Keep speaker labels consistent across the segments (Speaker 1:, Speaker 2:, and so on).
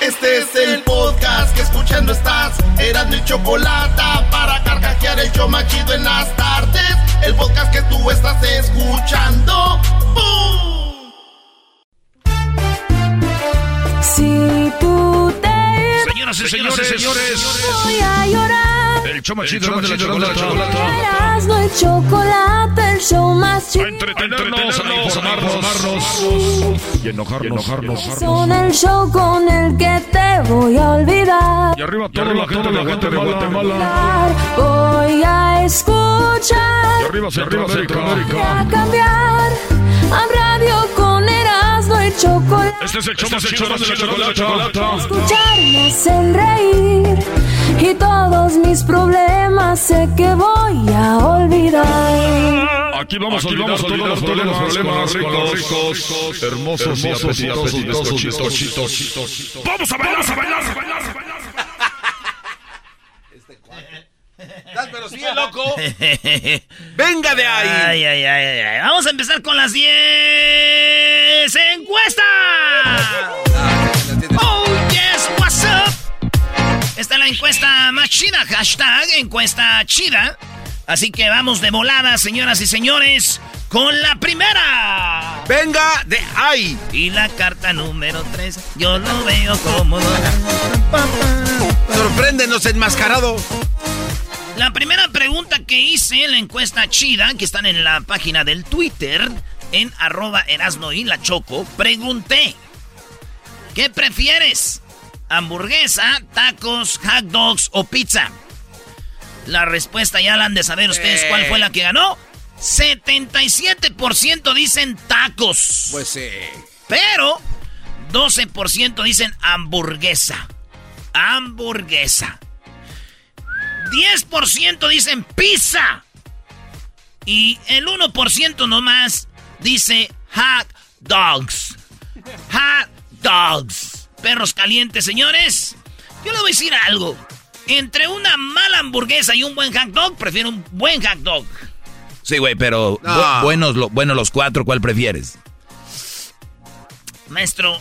Speaker 1: Este es el podcast que escuchando estás. Eran mi chocolate para carcajear el show machido en las tardes. El podcast que tú estás escuchando. ¡Bum!
Speaker 2: Si tú te
Speaker 3: Señoras y señores, señores.
Speaker 2: voy a llorar.
Speaker 3: El show más chido de la chocolata.
Speaker 2: Erasmo y chocolate, el show más
Speaker 3: A
Speaker 2: chido.
Speaker 3: entretenernos, a informarnos y enojarnos.
Speaker 2: Son el show con el que te voy a olvidar.
Speaker 3: Y arriba toda la gente de Guatemala.
Speaker 2: Voy a escuchar.
Speaker 3: Y arriba Centroamérica.
Speaker 2: Voy a cambiar a radio con Erasmo y chocolate.
Speaker 3: Este es el show más chido de la chocolata.
Speaker 2: Escuchar me hacen reír y todos mis problemas sé que voy a olvidar.
Speaker 3: Aquí vamos a olvidar todos los problemas ricos, hermosos y apetitosos, bizcochitos. ¡Vamos a bailar, a bailar, a bailar, bailar!
Speaker 4: Estás pero sigue loco. Venga de ahí.
Speaker 5: Ay, ay, ay, ay, ay. Vamos a empezar con las 10 encuestas. Oh, yes, what's up? Esta es la encuesta más chida. Hashtag encuesta chida. Así que vamos de volada, señoras y señores, con la primera.
Speaker 4: Venga de ahí.
Speaker 5: Y la carta número 3, yo lo veo cómodo.
Speaker 4: Sorpréndenos enmascarado.
Speaker 5: La primera pregunta que hice en la encuesta chida, que están en la página del Twitter, en arroba Erasno y la Choco, pregunté, ¿qué prefieres? ¿Hamburguesa, tacos, hot dogs o pizza? La respuesta ya la han de saber ustedes
Speaker 4: Eh.
Speaker 5: cuál fue la que ganó. 77% dicen tacos.
Speaker 4: Pues sí.
Speaker 5: Pero 12% dicen hamburguesa. Hamburguesa. 10% dicen pizza. Y el 1% nomás dice hot dogs. Hot dogs. Perros calientes, señores. Yo le voy a decir algo. Entre una mala hamburguesa y un buen hot dog, prefiero un buen hot dog.
Speaker 6: Sí, güey, pero
Speaker 4: No.
Speaker 6: bu- buenos, lo- buenos los cuatro, ¿cuál prefieres?
Speaker 5: Maestro,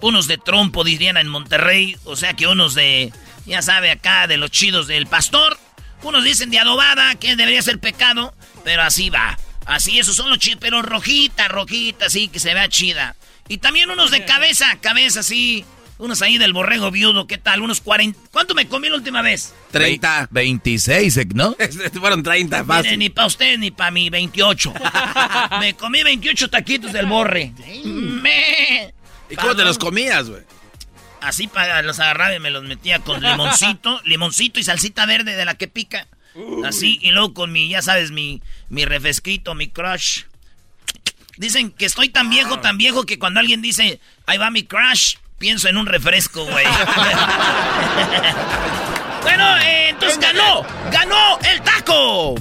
Speaker 5: unos de trompo dirían en Monterrey, o sea que unos de, ya sabe, acá de los chidos del pastor. Unos dicen de adobada, que debería ser pecado, pero así va. Así, esos son los chidos, pero rojita, rojita, así, que se vea chida. Y también unos de cabeza, cabeza, sí. Unos ahí del borrego viudo, ¿qué tal? Unos 40. ¿Cuánto me comí la última vez?
Speaker 4: 30.
Speaker 6: 26, eh, ¿no?
Speaker 4: Fueron 30,
Speaker 5: Mire,
Speaker 4: fácil.
Speaker 5: ni para usted ni para mí, 28. me comí 28 taquitos del borre. Me.
Speaker 4: ¿Y cómo te los comías, güey?
Speaker 5: Así para los agarraba y me los metía con limoncito, limoncito y salsita verde de la que pica. Así, y luego con mi, ya sabes, mi, mi refresquito, mi crush. Dicen que estoy tan viejo, tan viejo que cuando alguien dice, ahí va mi crush, pienso en un refresco, güey. bueno, eh, entonces ganó, ganó el taco.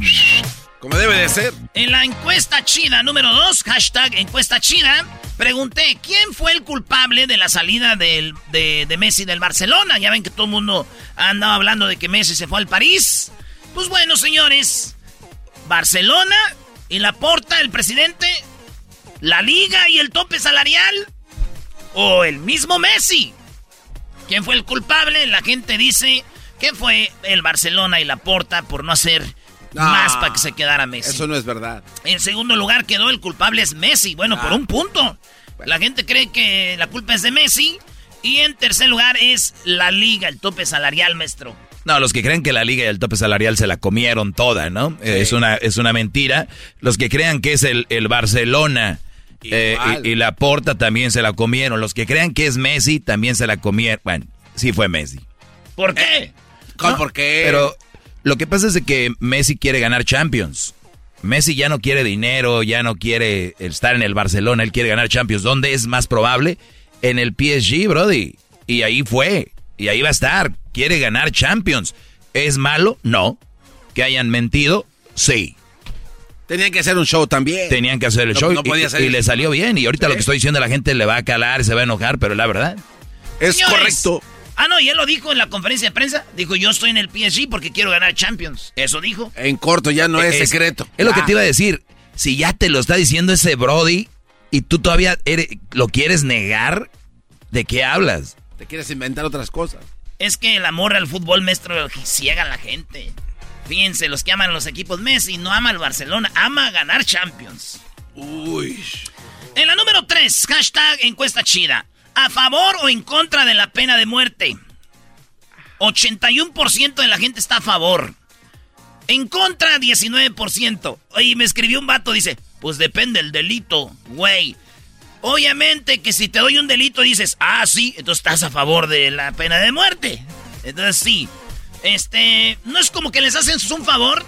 Speaker 4: Como debe de ser.
Speaker 5: En la encuesta chida número 2, hashtag encuesta chida, pregunté quién fue el culpable de la salida del- de, de Messi del Barcelona. Ya ven que todo el mundo ha andado hablando de que Messi se fue al París. Pues bueno, señores, Barcelona y la porta, el presidente, la liga y el tope salarial, o el mismo Messi. ¿Quién fue el culpable? La gente dice que fue el Barcelona y la porta por no hacer
Speaker 4: No,
Speaker 5: más para que se quedara Messi.
Speaker 4: Eso no es verdad.
Speaker 5: En segundo lugar quedó el culpable es Messi. Bueno, por
Speaker 4: Ah.
Speaker 5: un punto. La gente cree que la culpa es de Messi Y en tercer lugar es la liga, el tope salarial, maestro.
Speaker 6: No, los que creen que la liga y el tope salarial se la comieron toda, ¿no? Es, una, es una mentira. Los que crean que es el, el Barcelona eh, y, la Porta también se la comieron. Los que crean que es Messi también se la comieron. Bueno, sí fue Messi.
Speaker 5: ¿Por qué?
Speaker 4: ¿Cómo por qué?
Speaker 6: Pero lo que pasa es que Messi quiere ganar Champions. Messi ya no quiere dinero, ya no quiere estar en el Barcelona, él quiere ganar Champions. ¿Dónde es más probable? En el PSG, Brody. Y ahí fue. Y ahí va a estar. Quiere ganar Champions. ¿Es malo? No. ¿Que hayan mentido? Sí.
Speaker 4: Tenían que hacer un show también.
Speaker 6: Tenían que hacer el show y, le salió bien. Y ahorita lo que estoy diciendo la gente le va a calar, se va a enojar, pero la verdad.
Speaker 4: Es correcto.
Speaker 5: Ah, no, y él lo dijo en la conferencia de prensa. Dijo, yo estoy en el PSG porque quiero ganar Champions. Eso dijo.
Speaker 4: En corto, ya no es, secreto.
Speaker 6: Es lo que te iba a decir. Si ya te lo está diciendo ese Brody y tú todavía lo quieres negar, ¿de qué hablas?
Speaker 4: Te quieres inventar otras cosas.
Speaker 5: Es que el amor al fútbol, maestro, ciega a la gente. Fíjense, los que aman los equipos Messi no ama al Barcelona, ama ganar Champions.
Speaker 4: Uy.
Speaker 5: En la número 3, hashtag encuesta chida. ¿A favor o en contra de la pena de muerte? 81% de la gente está a favor. En contra, 19%. Oye, me escribió un vato, dice, pues depende el delito, güey. Obviamente que si te doy un delito dices, ah, sí, entonces estás a favor de la pena de muerte. Entonces sí. Este, no es como que les hacen un favor.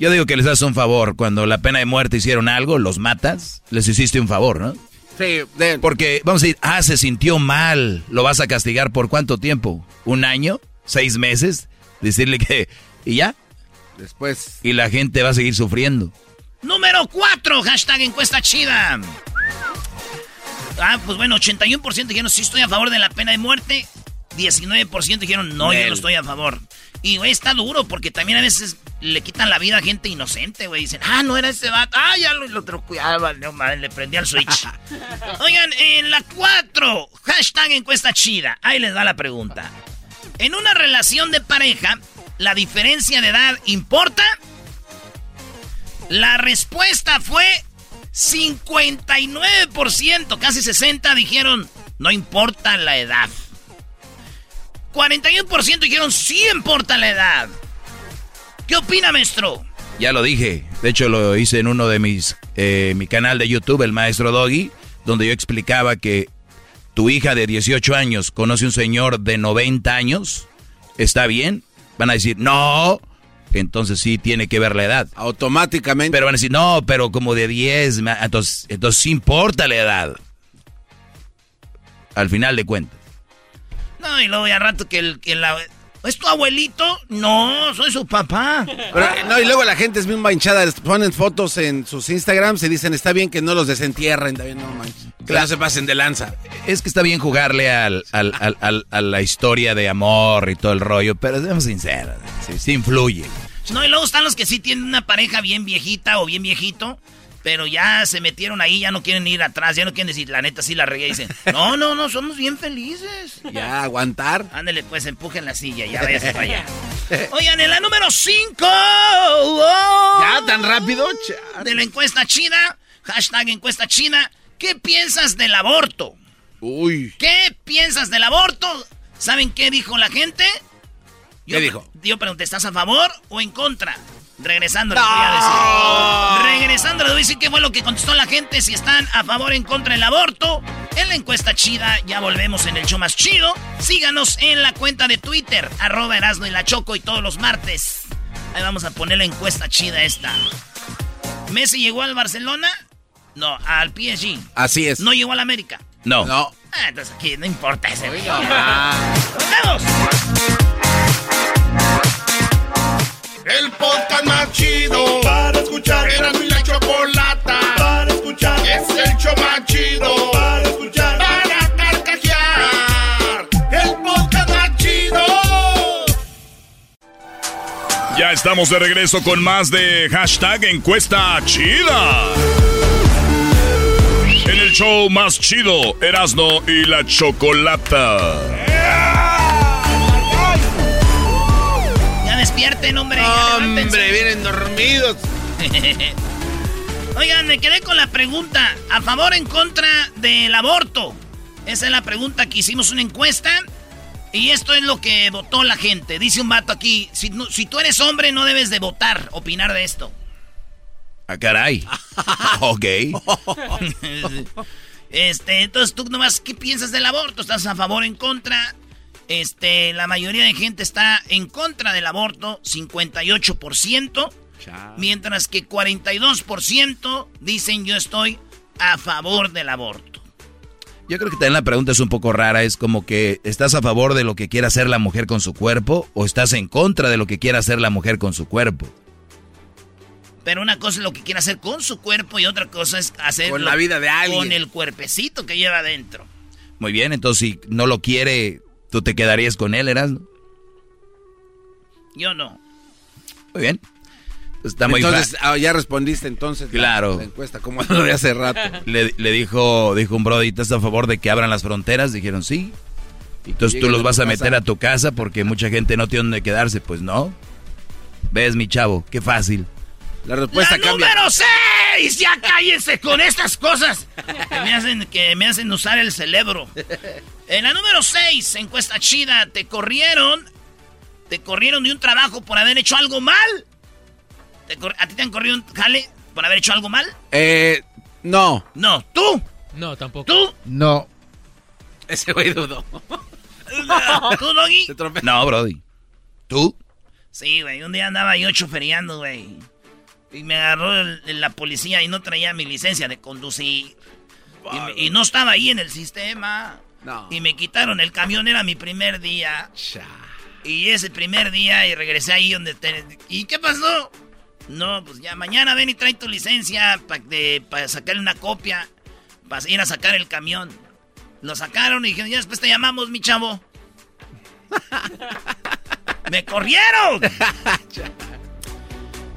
Speaker 6: Yo digo que les haces un favor. Cuando la pena de muerte hicieron algo, los matas, les hiciste un favor, ¿no?
Speaker 4: Sí,
Speaker 6: Porque vamos a decir, ah, se sintió mal, lo vas a castigar por cuánto tiempo? ¿Un año? ¿Seis meses? Decirle que... ¿Y ya?
Speaker 4: Después...
Speaker 6: Y la gente va a seguir sufriendo.
Speaker 5: Número cuatro, hashtag encuesta chida. Ah, pues bueno, 81% dijeron sí estoy a favor de la pena de muerte. 19% dijeron no, yo no estoy a favor. Y, güey, está duro porque también a veces le quitan la vida a gente inocente, güey. Dicen, ah, no era ese vato. Ah, ya lo, otro cuidaba, no madre, le prendí al switch. Oigan, en la 4, hashtag encuesta chida. Ahí les da la pregunta. En una relación de pareja, ¿la diferencia de edad importa? La respuesta fue 59%, casi 60% dijeron, no importa la edad. 41% dijeron sí importa la edad. ¿Qué opina, maestro?
Speaker 6: Ya lo dije. De hecho, lo hice en uno de mis. Eh, mi canal de YouTube, el maestro Doggy, donde yo explicaba que tu hija de 18 años conoce un señor de 90 años. ¿Está bien? Van a decir, no. Entonces sí tiene que ver la edad.
Speaker 4: Automáticamente.
Speaker 6: Pero van a decir, no, pero como de 10. Entonces, entonces sí importa la edad. Al final de cuentas.
Speaker 5: No, y luego ya rato que el, que la... ¿Es tu abuelito? No, soy su papá.
Speaker 4: no, y luego la gente es muy manchada, ponen fotos en sus Instagrams y dicen, está bien que no los desentierren, también no manches. Que no se pasen de lanza.
Speaker 6: Es que está bien jugarle al, a la historia de amor y todo el rollo, pero seamos sinceros, sí, sí influye.
Speaker 5: No, y luego están los que sí tienen una pareja bien viejita o bien viejito pero ya se metieron ahí, ya no quieren ir atrás, ya no quieren decir, la neta sí la regué. Dicen, no, no, no, somos bien felices.
Speaker 4: Ya, aguantar.
Speaker 5: Ándale, pues empujen la silla, ya váyase para allá. Oigan, en la número 5. ya,
Speaker 4: tan rápido.
Speaker 5: De la encuesta china, hashtag encuesta china. ¿Qué piensas del aborto?
Speaker 4: Uy.
Speaker 5: ¿Qué piensas del aborto? ¿Saben qué dijo la gente?
Speaker 4: ¿Qué dijo?
Speaker 5: Yo pregunté, ¿estás a favor o en contra? Regresando, les voy a decir. Regresando, les voy a decir qué fue lo que contestó la gente. Si están a favor o en contra del aborto. En la encuesta chida, ya volvemos en el show más chido. Síganos en la cuenta de Twitter, arroba Erasmo y la Choco, y todos los martes. Ahí vamos a poner la encuesta chida esta. ¿Messi llegó al Barcelona? No, al PSG.
Speaker 4: Así es.
Speaker 5: ¿No llegó al América?
Speaker 6: No.
Speaker 4: No.
Speaker 5: Ah, entonces aquí no importa ese. ¡Vamos!
Speaker 1: El podcast más chido para escuchar. Era mi la chocolata para escuchar. Es el show más chido para escuchar. Para carcajear. El podcast más chido.
Speaker 3: Ya estamos de regreso con más de hashtag encuesta chida. En el show más chido, Erasno y la chocolata.
Speaker 5: Despierten, hombre.
Speaker 4: Hombre, vienen dormidos.
Speaker 5: Oigan, me quedé con la pregunta. ¿A favor o en contra del aborto? Esa es la pregunta que hicimos una encuesta. Y esto es lo que votó la gente. Dice un vato aquí, si, si tú eres hombre no debes de votar, opinar de esto.
Speaker 6: Ah, caray. ok.
Speaker 5: este, entonces tú nomás, ¿qué piensas del aborto? ¿Estás a favor o en contra? Este, la mayoría de gente está en contra del aborto, 58%, mientras que 42% dicen yo estoy a favor del aborto.
Speaker 6: Yo creo que también la pregunta es un poco rara, es como que ¿estás a favor de lo que quiera hacer la mujer con su cuerpo o estás en contra de lo que quiera hacer la mujer con su cuerpo?
Speaker 5: Pero una cosa es lo que quiere hacer con su cuerpo y otra cosa es hacer
Speaker 4: con la vida de alguien.
Speaker 5: Con el cuerpecito que lleva adentro.
Speaker 6: Muy bien, entonces si no lo quiere, ¿tú te quedarías con él, Erasmo?
Speaker 5: Yo no.
Speaker 6: Muy bien. Está muy
Speaker 4: entonces, ah, ya respondiste entonces
Speaker 6: claro.
Speaker 4: la, encuesta, como lo de hace rato.
Speaker 6: Le, dijo, dijo un brody, ¿estás a favor de que abran las fronteras? Dijeron, sí. Entonces tú los vas a meter a tu casa porque mucha gente no tiene donde quedarse. Pues no. ¿Ves, mi chavo? Qué fácil.
Speaker 4: La respuesta
Speaker 5: la número 6. Ya cállense con estas cosas que me hacen, que me hacen usar el cerebro. En la número 6, encuesta chida, te corrieron. Te corrieron de un trabajo por haber hecho algo mal. ¿A ti te han corrido un jale por haber hecho algo mal?
Speaker 4: Eh, no.
Speaker 5: No, ¿tú?
Speaker 7: No, tampoco.
Speaker 5: ¿Tú?
Speaker 4: No. Ese güey dudó.
Speaker 5: ¿Tú, Doggy?
Speaker 6: No, Brody. ¿Tú?
Speaker 5: Sí, güey. Un día andaba yo choferiando, güey. Y me agarró la policía y no traía mi licencia de conducir. Y, no estaba ahí en el sistema. No. Y me quitaron el camión, era mi primer día. Y ese primer día y regresé ahí donde... Te... ¿Y qué pasó? No, pues ya mañana ven y trae tu licencia para sacarle una copia. Para ir a sacar el camión. Lo sacaron y dijeron, ya después te llamamos, mi chavo. ¡Me corrieron!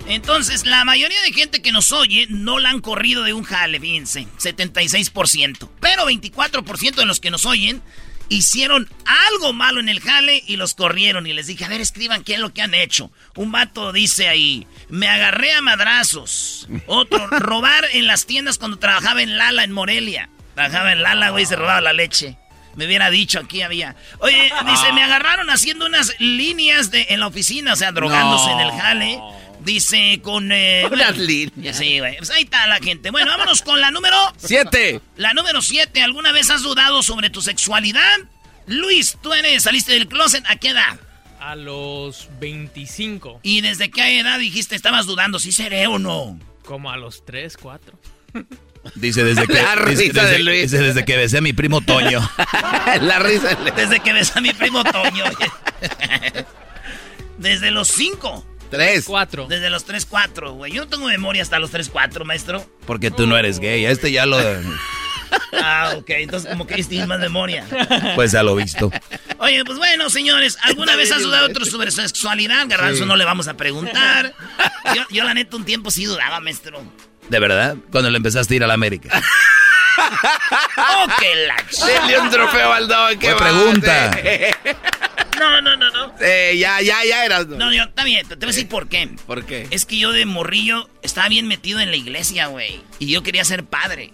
Speaker 5: Entonces, la mayoría de gente que nos oye no la han corrido de un jale, fíjense, 76%. Pero 24% de los que nos oyen hicieron algo malo en el jale y los corrieron. Y les dije, a ver, escriban qué es lo que han hecho. Un vato dice ahí, me agarré a madrazos. Otro, robar en las tiendas cuando trabajaba en Lala, en Morelia. Trabajaba en Lala, güey, se robaba la leche. Me hubiera dicho, aquí había. Oye, dice, me agarraron haciendo unas líneas de, en la oficina, o sea, drogándose en el jale. Dice con... Eh,
Speaker 4: Unas líneas.
Speaker 5: Sí, güey. Pues ahí está la gente. Bueno, vámonos con la número...
Speaker 4: Siete.
Speaker 5: La número siete. ¿Alguna vez has dudado sobre tu sexualidad? Luis, tú eres, saliste del closet, ¿a qué edad?
Speaker 7: A los 25.
Speaker 5: ¿Y desde qué edad dijiste, estabas dudando si seré o no?
Speaker 7: Como a los 3, 4.
Speaker 6: Dice desde que, desde, desde que besé a mi primo Toño.
Speaker 4: la risa.
Speaker 5: Desde que besé a mi primo Toño. desde los 5.
Speaker 4: Tres.
Speaker 7: Cuatro.
Speaker 5: Desde los tres, cuatro, güey. Yo no tengo memoria hasta los tres, cuatro, maestro.
Speaker 6: Porque tú no eres gay. A este ya lo...
Speaker 5: ah, ok. Entonces, como que tienes más memoria.
Speaker 6: Pues ya lo visto.
Speaker 5: Oye, pues bueno, señores. ¿Alguna vez has dudado otro sobre su sexualidad? Garranzo no le vamos a preguntar. Yo, yo, la neta, un tiempo sí dudaba, maestro.
Speaker 6: ¿De verdad? Cuando le empezaste a ir a la América.
Speaker 5: ¡Oh, qué la
Speaker 4: un trofeo al ¡Qué
Speaker 6: pregunta!
Speaker 5: No, no, no, no.
Speaker 4: Eh, ya, ya, ya eras.
Speaker 5: No, yo, está bien, te voy a decir por qué.
Speaker 4: ¿Por qué?
Speaker 5: Es que yo de morrillo estaba bien metido en la iglesia, güey. Y yo quería ser padre.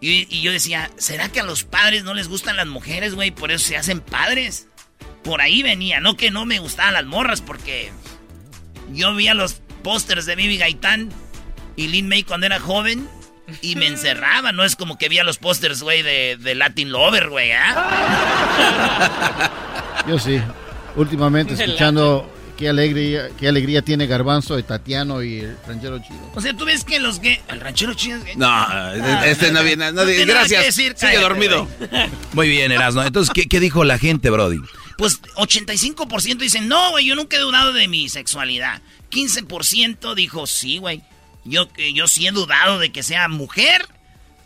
Speaker 5: Y, y, yo decía, ¿será que a los padres no les gustan las mujeres, güey? Por eso se hacen padres. Por ahí venía, no que no me gustaban las morras, porque yo veía los pósters de Bibi Gaitán y Lin May cuando era joven y me encerraba. No es como que veía los pósters, güey, de, de, Latin Lover, güey, ¿ah?
Speaker 8: Yo sí. Últimamente escuchando qué alegría, qué alegría tiene Garbanzo de Tatiano y el ranchero chido.
Speaker 5: O sea, tú ves que los que. ¿El ranchero chido es
Speaker 4: No, ah, este no viene. No, gracias. Decir, Sigue dormido.
Speaker 6: Muy bien, Erasmo. Entonces, ¿qué, ¿qué, dijo la gente, Brody?
Speaker 5: Pues 85% dicen, no, güey, yo nunca he dudado de mi sexualidad. 15% dijo, sí, güey. Yo, yo sí he dudado de que sea mujer.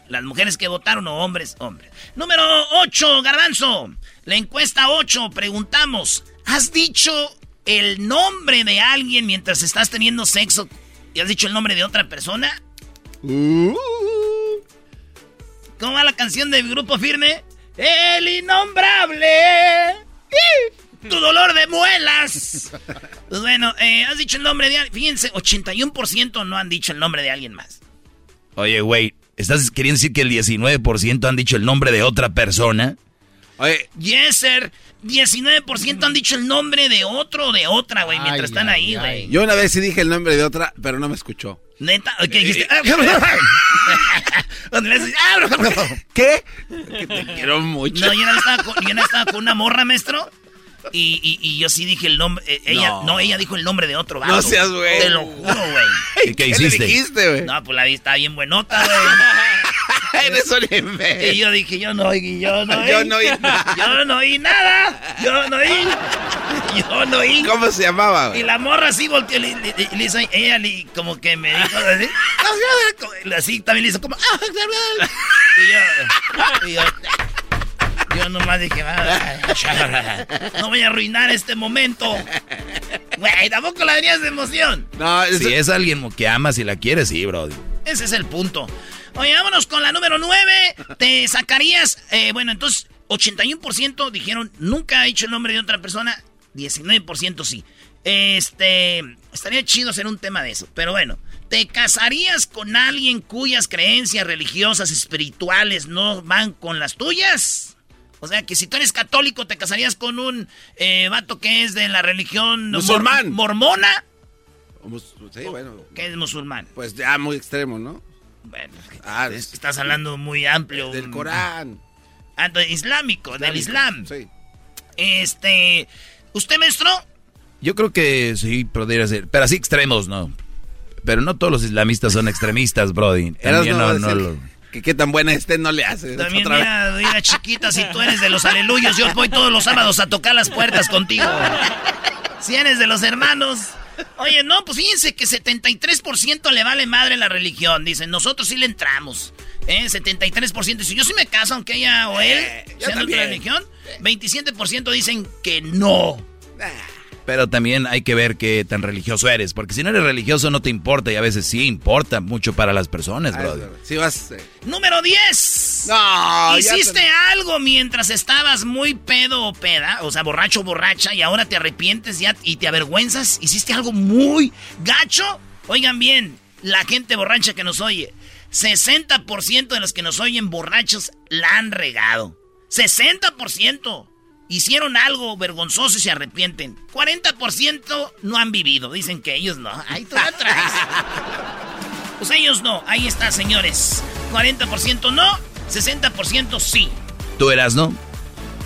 Speaker 5: Las mujeres que votaron o hombres, hombres. Número 8, Garbanzo. La encuesta 8, preguntamos, ¿has dicho el nombre de alguien mientras estás teniendo sexo y has dicho el nombre de otra persona? Uh. ¿Cómo va la canción del grupo firme? El innombrable. Tu dolor de muelas. Pues bueno, eh, has dicho el nombre de alguien. Fíjense, 81% no han dicho el nombre de alguien más.
Speaker 6: Oye, güey, ¿Estás queriendo decir que el 19% han dicho el nombre de otra persona?
Speaker 4: Oye.
Speaker 5: Yes, sir. 19% han dicho el nombre de otro o de otra, güey, mientras están ahí, güey.
Speaker 4: Yo una vez sí dije el nombre de otra, pero no me escuchó.
Speaker 5: Neta, ¿qué dijiste?
Speaker 4: ¿Qué? Que te quiero mucho.
Speaker 5: No, yo no estaba con, yo no estaba con una morra, maestro. Y, y, y, yo sí dije el nombre. eh, ella, no.
Speaker 4: No.
Speaker 5: ella dijo el nombre de otro vato.
Speaker 4: No seas güey.
Speaker 5: Te lo juro, güey.
Speaker 6: ¿Y qué hiciste?
Speaker 4: le dijiste, güey?
Speaker 5: No, pues la vi estaba bien buenota, güey.
Speaker 4: Eres un imbécil.
Speaker 5: Y yo dije, yo no oí, yo no oí.
Speaker 4: Yo no oí nada.
Speaker 5: Yo no oí nada. Yo no oí. Yo no oí.
Speaker 4: ¿Cómo se llamaba,
Speaker 5: Y la morra así volteó y le, hizo, ella le- como que me dijo así, así también le hizo como, "Ah, y yo, y yo, yo nomás dije, "Ah, no voy a arruinar este momento. Güey, tampoco la verías de emoción.
Speaker 4: No, es-
Speaker 6: Si es alguien que amas y la quieres, sí, brody.
Speaker 5: Ese es el punto. Oye, vámonos con la número 9. Te sacarías, eh, bueno, entonces 81% dijeron nunca ha dicho el nombre de otra persona, 19% sí. Este, estaría chido hacer un tema de eso, pero bueno, ¿te casarías con alguien cuyas creencias religiosas, espirituales no van con las tuyas? O sea, que si tú eres católico, ¿te casarías con un eh, vato que es de la religión mor-
Speaker 4: Musulmán.
Speaker 5: mormona?
Speaker 4: Sí, bueno.
Speaker 5: Que es musulmán.
Speaker 4: Pues ya muy extremo, ¿no?
Speaker 5: Bueno, es que
Speaker 4: Ah,
Speaker 5: es estás hablando muy amplio.
Speaker 4: Del Corán.
Speaker 5: Ah, islámico, del Islam.
Speaker 4: Sí.
Speaker 5: Este. ¿Usted, maestro?
Speaker 6: Yo creo que sí, podría ser. Pero así extremos, ¿no. Pero no todos los islamistas son extremistas, brody. También
Speaker 4: no,
Speaker 6: no, no
Speaker 4: Que qué tan buena esté no le hace.
Speaker 5: También,
Speaker 4: Otra vez.
Speaker 5: mira, mira, chiquita, si tú eres de los aleluyos, yo voy todos los sábados a tocar las puertas contigo. Si eres de los hermanos. Oye, no, pues fíjense que 73% le vale madre la religión. Dicen, nosotros sí le entramos. ¿Eh? 73% dicen, yo sí me caso, aunque ella o él
Speaker 4: Eh, yo
Speaker 5: sean de otra religión. 27% dicen que no.
Speaker 6: Pero también hay que ver qué tan religioso eres. Porque si no eres religioso no te importa y a veces sí importa mucho para las personas,
Speaker 4: Ah,
Speaker 6: brody.
Speaker 4: Si vas. eh,
Speaker 5: Número 10.
Speaker 4: No,
Speaker 5: Hiciste
Speaker 4: te-
Speaker 5: algo mientras estabas muy pedo o peda, o sea, borracho o borracha, y ahora te arrepientes ya y te avergüenzas. Hiciste algo muy gacho. Oigan bien, la gente borracha que nos oye, 60% de los que nos oyen borrachos la han regado. 60%. Hicieron algo vergonzoso y se arrepienten. 40% no han vivido. Dicen que ellos no. Ahí tú la traes. Pues ellos no. Ahí está, señores. 40% no, 60% sí.
Speaker 6: ¿Tú eras, no?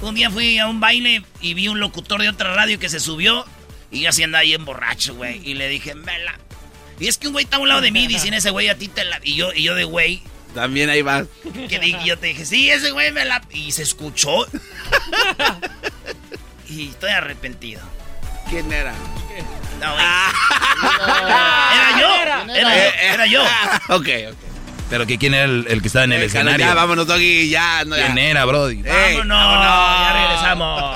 Speaker 5: Un día fui a un baile y vi un locutor de otra radio que se subió y yo así andaba ahí en borracho, güey. Y le dije, vela. Y es que un güey está a un lado de mí, dicen ese güey a ti te la... Y yo, y yo de güey,
Speaker 4: También ahí vas.
Speaker 5: que yo te dije, sí, ese güey me la... Y se escuchó. y estoy arrepentido.
Speaker 4: ¿Quién era?
Speaker 5: No, güey. Era yo. Era yo. Era yo.
Speaker 4: ok, ok.
Speaker 6: Pero que quién era el, el que estaba en el
Speaker 4: Eh,
Speaker 6: escenario.
Speaker 4: Ya, vámonos, Doggy, ya. No, ya.
Speaker 6: ¿Quién era, brody?
Speaker 4: Ey,
Speaker 5: Vámonos, ya regresamos.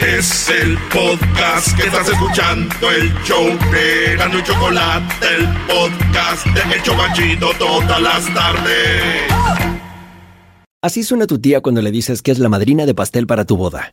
Speaker 3: Es el podcast que estás escuchando, el show de Gano y Chocolate, el podcast de El Chobachito todas las tardes.
Speaker 9: Así suena tu tía cuando le dices que es la madrina de pastel para tu boda.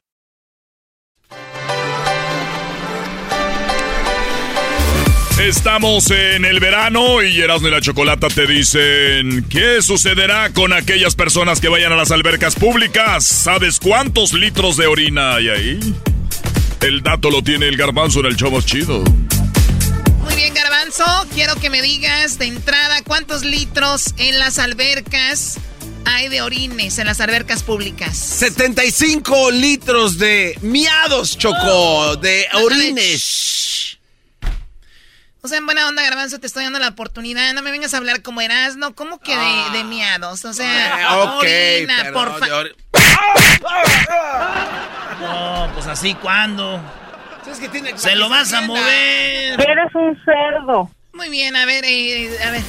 Speaker 10: Estamos en el verano y Erasmo y la Chocolata te dicen ¿Qué sucederá con aquellas personas que vayan a las albercas públicas? ¿Sabes cuántos litros de orina hay ahí? El dato lo tiene el garbanzo en el show más chido.
Speaker 5: Muy bien, garbanzo. Quiero que me digas de entrada cuántos litros en las albercas hay de orines en las albercas públicas.
Speaker 4: 75 litros de miados, Choco, de orines.
Speaker 5: O sea, en buena onda, Garbanzo, te estoy dando la oportunidad. No me vengas a hablar como eras, ¿no? ¿Cómo que de, de miados? O sea,
Speaker 4: Ah, ok,
Speaker 5: orina,
Speaker 4: pero
Speaker 5: por favor.
Speaker 4: or-
Speaker 5: No, pues así, ¿cuándo?
Speaker 4: ¿Sabes que tiene
Speaker 5: Se lo vas a mover.
Speaker 11: Eres un cerdo.
Speaker 5: Muy bien, a ver, eh, a ver.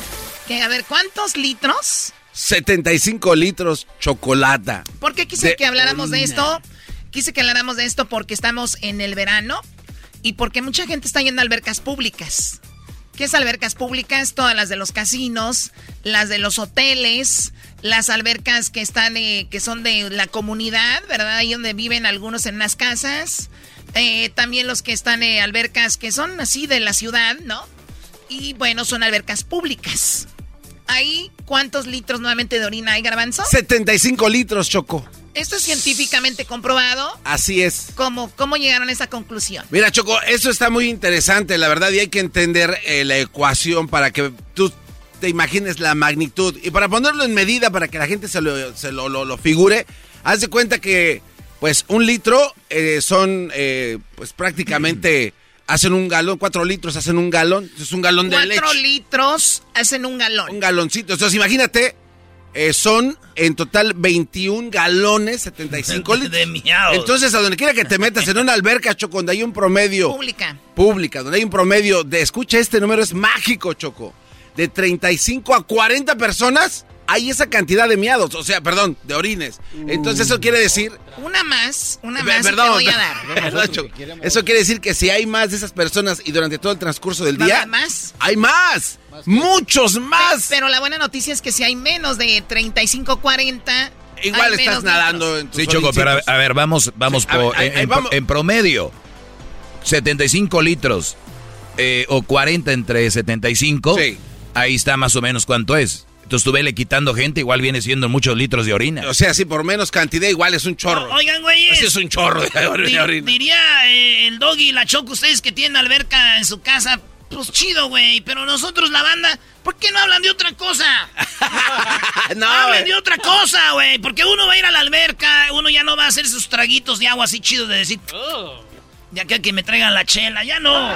Speaker 5: ¿qué? A ver, ¿cuántos litros?
Speaker 4: 75 litros chocolata.
Speaker 5: ¿Por qué quise
Speaker 4: De
Speaker 5: que habláramos de esto? Quise que habláramos de esto porque estamos en el verano y porque mucha gente está yendo a albercas públicas. ¿Qué es albercas públicas? Todas las de los casinos, las de los hoteles, las albercas que están, eh, que son de la comunidad, ¿verdad? Ahí donde viven algunos en unas casas. Eh, también los que están en albercas que son así de la ciudad, ¿no? Y bueno, son albercas públicas. Ahí, ¿cuántos litros nuevamente de orina hay, garbanzo?
Speaker 4: 75 litros, Choco.
Speaker 5: Esto es científicamente comprobado.
Speaker 4: Así es.
Speaker 5: ¿Cómo, cómo llegaron a esa conclusión?
Speaker 4: Mira, Choco, eso está muy interesante, la verdad, y hay que entender eh, la ecuación para que tú te imagines la magnitud. Y para ponerlo en medida, para que la gente se lo, se lo, lo- lo figure, haz de cuenta que, pues, un litro eh, son, eh, pues, prácticamente, hacen un galón, cuatro litros hacen un galón, es un galón de leche.
Speaker 5: Cuatro litros hacen un galón.
Speaker 4: Un galoncito. Entonces, imagínate, eh, son en total 21 galones, 75 litros.
Speaker 5: De miados.
Speaker 4: Entonces, a donde quiera que te metas, en una alberca, Choco, donde hay un promedio
Speaker 5: Pública.
Speaker 4: pública, donde hay un promedio de, escucha, este número es mágico, Choco, de 35 a 40 personas, hay esa cantidad de miados, o sea, perdón, de orines. Entonces, eso quiere decir...
Speaker 5: Una más, una más y
Speaker 4: perdón,
Speaker 5: te voy a dar.
Speaker 4: perdón. Eso quiere decir que si hay más de esas personas y durante todo el transcurso del
Speaker 5: ¿Va a
Speaker 4: día...
Speaker 5: más?
Speaker 4: ¡Hay más! ¡Muchos más!
Speaker 5: Pero la buena noticia es que si hay menos de 35, 40...
Speaker 4: Igual estás nadando en tus
Speaker 6: Sí, Choco, pero a, ver, vamos, vamos
Speaker 4: Sí, a
Speaker 6: por-
Speaker 4: ver,
Speaker 6: en,
Speaker 4: ahí
Speaker 6: en-
Speaker 4: vamos.
Speaker 6: en promedio. 75 litros eh, o 40 entre 75.
Speaker 4: Sí.
Speaker 6: Ahí está más o menos cuánto es. Entonces tú vele quitando gente, igual viene siendo muchos litros de orina.
Speaker 4: O sea, si por menos cantidad, igual es un chorro.
Speaker 5: O- Oigan, güeyes.
Speaker 4: Ese es un chorro de or-
Speaker 5: Di-
Speaker 4: de orina.
Speaker 5: diría eh, el doggy y la choco, ustedes que tienen alberca en su casa, pues chido, güey. Pero nosotros, la banda, ¿por qué no hablan de otra cosa?
Speaker 4: no,
Speaker 5: Hablen
Speaker 4: güey.
Speaker 5: de otra cosa, güey. Porque uno va a ir a la alberca, uno ya no va a hacer sus traguitos de agua así chidos de decir, ya que que me traigan la chela, ya no.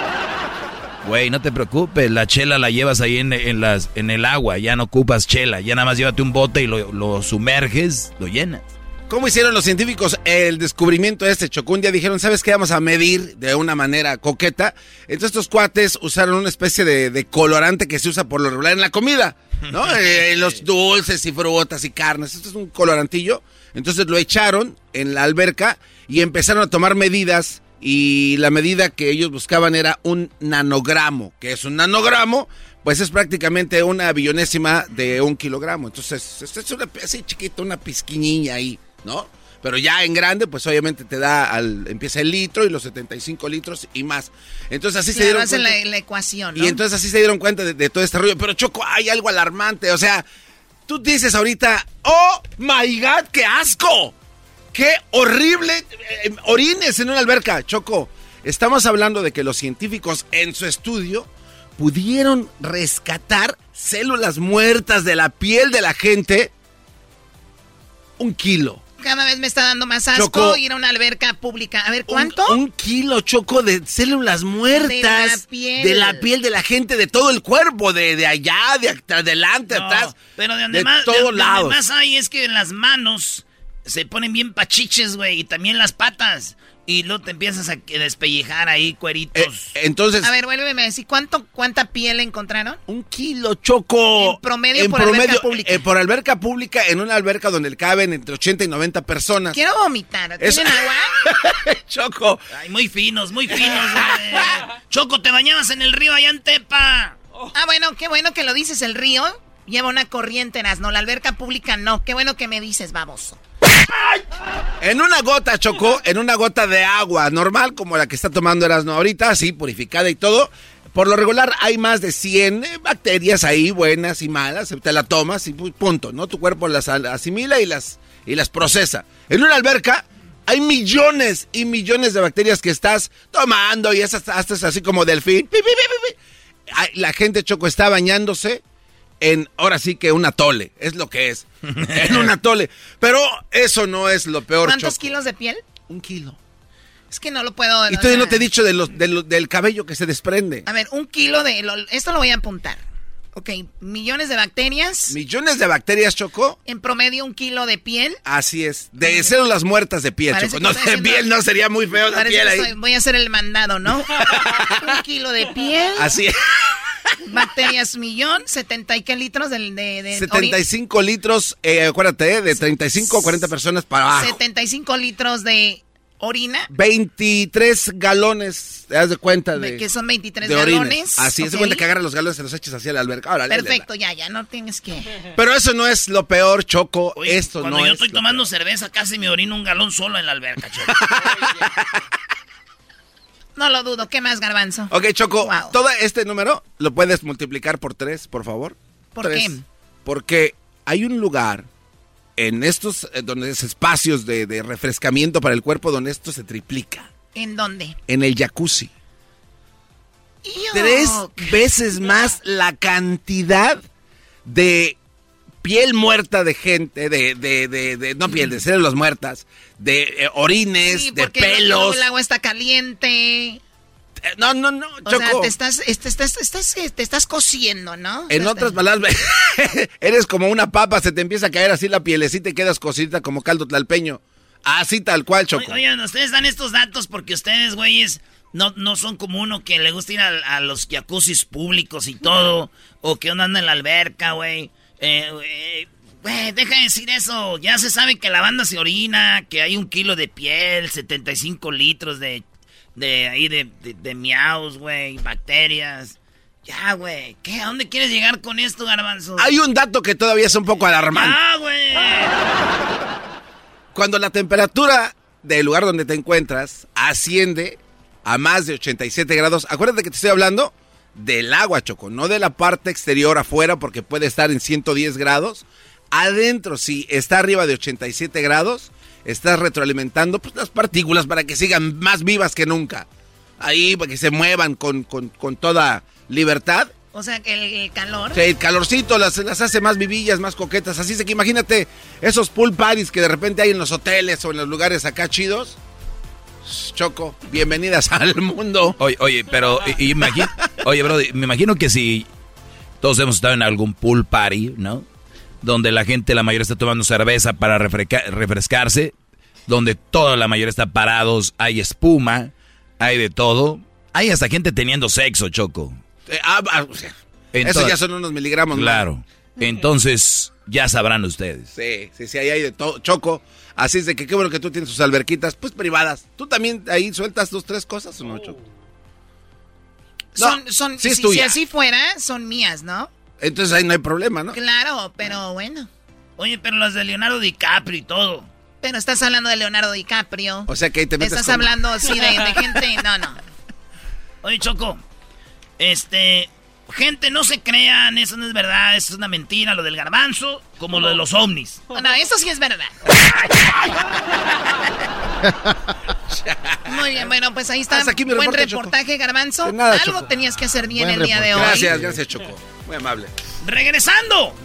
Speaker 6: Güey, no te preocupes, la chela la llevas ahí en, en las, en el agua, ya no ocupas chela, ya nada más llévate un bote y lo, lo sumerges, lo llenas.
Speaker 4: ¿Cómo hicieron los científicos el descubrimiento de este Choco? Un día dijeron, ¿sabes qué? Vamos a medir de una manera coqueta. Entonces estos cuates usaron una especie de, de colorante que se usa por lo regular en la comida, ¿no? Eh, en los dulces y frutas y carnes. Esto es un colorantillo. Entonces lo echaron en la alberca y empezaron a tomar medidas y la medida que ellos buscaban era un nanogramo. que es un nanogramo? Pues es prácticamente una billonésima de un kilogramo. Entonces, es una así chiquita, una pizquiñilla ahí, ¿no? Pero ya en grande, pues obviamente te da, al, empieza el litro y los 75 litros y más. Entonces así
Speaker 5: Sí,
Speaker 4: se dieron cuenta.
Speaker 5: la, la ecuación, ¿no?
Speaker 4: Y entonces así se dieron cuenta de, de todo este rollo. Pero Choco, hay algo alarmante. O sea, tú dices ahorita, oh my god, qué asco. Qué horrible eh, orines en una alberca. Choco, estamos hablando de que los científicos en su estudio pudieron rescatar células muertas de la piel de la gente un kilo.
Speaker 5: Cada vez me está dando más asco
Speaker 4: Choco.
Speaker 5: ir a una alberca pública. A ver, ¿cuánto?
Speaker 4: Un, un kilo, Choco, de células muertas.
Speaker 5: De la piel.
Speaker 4: De la piel de la gente, de todo el cuerpo, de, de allá, de adelante,
Speaker 5: No,
Speaker 4: atrás.
Speaker 5: Pero de donde
Speaker 4: de
Speaker 5: más, de
Speaker 4: todos
Speaker 5: donde
Speaker 4: lados.
Speaker 5: más hay es que en las manos se ponen bien pachiches, güey, y también las patas. Y luego te empiezas a que despellejar ahí, cueritos.
Speaker 4: Eh, entonces,
Speaker 5: a ver, vuélveme a decir, ¿cuánto, ¿cuánta piel encontraron?
Speaker 4: un kilo, Choco.
Speaker 5: En promedio por alberca pública.
Speaker 4: eh, por alberca pública, en una alberca donde caben entre 80 y 90 personas.
Speaker 5: Quiero vomitar.
Speaker 4: Eso-
Speaker 5: ¿Tienen agua?
Speaker 4: Choco.
Speaker 5: Ay, muy finos, muy finos, güey. Choco, te bañabas en el río allá en Tepa. Ah, bueno, qué bueno que lo dices, el río lleva una corriente, no, la alberca pública no. Qué bueno que me dices, baboso.
Speaker 4: En una gota, Choco, en una gota de agua normal, como la que está tomando Erasmo ahorita, así, purificada y todo, Por lo regular hay más de 100 bacterias ahí, buenas y malas, te la tomas y punto, ¿no? Tu cuerpo las asimila y las, y las procesa. En una alberca hay millones y millones de bacterias que estás tomando y esas hasta así como delfín. La gente choco está bañándose en, ahora sí que un atole, es lo que es, en un atole. Pero eso no es lo peor.
Speaker 11: ¿Cuántos kilos de piel?
Speaker 4: Un kilo.
Speaker 11: Es que no lo puedo.
Speaker 4: Y todavía no te he dicho de los, del cabello que se desprende.
Speaker 11: A ver, un kilo de. esto lo voy a apuntar. Ok, millones de bacterias.
Speaker 4: ¿Millones de bacterias, Choco?
Speaker 11: En promedio, un kilo de piel.
Speaker 4: Así es, de células muertas de piel, Choco. No de piel, no sería muy feo la piel ahí.
Speaker 11: voy a hacer el mandado, ¿no? un kilo de piel.
Speaker 4: Así es.
Speaker 11: Bacterias millón, 70 y qué litros de, de,
Speaker 4: 75 litros, eh, acuérdate, eh, de 35 a 40 personas para abajo.
Speaker 11: 75 litros de orina.
Speaker 4: 23 galones, te das de cuenta de.
Speaker 11: Que son 23 galones.
Speaker 4: Así, es de cuenta que agarras los galones y los echas hacia la alberca.
Speaker 11: Perfecto, ya, ya, no tienes que.
Speaker 4: Pero eso no es lo peor, Choco. Esto
Speaker 5: cuando
Speaker 4: no
Speaker 5: yo estoy tomando cerveza, casi me orino un galón solo en la alberca, Choco.
Speaker 11: no lo dudo. ¿Qué más, Garbanzo?
Speaker 4: Ok, Choco, todo este número lo puedes multiplicar por tres, por favor.
Speaker 11: ¿Por qué?
Speaker 4: Porque hay un lugar en estos eh, donde es espacios de, refrescamiento para el cuerpo donde esto se triplica.
Speaker 11: ¿En dónde?
Speaker 4: En el jacuzzi. Tres veces más la cantidad de piel muerta de gente, de, de, de, no piel, de células muertas, de eh, orines, de pelos.
Speaker 11: El agua está caliente.
Speaker 4: No, no, no,
Speaker 11: o Sea, te estás, te estás, estás, te estás cociendo, ¿no?
Speaker 4: En otras palabras, eres como una papa, se te empieza a caer así la pielecita y quedas cosita como caldo tlalpeño. Así tal cual, Choco.
Speaker 5: Oigan, ustedes dan estos datos porque ustedes, güeyes, no, no son como uno que le gusta ir a, los jacuzzis públicos y todo, o que uno anda en la alberca, güey. Eh, güey, deja de decir eso. Ya se sabe que la banda se orina, que hay un kilo de piel, 75 litros de de ahí de, de, miaus, güey, bacterias. Ya, güey. ¿Qué? ¿A dónde quieres llegar con esto, garbanzo?
Speaker 4: Hay un dato que todavía es un poco alarmante.
Speaker 5: ¡Ah, güey!
Speaker 4: Cuando la temperatura del lugar donde te encuentras asciende a más de 87 grados, acuérdate que te estoy hablando del agua, Choco, no de la parte exterior afuera, porque puede estar en 110 grados. Adentro, si está arriba de 87 grados, estás retroalimentando pues, las partículas para que sigan más vivas que nunca. Ahí, para que se muevan con, toda libertad.
Speaker 11: O sea, que el, calor.
Speaker 4: Sí, el calorcito las, las hace más vivillas, más coquetas. Así es que imagínate esos pool parties que de repente hay en los hoteles o en los lugares acá chidos. Choco, bienvenidas al mundo.
Speaker 6: Oye, oye, pero oye, bro, me imagino que si todos hemos estado en algún pool party, ¿no? donde la gente, la mayoría está tomando cerveza para refrescarse, donde toda la mayoría está parados, hay espuma, hay de todo. Hay hasta gente teniendo sexo, Choco.
Speaker 4: Eh, ah, ah, eso ya son unos miligramos.
Speaker 6: Claro. Entonces, ya sabrán ustedes.
Speaker 4: Sí, sí, sí, ahí hay de todo, Choco. Así es de que qué bueno que tú tienes tus alberquitas, pues privadas. ¿Tú también ahí sueltas dos, tres cosas o no, Choco?
Speaker 11: son, son, si así fuera, son mías, ¿no?
Speaker 4: Entonces ahí no hay problema, ¿no?
Speaker 11: Claro, pero bueno.
Speaker 5: Oye, pero las de Leonardo DiCaprio y todo.
Speaker 11: Pero estás hablando de Leonardo DiCaprio.
Speaker 4: O sea que ahí te metes
Speaker 11: Estás hablando así de, gente. No, no.
Speaker 5: Oye, Choco. Este. Gente, no se crean, eso no es verdad, eso es una mentira, lo del garbanzo, como lo de los ovnis.
Speaker 11: No, eso sí es verdad. Muy bien, bueno, pues ahí está. Buen reportaje, garbanzo. Algo tenías que hacer bien el día de hoy.
Speaker 4: Gracias, gracias, Choco. Muy amable.
Speaker 5: Regresando.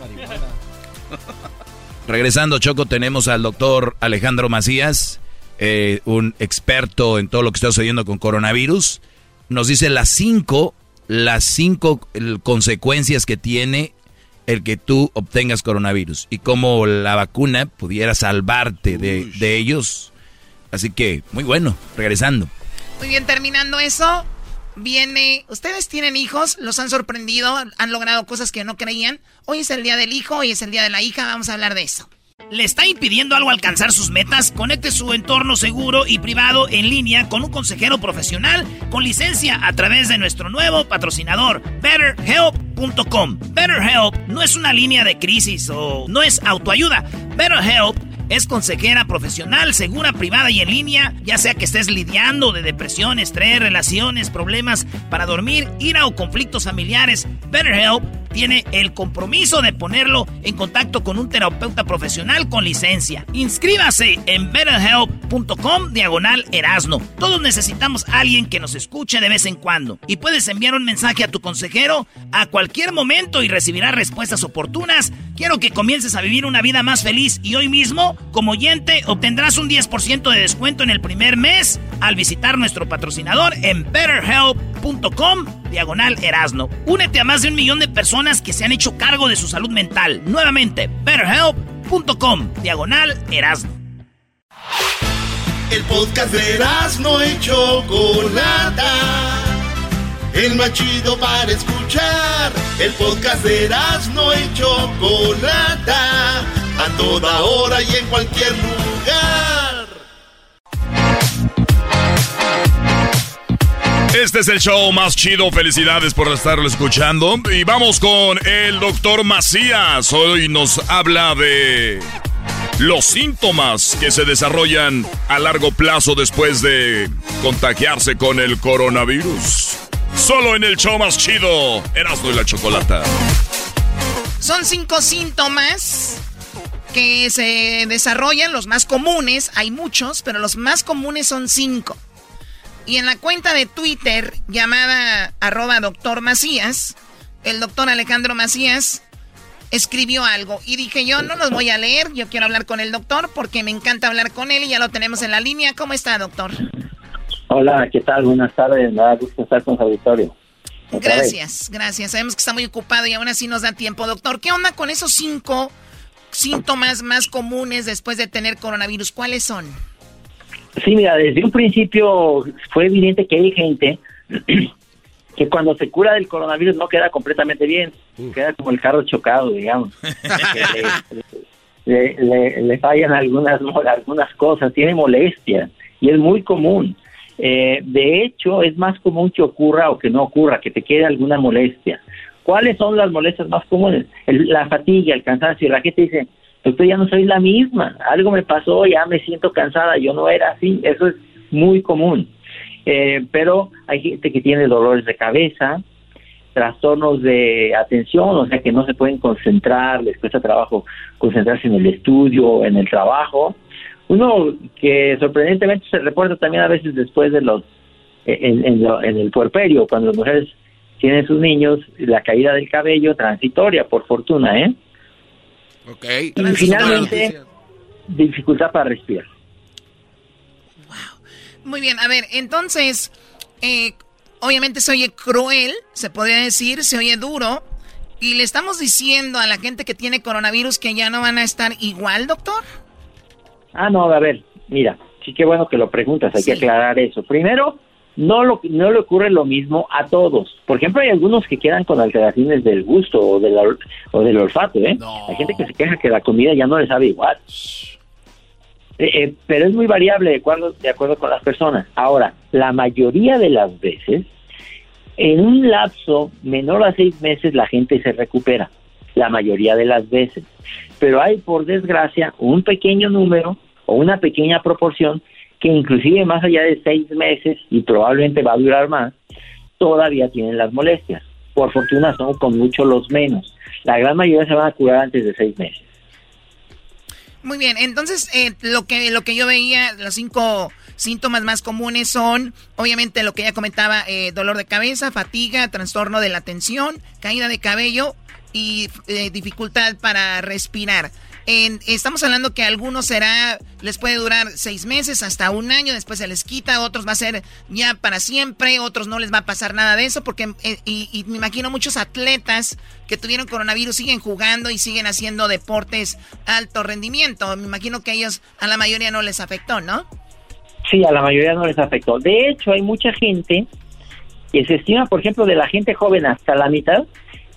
Speaker 6: Regresando, Choco, tenemos al doctor Alejandro Macías, eh, un experto en todo lo que está sucediendo con coronavirus. Nos dice las cinco, las cinco consecuencias que tiene el que tú obtengas coronavirus y cómo la vacuna pudiera salvarte de, de ellos. Así que, muy bueno, regresando.
Speaker 11: Muy bien, terminando eso, viene, ustedes tienen hijos, los han sorprendido, han logrado cosas que no creían. Hoy es el día del hijo, hoy es el día de la hija, vamos a hablar de eso.
Speaker 5: ¿Le está impidiendo algo alcanzar sus metas? Conecte su entorno seguro y privado en línea con un consejero profesional con licencia a través de nuestro nuevo patrocinador, BetterHelp.com. BetterHelp no es una línea de crisis o no es autoayuda. BetterHelp es consejera profesional, segura, privada y en línea, ya sea que estés lidiando de depresión, estrés, relaciones, problemas para dormir, ira o conflictos familiares. BetterHelp tiene el compromiso de ponerlo en contacto con un terapeuta profesional con licencia. Inscríbase en betterhelp.com diagonal erasno. Todos necesitamos a alguien que nos escuche de vez en cuando. Y puedes enviar un mensaje a tu consejero a cualquier momento y recibirás respuestas oportunas. Quiero que comiences a vivir una vida más feliz y hoy mismo, como oyente, obtendrás un 10% de descuento en el primer mes al visitar nuestro patrocinador en betterhelp.com diagonal erasno. Únete a más de un millón de personas que se han hecho cargo de su salud mental. Nuevamente, betterhelp.com diagonal erasno.
Speaker 1: El podcast de Erasno y Chocolata. El más chido para escuchar. El podcast de Erasno y Chocolata. A toda hora y en cualquier lugar.
Speaker 10: Este es el show más chido. Felicidades por estarlo escuchando. Y vamos con el doctor Macías. Hoy nos habla de los síntomas que se desarrollan a largo plazo después de contagiarse con el coronavirus. Solo en el show más chido, Erasmo y la Chocolata.
Speaker 11: Son cinco síntomas que se desarrollan, los más comunes, hay muchos, pero los más comunes son cinco. Y en la cuenta de Twitter llamada arroba doctor Macías, el doctor Alejandro Macías escribió algo y dije yo no los voy a leer, yo quiero hablar con el doctor porque me encanta hablar con él y ya lo tenemos en la línea. ¿Cómo está, doctor?
Speaker 12: Hola, ¿qué tal? Buenas tardes, me da gusto estar con su auditorio.
Speaker 11: Gracias, gracias. Sabemos que está muy ocupado y aún así nos da tiempo. Doctor, ¿qué onda con esos cinco síntomas más comunes después de tener coronavirus? ¿Cuáles son?
Speaker 12: Sí, mira, desde un principio fue evidente que hay gente que cuando se cura del coronavirus no queda completamente bien, queda como el carro chocado, digamos. Le, le- le- le fallan algunas, algunas cosas, tiene molestias y es muy común. Eh, de hecho, es más común que ocurra o que no ocurra, que te quede alguna molestia. ¿Cuáles son las molestias más comunes? El- la fatiga, el cansancio. La gente dice, doctor, ya no soy la misma, algo me pasó, ya me siento cansada, yo no era así. Eso es muy común. Eh, pero hay gente que tiene dolores de cabeza, trastornos de atención, o sea que no se pueden concentrar, les cuesta trabajo concentrarse en el estudio en el trabajo. Uno que sorprendentemente se reporta también a veces después de los, en, en en el puerperio, cuando las mujeres tienen sus niños, la caída del cabello transitoria, por fortuna, ¿eh?
Speaker 4: Ok.
Speaker 12: Y finalmente, dificultad para respirar.
Speaker 11: Muy bien, a ver, entonces, eh, obviamente se oye cruel, se podría decir, se oye duro, y le estamos diciendo a la gente que tiene coronavirus que ya no van a estar igual, doctor.
Speaker 12: Ah, no, a ver, mira, sí que bueno que lo preguntas, hay que aclarar eso. Primero, no, lo, no le ocurre lo mismo a todos. Por ejemplo, hay algunos que quedan con alteraciones del gusto o del, ol- o del olfato, ¿eh? Hay gente que se queja que la comida ya no le sabe igual. Eh, eh, pero es muy variable de acuerdo, de acuerdo con las personas. Ahora, la mayoría de las veces, en un lapso menor a seis meses, la gente se recupera. La mayoría de las veces. Pero hay, por desgracia, un pequeño número o una pequeña proporción que inclusive más allá de seis meses, y probablemente va a durar más, todavía tienen las molestias. Por fortuna son con mucho los menos. La gran mayoría se van a curar antes de seis meses.
Speaker 11: Muy bien, entonces eh, lo que lo que yo veía, los cinco síntomas más comunes son, obviamente lo que ya comentaba, eh, dolor de cabeza, fatiga, trastorno de la atención, caída de cabello y eh, dificultad para respirar. En- estamos hablando que a algunos será, les puede durar seis meses hasta un año, después se les quita, otros va a ser ya para siempre, otros no les va a pasar nada de eso, porque eh, y, me imagino muchos atletas que tuvieron coronavirus siguen jugando y siguen haciendo deportes alto rendimiento. Me imagino que a ellos, a la mayoría no les afectó, ¿no?
Speaker 12: Sí, a la mayoría no les afectó. De hecho, hay mucha gente que se estima, por ejemplo, de la gente joven hasta la mitad,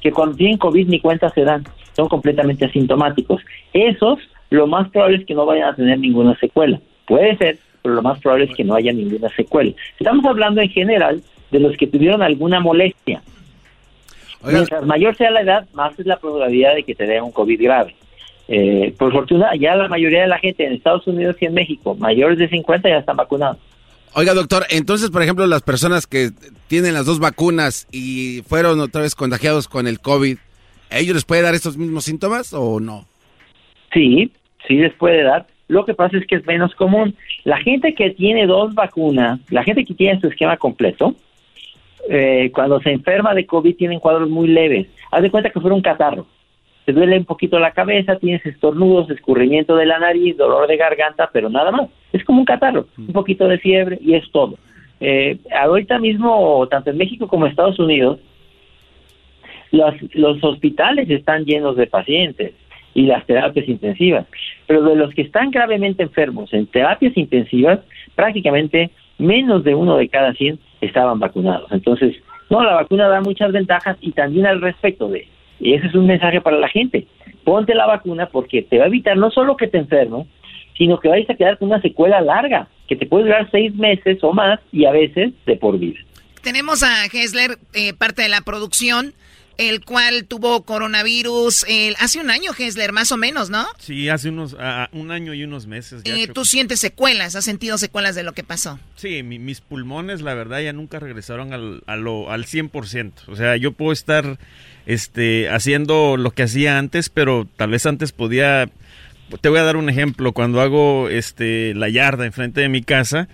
Speaker 12: que cuando tienen COVID ni cuenta se dan, son completamente asintomáticos. Esos, lo más probable es que no vayan a tener ninguna secuela. Puede ser, pero lo más probable es que no haya ninguna secuela. Estamos hablando en general de los que tuvieron alguna molestia. Mientras mayor sea la edad, más es la probabilidad de que te dé un COVID grave. Eh, por fortuna, ya la mayoría de la gente en Estados Unidos y en México, mayores de 50, ya están vacunados.
Speaker 4: Oiga, doctor, entonces, por ejemplo, las personas que tienen las dos vacunas y fueron otra vez contagiados con el COVID, ¿a ellos les puede dar estos mismos síntomas o no?
Speaker 12: Sí, sí les puede dar. Lo que pasa es que es menos común. La gente que tiene dos vacunas, la gente que tiene su esquema completo, eh, cuando se enferma de COVID tienen cuadros muy leves. Haz de cuenta que fuera un catarro. Te duele un poquito la cabeza, tienes estornudos, escurrimiento de la nariz, dolor de garganta, pero nada más. Es como un catarro, un poquito de fiebre y es todo. Eh, ahorita mismo, tanto en México como en Estados Unidos, los, los hospitales están llenos de pacientes y las terapias intensivas. Pero de los que están gravemente enfermos en terapias intensivas, prácticamente menos de uno de cada 100 estaban vacunados. Entonces, no, la vacuna da muchas ventajas y también al respecto de, y ese es un mensaje para la gente, ponte la vacuna porque te va a evitar no solo que te enfermes, sino que vais a quedar con una secuela larga, que te puede durar seis meses o más y a veces de por vida.
Speaker 11: Tenemos a Hessler, eh, parte de la producción el cual tuvo coronavirus hace un año, Hesler, más o menos, ¿no?
Speaker 13: Sí, hace unos un año y unos meses.
Speaker 11: Ya ¿Tú sientes secuelas? ¿Has sentido secuelas de lo que pasó?
Speaker 13: Sí, mis pulmones, la verdad, ya nunca regresaron al, al 100%. O sea, yo puedo estar este, haciendo lo que hacía antes, pero tal vez antes podía... Te voy a dar un ejemplo. Cuando hago este, la yarda enfrente de mi casa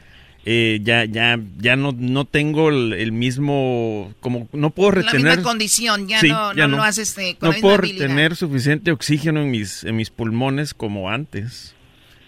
Speaker 13: eh, ya ya ya no no tengo el, mismo como no puedo retener
Speaker 11: la misma condición ya no, no, haces eh,
Speaker 13: no puedo retener suficiente oxígeno en mis en mis pulmones como antes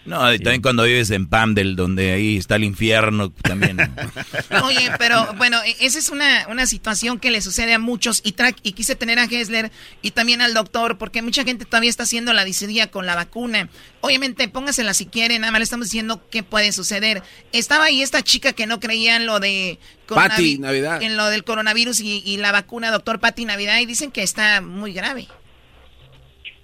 Speaker 6: no, y también cuando vives en Pamdel, donde ahí está el infierno también.
Speaker 11: Oye, pero bueno, e, esa es una, una situación que le sucede a muchos y, y quise tener a Hessler y también al doctor, porque mucha gente todavía está haciendo la disidía con la vacuna. Obviamente, póngasela si quieren, nada más le estamos diciendo qué puede suceder. Estaba ahí esta chica que no creía en lo de...
Speaker 4: Navidad.
Speaker 11: En lo del coronavirus y, y la vacuna, doctor Patti Navidad, y dicen que está muy grave.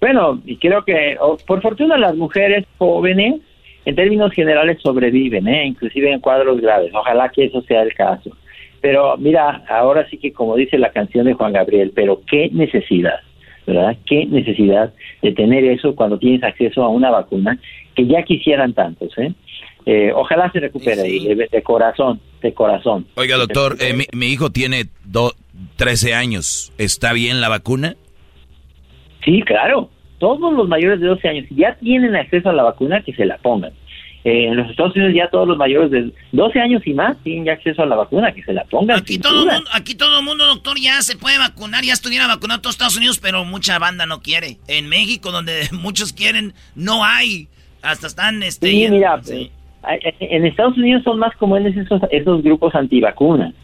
Speaker 12: Bueno, y creo que por fortuna las mujeres jóvenes en términos generales sobreviven, ¿eh? inclusive en cuadros graves. Ojalá que eso sea el caso. Pero mira, ahora sí que como dice la canción de Juan Gabriel, pero qué necesidad, ¿verdad? Qué necesidad de tener eso cuando tienes acceso a una vacuna que ya quisieran tantos, ¿eh? eh ojalá se recupere de, corazón, de corazón.
Speaker 6: Oiga, doctor, eh, mi, mi, hijo tiene 13 años. ¿Está bien la vacuna?
Speaker 12: Sí, claro. Todos los mayores de 12 años, si ya tienen acceso a la vacuna, que se la pongan. Eh, en los Estados Unidos ya todos los mayores de 12 años y más tienen ya acceso a la vacuna, que se la pongan.
Speaker 11: Aquí todo, mundo, aquí todo el mundo, doctor, ya se puede vacunar, ya estuviera vacunado todos Estados Unidos, pero mucha banda no quiere. En México, donde muchos quieren, no hay. Hasta están... Este,
Speaker 12: sí, mira, en Estados Unidos son más comunes esos, esos grupos antivacunas.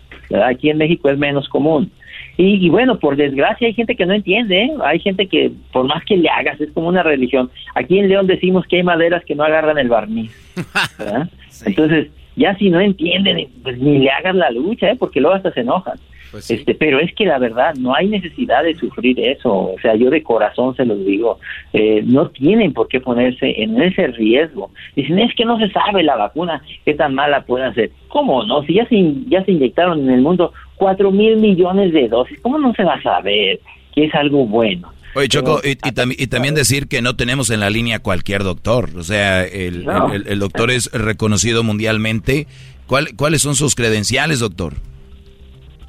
Speaker 12: Aquí en México es menos común. Y, bueno, por desgracia hay gente que no entiende, ¿eh? hay gente que por más que le hagas es como una religión. Aquí en León decimos que hay maderas que no agarran el barniz. Entonces, ya si no entienden, pues ni le hagas la lucha, ¿eh? porque luego hasta se enojan. Pues este, pero es que la verdad, no hay necesidad de sufrir eso. O sea, yo de corazón se los digo, eh, no tienen por qué ponerse en ese riesgo. Dicen, es que no se sabe la vacuna, qué tan mala puede ser. ¿Cómo no? Si ya se, ya se inyectaron en el mundo cuatro mil millones de dosis, ¿cómo no se va a saber que es algo bueno?
Speaker 6: Oye, Choco, y, también decir que no tenemos en la línea cualquier doctor. O sea, el, el, doctor es reconocido mundialmente. ¿Cuál, ¿Cuáles son sus credenciales, doctor?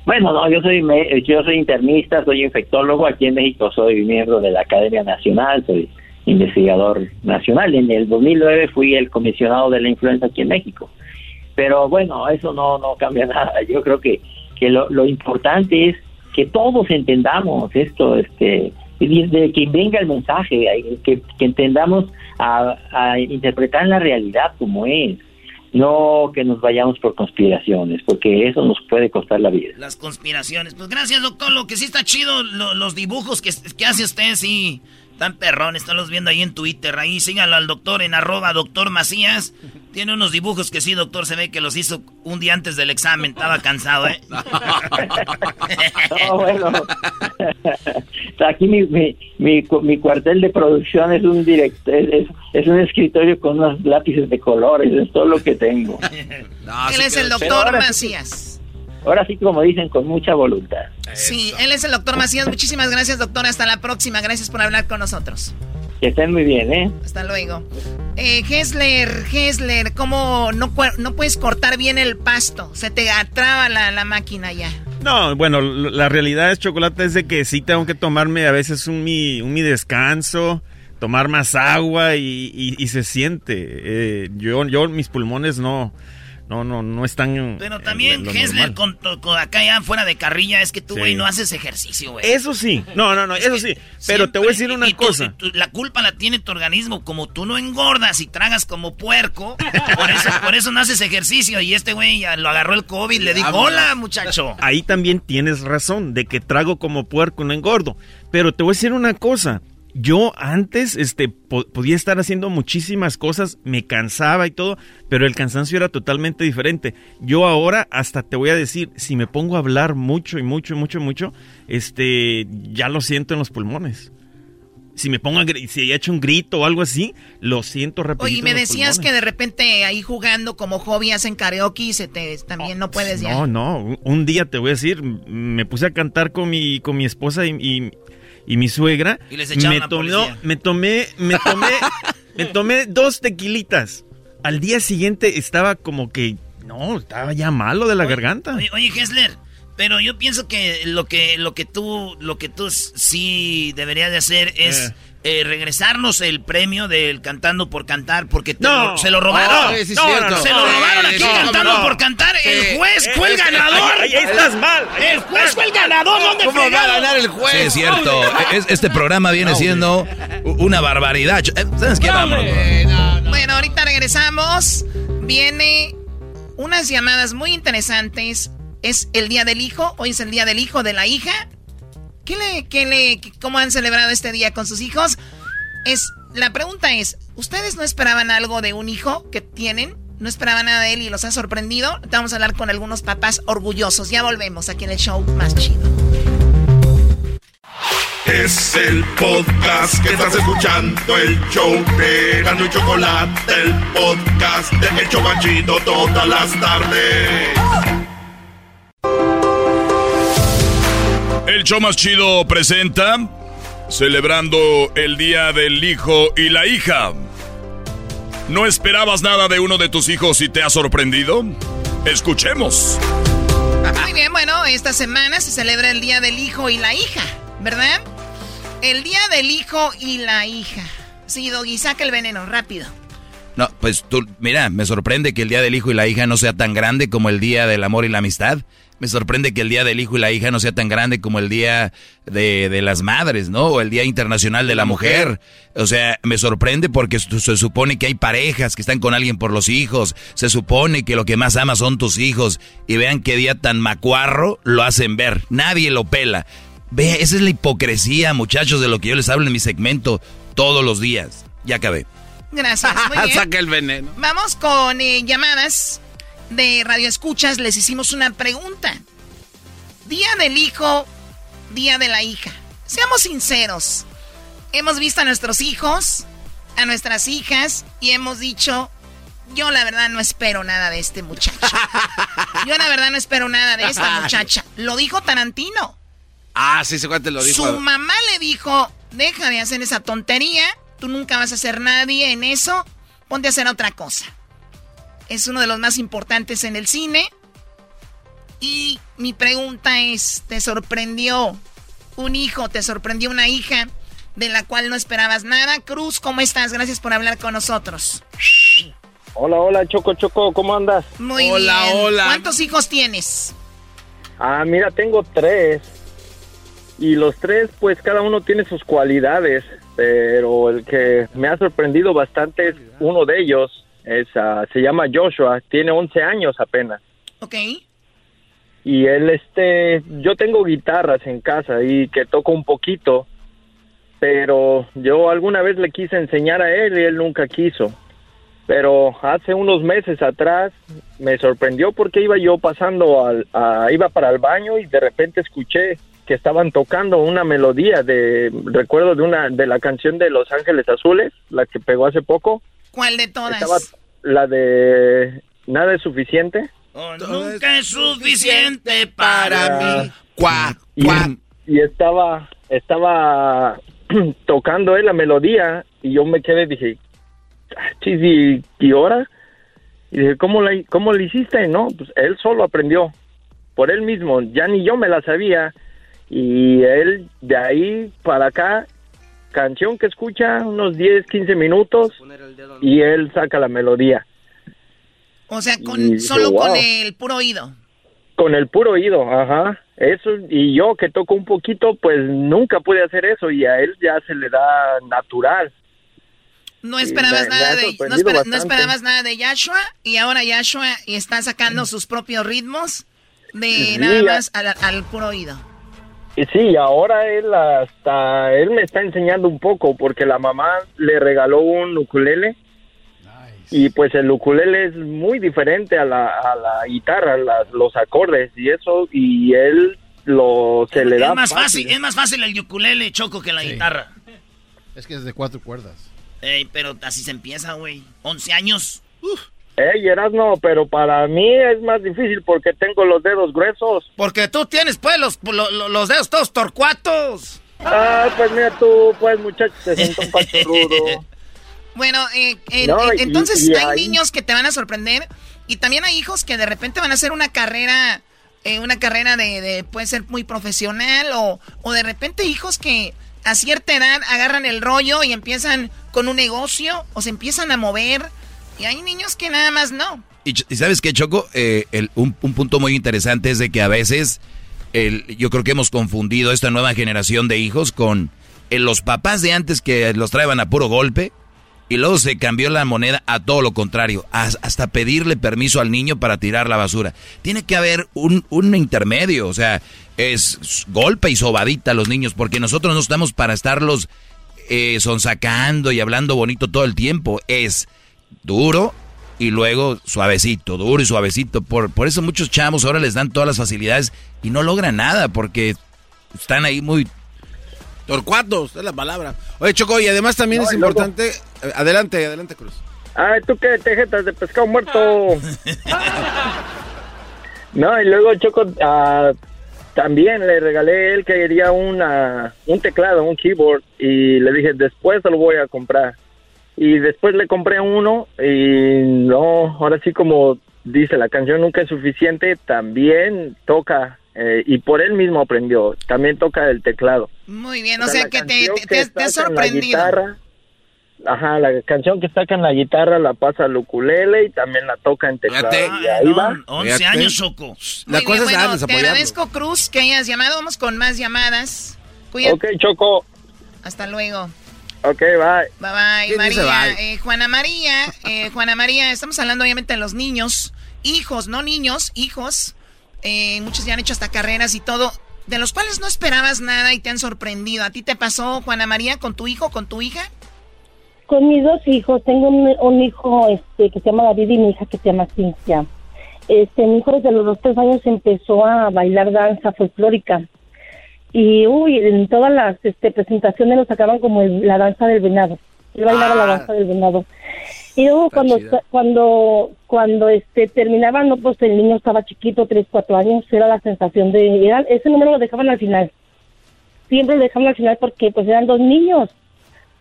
Speaker 12: Bueno, no, yo soy yo soy internista, soy infectólogo. Aquí en México soy miembro de la Academia Nacional, soy investigador nacional. En el 2009 fui el comisionado de la influenza aquí en México. Pero bueno, eso no, no cambia nada. Yo creo que que lo, lo importante es que todos entendamos esto, este, de que venga el mensaje, que, entendamos a, a, interpretar la realidad como es, no que nos vayamos por conspiraciones, porque eso nos puede costar la vida.
Speaker 11: Las conspiraciones, pues gracias doctor, lo que sí está chido, los dibujos que, que hace usted, sí, están perrones, están los viendo ahí en Twitter. Ahí síganlo al doctor en arroba doctor Macías. Tiene unos dibujos que sí, doctor, se ve que los hizo un día antes del examen. Estaba cansado, ¿eh?
Speaker 12: no, bueno. Aquí mi, mi, mi, cuartel de producción es un director, es, un escritorio con unos lápices de colores, es todo lo que tengo.
Speaker 11: Él es el doctor Macías
Speaker 12: ahora sí como dicen, con mucha voluntad.
Speaker 11: Sí, él es el doctor Macías. Muchísimas gracias, doctor. Hasta la próxima. Gracias por hablar con nosotros.
Speaker 12: Que estén muy bien, ¿eh?
Speaker 11: Hasta luego. Eh, Hessler, Hessler, ¿cómo no, no puedes cortar bien el pasto? Se te atraba la, la máquina ya.
Speaker 13: No, bueno, la realidad es, Chocolate, es de que sí tengo que tomarme a veces un mi, un mi descanso, tomar más agua y, y, se siente. Eh, yo, yo, mis pulmones no, no, no, no están.
Speaker 5: Pero también, Hessler, con, acá ya fuera de carrilla, es que tú, güey, no haces ejercicio, güey.
Speaker 13: Eso sí, no, no, no, eso sí. Pero te voy a decir una cosa.
Speaker 5: la culpa la tiene tu organismo. Como tú no engordas y tragas como puerco, por eso, por eso no haces ejercicio. Y este güey ya lo agarró el COVID, le dijo, hola, muchacho.
Speaker 13: Ahí también tienes razón, de que trago como puerco, no engordo. Pero te voy a decir una cosa yo antes este, podía estar haciendo muchísimas cosas, me cansaba y todo, pero el cansancio era totalmente diferente. Yo ahora hasta te voy a decir, si me pongo a hablar mucho y mucho y mucho y mucho, este, ya lo siento en los pulmones. Si me pongo a si he hecho un grito o algo así, lo siento rápido.
Speaker 11: Oye, me decías que de repente ahí jugando como hobby hacen karaoke y se te, también no puedes ya.
Speaker 13: No, no, un día te voy a decir, me puse a cantar con mi, con mi esposa y y mi suegra
Speaker 5: y les
Speaker 13: me, tomó, me tomé, me tomé, me tomé dos tequilitas. Al día siguiente estaba como que, no, estaba ya malo de la garganta.
Speaker 5: Oye, oye, Hessler, pero yo pienso que lo que, lo que tú, lo que tú sí deberías de hacer es... Eh. Eh, regresarnos el premio del Cantando por Cantar porque
Speaker 13: no,
Speaker 5: se lo robaron.
Speaker 13: no,
Speaker 5: se lo robaron aquí Cantando por Cantar. El eh, juez fue el eh, ganador.
Speaker 13: Ahí, estás mal.
Speaker 5: El juez fue el ganador. ¿Dónde
Speaker 4: ¿Cómo va a ganar el juez?
Speaker 6: Sí, es cierto. este programa viene siendo una barbaridad. ¿Sabes qué? Vamos.
Speaker 11: Bueno, ahorita regresamos. Viene unas llamadas muy interesantes. Es el día del hijo. Hoy es el día del hijo de la hija. ¿Qué le, qué le, ¿Cómo han celebrado este día con sus hijos? Es, la pregunta es, ¿ustedes no esperaban algo de un hijo que tienen? ¿No esperaban nada de él y los ha sorprendido? Vamos a hablar con algunos papás orgullosos. Ya volvemos aquí en el show más chido.
Speaker 3: Es el podcast que estás escuchando, el show de Gano y Chocolate, el podcast de El Chocachito todas las tardes.
Speaker 10: El show más chido presenta celebrando el día del hijo y la hija. ¿No esperabas nada de uno de tus hijos y te ha sorprendido? Escuchemos.
Speaker 11: Muy bien, bueno, esta semana se celebra el día del hijo y la hija, ¿verdad? El día del hijo y la hija. Sí, Doggy, saca el veneno, rápido.
Speaker 6: No, pues tú, mira, me sorprende que el día del hijo y la hija no sea tan grande como el día del amor y la amistad. Me sorprende que el Día del Hijo y la Hija no sea tan grande como el Día de, las Madres, ¿no? O el Día Internacional de la, mujer. O sea, me sorprende porque se supone que hay parejas que están con alguien por los hijos. Se supone que lo que más ama son tus hijos. Y vean qué día tan macuarro lo hacen ver. Nadie lo pela. Ve, esa es la hipocresía, muchachos, de lo que yo les hablo en mi segmento todos los días. Ya acabé.
Speaker 11: Gracias. Muy
Speaker 4: Saca el veneno.
Speaker 11: Vamos con eh, llamadas de Radio Escuchas les hicimos una pregunta. Día del hijo, día de la hija. Seamos sinceros. Hemos visto a nuestros hijos, a nuestras hijas y hemos dicho, yo la verdad no espero nada de este muchacho. Yo la verdad no espero nada de esta muchacha. Lo dijo Tarantino.
Speaker 4: Ah, sí, se lo dijo.
Speaker 11: Su mamá le dijo, deja de hacer esa tontería, tú nunca vas a ser nadie en eso, ponte a hacer otra cosa es uno de los más importantes en el cine. Y mi pregunta es, ¿te sorprendió un hijo, te sorprendió una hija de la cual no esperabas nada? Cruz, ¿cómo estás? Gracias por hablar con nosotros.
Speaker 14: Hola, hola, Choco, Choco, ¿cómo andas?
Speaker 11: Muy hola, bien. Hola, ¿Cuántos hijos tienes?
Speaker 14: Ah, mira, tengo tres. Y los tres, pues cada uno tiene sus cualidades, pero el que me ha sorprendido bastante es uno de ellos. Ah, se llama Joshua, tiene 11 años apenas.
Speaker 11: Ok.
Speaker 14: Y él, este, yo tengo guitarras en casa y que toco un poquito, pero yo alguna vez le quise enseñar a él y él nunca quiso. Pero hace unos meses atrás me sorprendió porque iba yo pasando, al, iba para el baño y de repente escuché que estaban tocando una melodía de, recuerdo de una, de la canción de Los Ángeles Azules, la que pegó hace poco.
Speaker 11: ¿Cuál de todas?
Speaker 14: Estaba la de Nada es suficiente.
Speaker 5: Oh, nunca es suficiente para mí.
Speaker 14: Y, estaba, estaba tocando él la melodía y yo me quedé, dije, "Ah, chis, ¿y, y ahora? Y dije, ¿cómo la, ¿cómo le hiciste? No, pues él solo aprendió, por él mismo, ya ni yo me la sabía. Y él, de ahí para acá, canción que escucha unos 10, 15 minutos y él saca la melodía.
Speaker 11: O sea, con,
Speaker 14: Y
Speaker 11: solo con el puro oído.
Speaker 14: Con el puro oído, ajá. Eso, y yo que toco un poquito, pues nunca pude hacer eso y a él ya se le da natural.
Speaker 11: No esperabas
Speaker 14: me-
Speaker 11: nada de no, espera- esperabas nada de Yashua y ahora Yashua está sacando sus propios ritmos de
Speaker 14: Sí,
Speaker 11: nada más al, al puro oído.
Speaker 14: Y sí, ahora él hasta, él me está enseñando un poco porque la mamá le regaló un ukulele y pues el ukulele es muy diferente a la, a la guitarra, las- los acordes y eso, y él lo se le da
Speaker 5: Es más fácil, es más fácil el ukulele, Choco, que la guitarra.
Speaker 8: Es que es de cuatro cuerdas.
Speaker 5: Ey, pero así se empieza, güey. 11 años.
Speaker 14: Ey, no, pero para mí es más difícil porque tengo los dedos gruesos.
Speaker 5: Porque tú tienes, pues, los, lo- lo- los dedos todos torcuatos.
Speaker 14: Ah, pues mira tú, pues muchacho, te siento un rudo.
Speaker 11: Bueno, eh, eh,
Speaker 14: No,
Speaker 11: eh,
Speaker 14: y-
Speaker 11: entonces
Speaker 14: y
Speaker 11: hay
Speaker 14: ahí-
Speaker 11: niños que te van a sorprender y también hay hijos que de repente van a hacer una carrera, eh, una carrera de, de- puede ser muy profesional o, o de repente hijos que a cierta edad agarran el rollo y empiezan con un negocio o se empiezan a mover y hay niños que nada más no.
Speaker 6: Y, sabes qué, Choco, Eh, un, un punto muy interesante es de que a veces yo creo que hemos confundido esta nueva generación de hijos con eh, los papás de antes que los traían a puro golpe y luego se cambió la moneda a todo lo contrario, as- hasta pedirle permiso al niño para tirar la basura. Tiene que haber un, un intermedio, o sea, es golpe y sobadita a los niños, porque nosotros no estamos para estarlos eh, sonsacando y hablando bonito todo el tiempo, es duro y luego suavecito, duro y suavecito. Por, por eso muchos chavos ahora les dan todas las facilidades y no logran nada porque están ahí muy...
Speaker 4: Torcuatos, es la palabra. Oye, Choco, y además también
Speaker 14: No,
Speaker 4: es importante... eh, Adelante, adelante, Cruz.
Speaker 14: Ay, tú qué tejetas de pescado muerto. no, y luego Choco, ah, también le regalé él que quería una, un teclado, un keyboard, y le dije, después se lo voy a comprar. Y después le compré uno, y no, ahora sí como dice, la canción nunca es suficiente, también toca, eh, y por él mismo aprendió, también toca el teclado.
Speaker 11: Muy bien, o,
Speaker 14: O sea,
Speaker 11: sea,
Speaker 14: la
Speaker 11: que te, te-
Speaker 14: que
Speaker 11: te has-
Speaker 14: la
Speaker 11: sorprendido.
Speaker 14: guitarra, Ajá, la canción que saca en la guitarra la pasa al ukulele y también la toca en teclado. y ahí va.
Speaker 5: 11 años, Choco.
Speaker 11: Muy bien, bueno, te agradezco, Cruz, que hayas llamado. Vamos con más llamadas. Cuídate.
Speaker 14: Ok, Choco.
Speaker 11: Hasta luego.
Speaker 14: Ok, bye.
Speaker 11: Bye bye,
Speaker 14: ¿Quién dice
Speaker 11: María.
Speaker 14: bye?
Speaker 11: Eh, Juana María, eh, Juana María, estamos hablando obviamente de los niños, hijos, no niños, hijos. Eh, muchos ya han hecho hasta carreras y todo, de los cuales no esperabas nada y te han sorprendido. ¿A ti te pasó, Juana María, con tu hijo, con tu hija?
Speaker 15: Con mis dos hijos, tengo un, un hijo este, que se llama David y mi hija que se llama Cintia. Este, mi hijo desde los dos, tres años empezó a bailar danza folclórica. Y, uy, en todas las este, presentaciones lo sacaban como el- la danza del venado. Él bailaba la danza del venado. Y luego cuando, cuando, cuando este, terminaba, no, pues el niño estaba chiquito, tres, cuatro años, era la sensación de, era, ese número lo dejaban al final. Siempre lo dejaban al final porque pues eran dos niños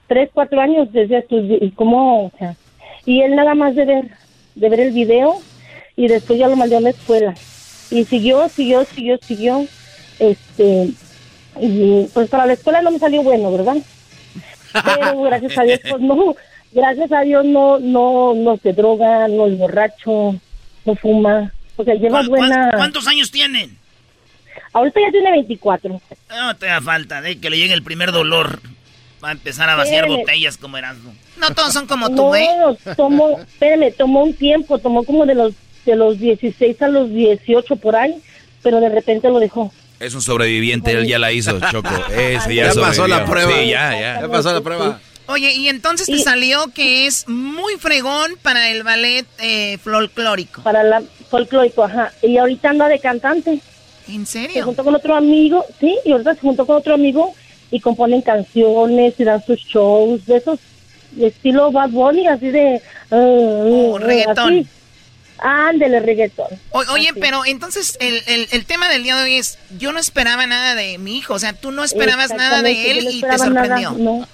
Speaker 15: tres, cuatro años desde y cómo, o sea, y él nada más de ver, de ver el video y después ya lo mandó a la escuela y siguió, siguió, siguió, siguió, este, y pues para la escuela no me salió bueno, ¿verdad? Pero gracias a Dios, pues no, gracias a Dios no, no, no se droga, no es borracho, no fuma, o sea, lleva
Speaker 5: ¿Cuán- cuán-
Speaker 15: buena...
Speaker 5: ¿Cuántos años tienen?
Speaker 15: Ahorita ya tiene 24.
Speaker 5: No te da falta de que le llegue el primer dolor. Va a empezar a vaciar botellas como Erasmo.
Speaker 11: No todos son como
Speaker 15: no, tomó, espérame, tomó un tiempo, tomó como de los de los 16 a los 18 por ahí, pero de repente lo dejó.
Speaker 6: Es un sobreviviente, él ya la hizo, Choco. Ese ya,
Speaker 4: Ya pasó la prueba.
Speaker 6: Sí, ya, ya.
Speaker 4: Ya pasó la prueba.
Speaker 11: Oye, y entonces te salió que es muy fregón para el ballet eh, folclórico.
Speaker 15: Para la folclórico, ajá. Y ahorita anda de cantante.
Speaker 11: ¿En serio?
Speaker 15: Se juntó con otro amigo, sí, y ahorita se juntó con otro amigo y componen canciones y dan sus shows de esos de estilo Bad Bunny, así de... uh, uh,
Speaker 11: reggaetón.
Speaker 15: así. Ándele, reggaetón.
Speaker 11: oye, pero entonces el, el, el, tema del día de hoy es, yo no esperaba nada de mi hijo, o sea, tú no esperabas nada de él y te sorprendió.
Speaker 15: no.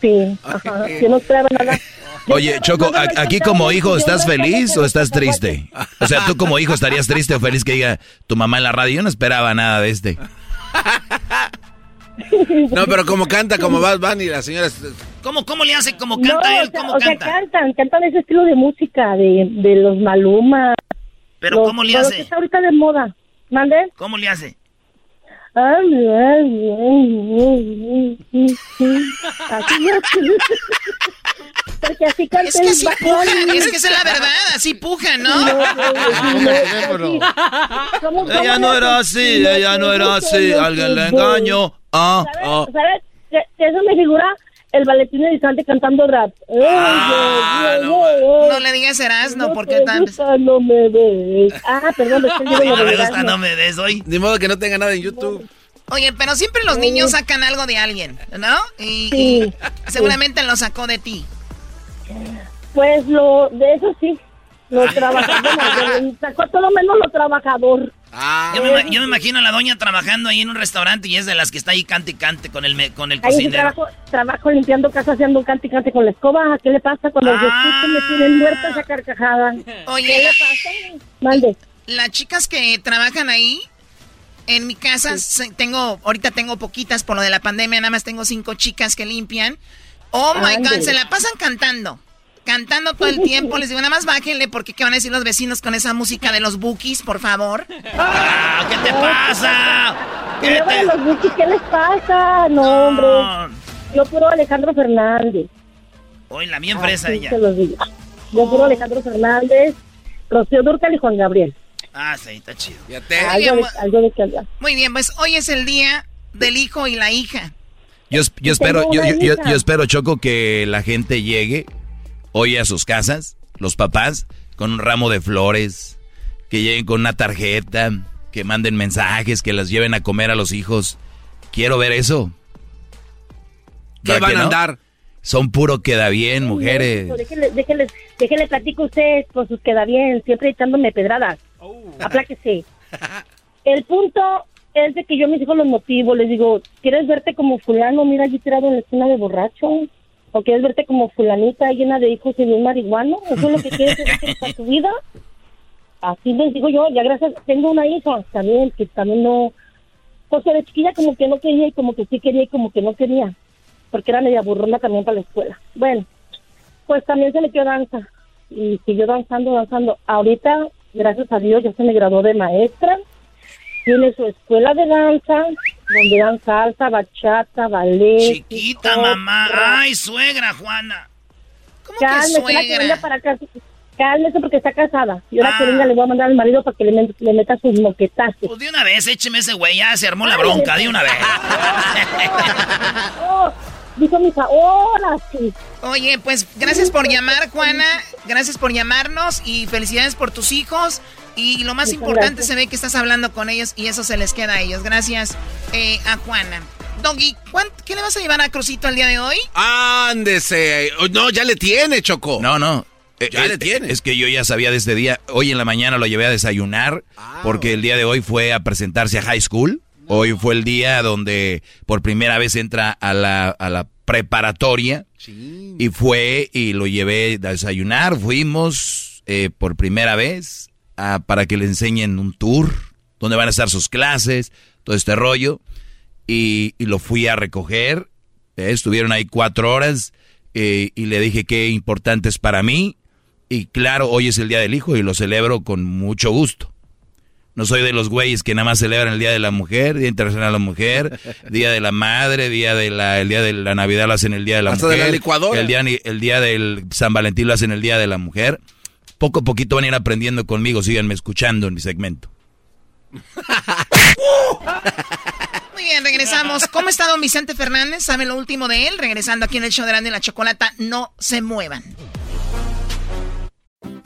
Speaker 15: Sí, ajá, yo no esperaba nada.
Speaker 6: Oye, Choco, aquí como hijo, ¿estás feliz o estás triste? O sea, tú como hijo estarías triste o feliz que diga tu mamá en la radio. Yo no esperaba nada de este.
Speaker 4: No, pero como canta, como vas, van y las señoras...
Speaker 11: ¿Cómo, cómo le hace? ¿Cómo canta él? ¿Cómo
Speaker 15: o
Speaker 11: canta?
Speaker 15: Sea, cantan, cantan ese estilo de música de, de los Maluma.
Speaker 11: ¿Pero cómo le hace?
Speaker 15: Que está ahorita de moda. ¿Mande?
Speaker 11: ¿Cómo le hace?
Speaker 15: Así Porque así canta
Speaker 11: es que así pujan, es que es la verdad, así pujan, ¿no?
Speaker 6: ella no era así, ella no era así, alguien le engañó. Ah,
Speaker 15: ¿Sabes? ¿Sabes? Que, eso me figura el Valentín Elizalde cantando rap.
Speaker 11: Ah, no, no, le digas Erasmo, porque tan...
Speaker 15: No me ves. Ah, perdón, es que yo
Speaker 11: no me gusta, no me ves hoy.
Speaker 4: Ni modo que no tenga nada en YouTube.
Speaker 11: Oye, pero siempre los niños sacan algo de alguien, ¿no? Y, sí, y seguramente lo sacó de ti.
Speaker 15: Pues lo, de eso sí, lo trabajador, sacó todo menos lo trabajador.
Speaker 11: Ah. Yo, me, yo, me, imagino a la doña trabajando ahí en un restaurante y es de las que está ahí cante y cante con el, con el cocinero.
Speaker 15: trabajo, trabajo limpiando casa haciendo un cante y cante con la escoba. ¿Qué le pasa cuando los ah. me tienen muerta esa carcajada?
Speaker 11: Oye,
Speaker 15: ¿qué le pasa? Mande.
Speaker 11: Las chicas que trabajan ahí, en mi casa tengo, ahorita tengo poquitas por lo de la pandemia, nada más tengo cinco chicas que limpian. Oh my God, se la pasan cantando. Cantando todo el tiempo. Les digo, nada más bájenle porque ¿qué van a decir los vecinos con esa música de los bookies, por favor? Ah, ¿Qué te pasa?
Speaker 15: ¿Qué, te... los bookies, ¿Qué les pasa? No, hombre. Yo puro Alejandro Fernández.
Speaker 11: Hoy la mía fresa ella.
Speaker 15: Yo puro Alejandro Fernández, Rocío Durcal y Juan Gabriel.
Speaker 11: Ah, sí, está chido.
Speaker 15: Algo, de, que
Speaker 11: Muy bien, pues hoy es el día del hijo y la hija.
Speaker 6: Yo, yo espero, yo, yo, yo, espero, Choco, que la gente llegue hoy a sus casas, los papás, con un ramo de flores, que lleguen con una tarjeta, que manden mensajes, que las lleven a comer a los hijos. Quiero ver eso.
Speaker 4: ¿Qué van a andar?
Speaker 6: Son puro queda bien, mujeres.
Speaker 15: déjenle, déjenle, déjenle platico a ustedes con sus queda bien, siempre echándome pedradas. Oh. Apláquese. El punto es de que yo a mis hijos los motivo, les digo, ¿quieres verte como fulano? Mira allí tirado en la esquina de borracho. ¿O quieres verte como fulanita llena de hijos y de un marihuano? ¿Eso es lo que quieres hacer para tu vida? Así les digo yo, ya gracias, tengo una hija también que también no, pues de chiquilla como que no quería y como que sí quería y como que no quería porque era media burrona también para la escuela. Bueno, pues también se le quedó danza y siguió danzando, danzando. Ahorita, gracias a Dios, ya se me graduó de maestra. Tiene su escuela de danza, donde dan salsa, bachata, ballet.
Speaker 11: Chiquita, mamá. Ay, suegra, Juana. ¿Cómo que suegra?
Speaker 15: para acá. Cálmese porque está casada. Y ahora que venga le voy a mandar al marido para que le, meta sus moquetazos.
Speaker 11: Pues de una vez, écheme ese güey, ya se armó la bronca, de una vez.
Speaker 15: oh, Dijo mi hija, hola, sí.
Speaker 11: Oye, pues gracias por llamar, Juana. Gracias por llamarnos y felicidades por tus hijos. Y lo más importante se ve que estás hablando con ellos y eso se les queda a ellos. Gracias eh, a Juana. Doggy, ¿qué le vas a llevar a Crucito el día de hoy?
Speaker 4: Ándese. No, ya le tiene, Choco.
Speaker 6: No, no.
Speaker 4: Eh, ya le tiene.
Speaker 6: Es que yo ya sabía de este día. Hoy en la mañana lo llevé a desayunar ah. porque el día de hoy fue a presentarse a high school. Hoy fue el día donde por primera vez entra a la, a la preparatoria. Y fue y lo llevé a desayunar. Fuimos eh, por primera vez para que le enseñen un tour donde van a estar sus clases, todo este rollo. Y, lo fui a recoger. Eh, estuvieron ahí cuatro horas eh, y le dije qué importante es para mí. Y claro, hoy es el Día del Hijo y lo celebro con mucho gusto. No soy de los güeyes que nada más celebran el Día de la Mujer, Día Internacional de la Mujer, Día de la Madre, Día de la, el Día de la Navidad lo hacen el Día de la Mujer.
Speaker 4: De la licuadora.
Speaker 6: El día, el día del San Valentín lo hacen el Día de la Mujer. Poco a poquito van a ir aprendiendo conmigo, síganme escuchando en mi segmento.
Speaker 11: Muy bien, regresamos. ¿Cómo está don Vicente Fernández? ¿Saben lo último de él? Regresando aquí en el show de la Chocolata, no se muevan.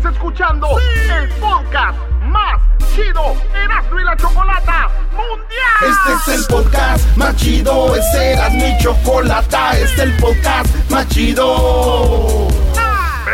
Speaker 1: Estás escuchando el podcast más chido Erasmo y la Chocolata Mundial.
Speaker 3: Este es el podcast más chido, este era mi chocolata, este es el podcast más chido.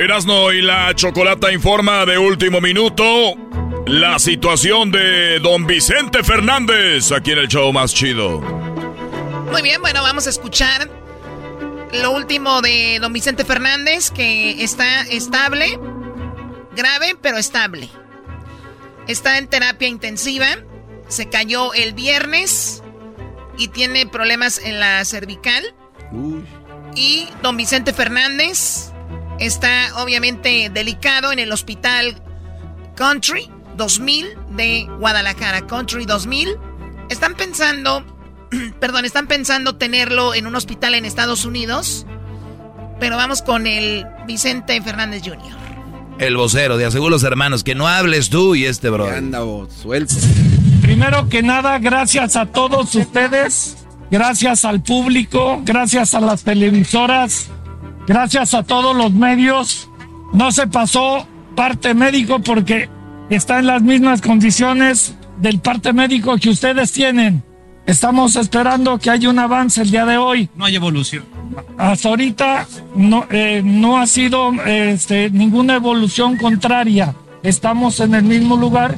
Speaker 10: Erasno y la Chocolata informa de último minuto la situación de don Vicente Fernández aquí en el show más chido.
Speaker 11: Muy bien, bueno, vamos a escuchar lo último de don Vicente Fernández, que está estable, grave, pero estable. Está en terapia intensiva, se cayó el viernes y tiene problemas en la cervical. Y don Vicente Fernández está obviamente delicado en el hospital Country 2000 de Guadalajara. Country 2000. Están pensando, perdón, están pensando tenerlo en un hospital en Estados Unidos. Pero vamos con el Vicente Fernández Jr.
Speaker 6: El vocero de Aseguros Hermanos, que no hables tú y este bro.
Speaker 4: Anda, suelto.
Speaker 16: Primero que nada, gracias a todos ustedes, gracias al público, gracias a las televisoras, gracias a todos los medios. No se pasó parte médico porque está en las mismas condiciones del parte médico que ustedes tienen. Estamos esperando que haya un avance el día de hoy.
Speaker 7: No hay evolución.
Speaker 16: Hasta ahorita no, eh, no ha sido este, ninguna evolución contraria. Estamos en el mismo lugar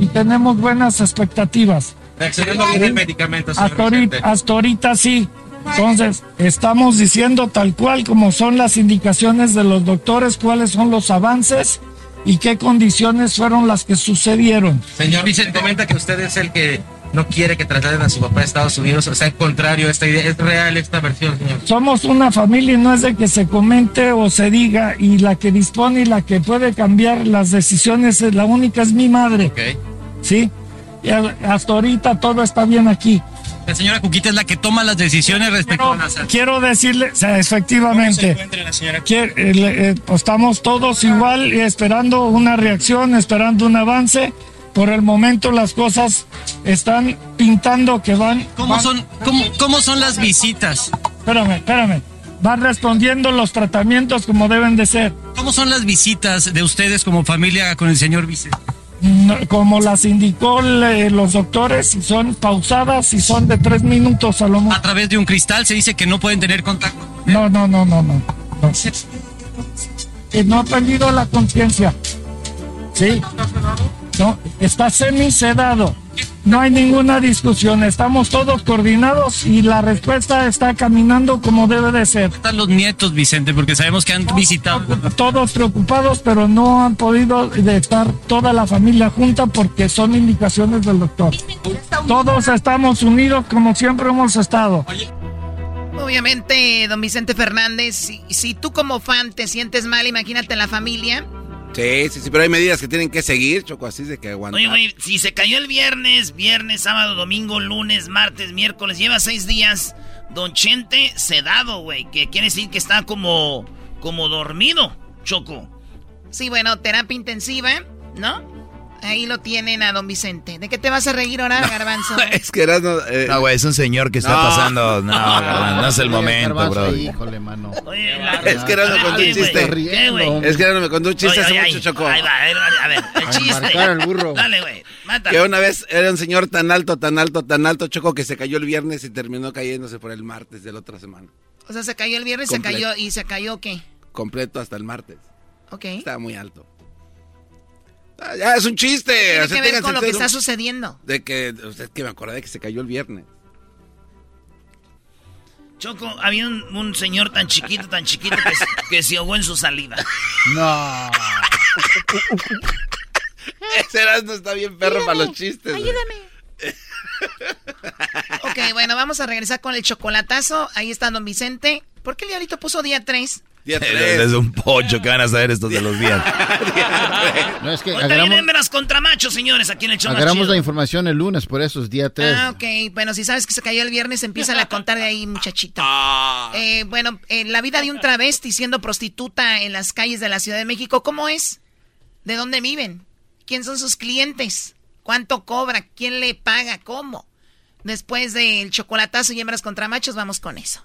Speaker 16: y tenemos buenas expectativas.
Speaker 7: Reaccionando bien el medicamento, señor
Speaker 16: Hasta ahorita, hasta ahorita sí. Entonces, estamos diciendo tal cual como son las indicaciones de los doctores, cuáles son los avances y qué condiciones fueron las que sucedieron.
Speaker 7: Señor Vicente, comenta que usted es el que no quiere que trasladen a su papá a Estados Unidos, o sea, contrario a esta idea. ¿Es real esta versión, señor?
Speaker 16: Somos una familia y no es de que se comente o se diga y la que dispone y la que puede cambiar las decisiones, es la única es mi madre. ¿Sí? Y a- hasta ahorita todo está bien aquí.
Speaker 7: La señora Cuquita es la que toma las decisiones respecto a la salud.
Speaker 16: Quiero decirle, o sea, efectivamente,
Speaker 7: la señora
Speaker 16: que, eh, eh, estamos todos igual y esperando una reacción, esperando un avance. Por el momento las cosas están pintando que van...
Speaker 7: ¿Cómo
Speaker 16: van-
Speaker 7: son, cómo, cómo son las visitas?
Speaker 16: Espérame, espérame. Van respondiendo los tratamientos como deben de ser.
Speaker 7: ¿Cómo son las visitas de ustedes como familia con el señor Vicente?
Speaker 16: Como las indicó le- los doctores, si son pausadas, si son de tres minutos a lo mucho.
Speaker 7: A través de un cristal se dice que no pueden tener contacto.
Speaker 16: No, no, no, no, no. no. Que no ha perdido la conciencia. Sí. No, está semi sedado. no hay ninguna discusión, estamos todos coordinados y la respuesta está caminando como debe de ser.
Speaker 7: Están los nietos, Vicente, porque sabemos que han visitado.
Speaker 16: Todos preocupados, pero no han podido estar toda la familia junta porque son indicaciones del doctor. Todos estamos unidos como siempre hemos estado.
Speaker 11: Obviamente, don Vicente Fernández, si, si tú como fan te sientes mal, imagínate la familia.
Speaker 4: Sí, sí, sí, pero hay medidas que tienen que seguir, Choco, así de que aguantar.
Speaker 5: Oye, güey, si se cayó el viernes, viernes, sábado, domingo, lunes, martes, miércoles, lleva seis días, don Chente sedado, güey, que quiere decir que está como, como dormido, Choco.
Speaker 11: Sí, bueno, terapia intensiva, ¿no? Ahí lo tienen a don Vicente. ¿De qué te vas a reír ahora, Garbanzo?
Speaker 4: es que eras... No,
Speaker 6: eh, no, güey, es un señor que está pasando... No, Garbanzo, no es el momento, bro.
Speaker 8: Híjole, mano.
Speaker 4: Oye, es que Erasmo me contó un chiste. ¿Qué, es que Erasmo me contó un chiste hace mucho, Chocó.
Speaker 5: Ahí va, a ver, el chiste.
Speaker 8: el burro.
Speaker 5: Dale, güey, mátalo.
Speaker 4: Que una vez era un señor tan alto, tan alto, tan alto, Choco, que se cayó el viernes y terminó cayéndose por el martes de la otra semana.
Speaker 11: O sea, se cayó el viernes, se cayó... ¿Y se cayó qué?
Speaker 4: Completo hasta el martes.
Speaker 11: Ok.
Speaker 4: Estaba muy alto. Ah, ya, es un chiste.
Speaker 11: Tiene o sea, que ver con lo que está sucediendo.
Speaker 4: De que, usted que me acordé de que se cayó el viernes.
Speaker 5: Choco, había un, señor tan chiquito, tan chiquito que, se ahogó en su salida.
Speaker 8: No.
Speaker 4: Ese no está bien perro para los chistes.
Speaker 11: Ayúdame. ok, bueno, vamos a regresar con el chocolatazo. Ahí está don Vicente. ¿Por qué el diablito puso día 3?
Speaker 6: Es un pocho que van a saber estos de los días.
Speaker 5: no, es que agarramos, hembras contra machos, señores, aquí en el show
Speaker 8: Agarramos la información el lunes, por eso es día 3.
Speaker 11: Ah, ok. Bueno, si sabes que se cayó el viernes, empieza a contar de ahí, muchachito. Ah. Eh, bueno, eh, la vida de un travesti siendo prostituta en las calles de la Ciudad de México, ¿cómo es? ¿De dónde viven? ¿Quién son sus clientes? ¿Cuánto cobra? ¿Quién le paga? ¿Cómo? Después del chocolatazo y hembras contra machos, vamos con eso.